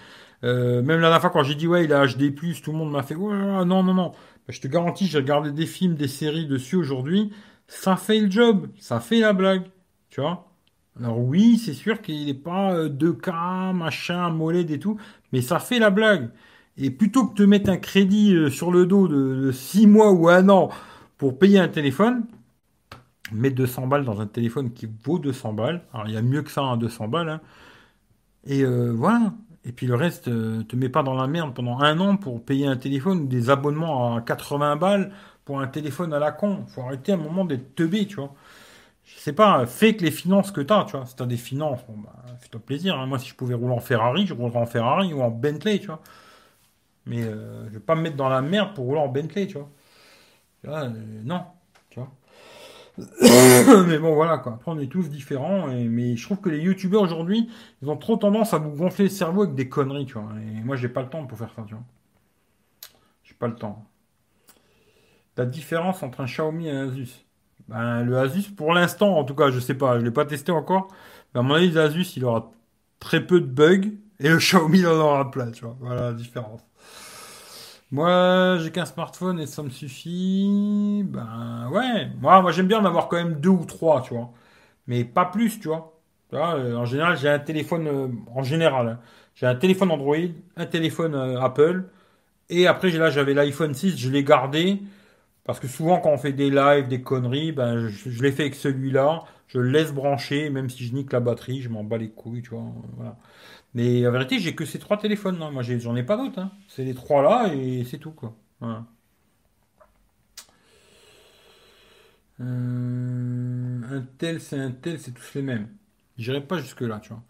Euh, même la dernière fois, quand j'ai dit, ouais, il a HD+, tout le monde m'a fait, ouais, non, non, non. Bah, je te garantis, j'ai regardé des films, des séries dessus aujourd'hui. Ça fait le job. Ça fait la blague. Tu vois? Alors oui, c'est sûr qu'il n'est pas 2K, euh, machin, mollet et tout, mais ça fait la blague. Et plutôt que de mettre un crédit sur le dos de 6 mois ou un an pour payer un téléphone, mettre 200 balles dans un téléphone qui vaut 200 balles, alors il y a mieux que ça à 200 balles, hein. Et euh, voilà. Et puis le reste, euh, te mets pas dans la merde pendant un an pour payer un téléphone ou des abonnements à 80 balles pour un téléphone à la con. Faut arrêter un moment d'être teubé, tu vois. Je sais pas, fais que les finances que t'as, tu vois. Si t'as des finances, bon, bah, fais-toi plaisir. hein. Moi, si je pouvais rouler en Ferrari, je roulerais en Ferrari ou en Bentley, tu vois. Mais euh, je vais pas me mettre dans la merde pour rouler en Bentley, tu vois. Tu vois, euh, non. mais bon, voilà, quoi. Après, on est tous différents. Mais je trouve que les youtubeurs aujourd'hui, ils ont trop tendance à vous gonfler le cerveau avec des conneries, tu vois. Et moi, j'ai pas le temps pour faire ça, tu vois. J'ai pas le temps. La différence entre un Xiaomi et un Asus. Ben, le Asus, pour l'instant, en tout cas, je sais pas, je l'ai pas testé encore. Mais à mon avis, l'Asus, il aura très peu de bugs. Et le Xiaomi, il en aura plein, tu vois. Voilà la différence. Moi, j'ai qu'un smartphone et ça me suffit. Ben ouais, moi, moi j'aime bien en avoir quand même deux ou trois, tu vois. Mais pas plus, tu vois. Euh, en général, j'ai un téléphone, euh, en général, hein. j'ai un téléphone Android, un téléphone euh, Apple, et après, là, j'avais l'iPhone 6, je l'ai gardé, parce que souvent, quand on fait des lives, des conneries, ben, je, je l'ai fait avec celui-là, je le laisse brancher, même si je nique la batterie, je m'en bats les couilles, tu vois. Voilà. Mais en vérité, j'ai que ces trois téléphones là. Moi, j'en ai pas d'autres. Hein. C'est les trois là et c'est tout quoi. Euh, un tel, c'est un tel, c'est tous les mêmes. J'irai pas jusque là, tu vois.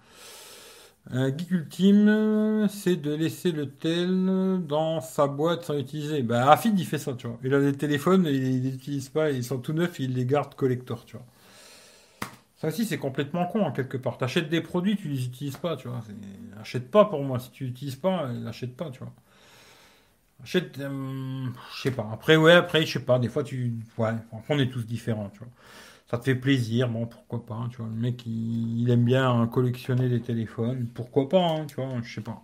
Un geek ultime, c'est de laisser le tel dans sa boîte sans utiliser. Ben, Afid, il fait ça, tu vois. Il a des téléphones, il les utilise pas, ils sont tout neufs, il les garde collector, tu vois. Ça aussi, c'est complètement con, en quelque part. T'achètes des produits, tu les utilises pas, tu vois. Achète pas pour moi. Si tu l'utilises pas, euh, l'achète pas, tu vois. Achète, euh, je sais pas. Après, ouais, après, je sais pas. Des fois, tu, ouais. On est tous différents, tu vois. Ça te fait plaisir, bon, pourquoi pas, tu vois. Le mec, il, aime bien hein, collectionner des téléphones, pourquoi pas, hein, tu vois, je sais pas.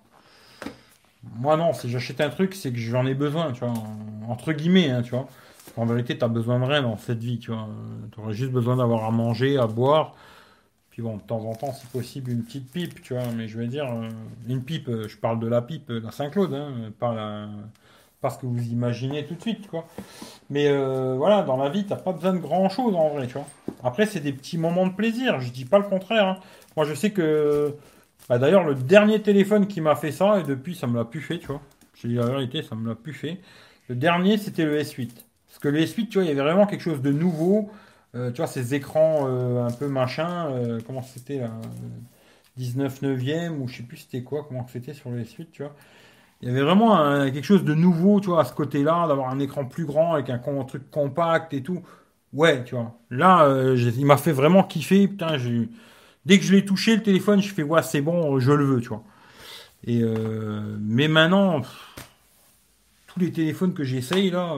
Moi, non, si j'achète un truc, c'est que j'en ai besoin, tu vois, en- entre guillemets, hein, tu vois. En vérité, t'as besoin de rien dans cette vie, tu vois. Tu aurais juste besoin d'avoir à manger, à boire, puis bon, de temps en temps, si possible, une petite pipe, tu vois. Mais je veux dire, euh, une pipe, euh, je parle de la pipe, euh, la Saint-Claude, hein, pas la... ce que vous imaginez tout de suite, quoi. Mais voilà, dans la vie, t'as pas besoin de grand-chose en vrai, tu vois. Après, c'est des petits moments de plaisir, je dis pas le contraire. hein. Moi, je sais que... Bah, d'ailleurs, le dernier téléphone qui m'a fait ça, et depuis, ça me l'a plus fait, tu vois. Je dis la vérité, ça me l'a plus fait. Le dernier, c'était le S8. Parce que le S8, tu vois, il y avait vraiment quelque chose de nouveau. Euh, tu vois, ces écrans euh, un peu machin, euh, comment c'était là euh, 19 neuvième ou je sais plus c'était quoi, comment c'était sur le S8, tu vois. Il y avait vraiment quelque chose de nouveau, tu vois, à ce côté-là, d'avoir un écran plus grand avec un, truc compact et tout. Ouais, tu vois. Là, il m'a fait vraiment kiffer. Putain, dès que je l'ai touché, le téléphone, je fais, ouais, c'est bon, je le veux, tu vois. Mais maintenant, tous les téléphones que j'essaye, là,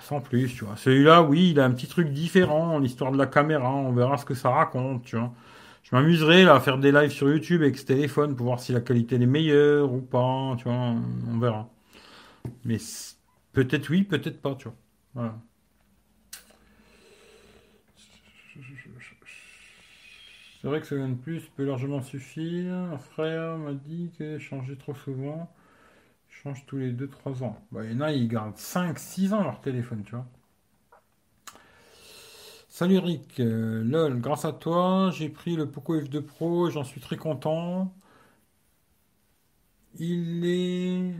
sans plus, tu vois. Celui-là, oui, il a un petit truc différent, l'histoire de la caméra, on verra ce que ça raconte, tu vois. Je m'amuserai à faire des lives sur YouTube avec ce téléphone pour voir si la qualité est meilleure ou pas, tu vois, on verra. Mais peut-être oui, peut-être pas, tu vois. Voilà. C'est vrai que ce OnePlus peut largement suffire. Un frère m'a dit que changer trop souvent, change tous les deux trois ans. Bah, il y en a, ils gardent cinq six ans leur téléphone, tu vois. Salut Rick, Euh, lol, grâce à toi, j'ai pris le Poco F2 Pro, j'en suis très content. Il est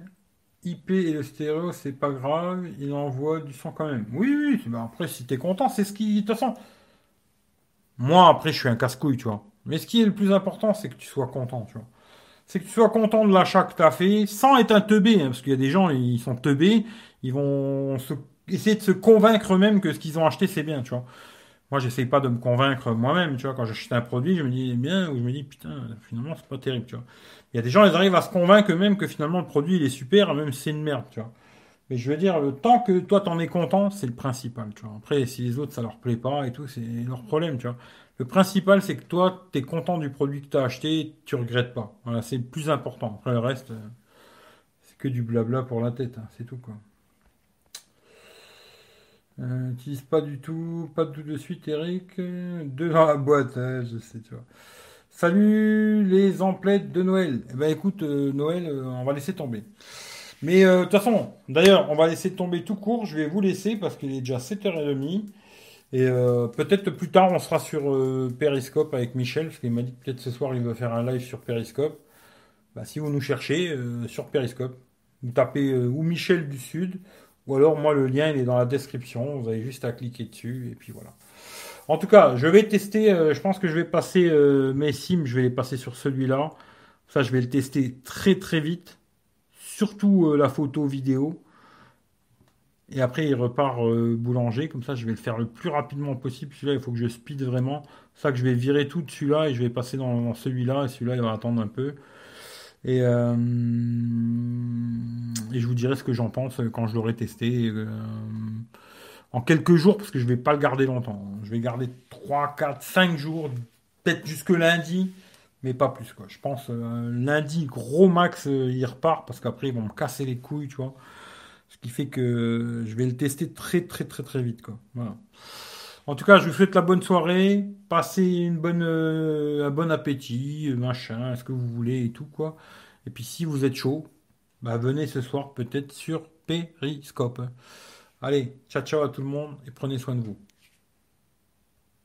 IP et le stéréo, c'est pas grave, il envoie du son quand même. Oui, oui, après, si t'es content, c'est ce qui. Toute façon, moi, après, je suis un casse-couille, tu vois. Mais ce qui est le plus important, c'est que tu sois content, tu vois. C'est que tu sois content de l'achat que t'as fait, sans être un teubé, hein, parce qu'il y a des gens, ils sont teubés, ils vont essayer de se convaincre eux-mêmes que ce qu'ils ont acheté, c'est bien, tu vois. Moi, j'essaye pas de me convaincre moi-même, tu vois. Quand j'achète un produit, je me dis bien, ou je me dis putain, finalement, c'est pas terrible, tu vois. Il y a des gens, ils arrivent à se convaincre eux-mêmes que finalement le produit il est super, même si c'est une merde, tu vois. Mais je veux dire, le temps que toi t'en es content, c'est le principal, tu vois. Après, si les autres ça leur plaît pas et tout, c'est leur problème, tu vois. Le principal, c'est que toi, t'es content du produit que t'as acheté, tu regrettes pas. Voilà, c'est le plus important. Après, le reste, euh, c'est que du blabla pour la tête, hein, c'est tout, quoi. Euh, utilise pas du tout, pas tout de suite, Eric. Deux dans la boîte, ouais, je sais, tu vois. Salut les emplettes de Noël. Eh ben écoute, euh, Noël, on va laisser tomber. Mais de toute façon, d'ailleurs, on va laisser tomber tout court. Je vais vous laisser parce qu'il est déjà 7h30. Et euh, peut-être plus tard, on sera sur Periscope avec Michel, parce qu'il m'a dit que peut-être ce soir, il va faire un live sur Periscope. Bah, si vous nous cherchez, sur Periscope, vous tapez ou Michel du Sud, ou alors moi, le lien, il est dans la description. Vous avez juste à cliquer dessus, et puis voilà. En tout cas, je vais tester, je pense que je vais passer mes sims, je vais les passer sur celui-là. Ça, je vais le tester très très vite. Surtout la photo vidéo. Et après, il repart euh, boulanger. Comme ça, je vais le faire le plus rapidement possible. Celui-là, il faut que je speed vraiment. Ça que je vais virer tout de celui-là et je vais passer dans, celui-là. Et celui-là, il va attendre un peu. Et, euh, et je vous dirai ce que j'en pense quand je l'aurai testé. Euh, en quelques jours, parce que je ne vais pas le garder longtemps. Je vais garder 3, 4, 5 jours, peut-être jusque lundi, mais pas plus. Quoi. Je pense lundi, gros max, il repart, parce qu'après, ils vont me casser les couilles, tu vois. Qui fait que je vais le tester très très très très vite. Quoi. En tout cas, je vous souhaite la bonne soirée. Passez une bonne, euh, un bon appétit, machin, ce que vous voulez et tout. quoi. Et puis si vous êtes chaud, bah, venez ce soir peut-être sur Periscope. Allez, ciao ciao à tout le monde et prenez soin de vous.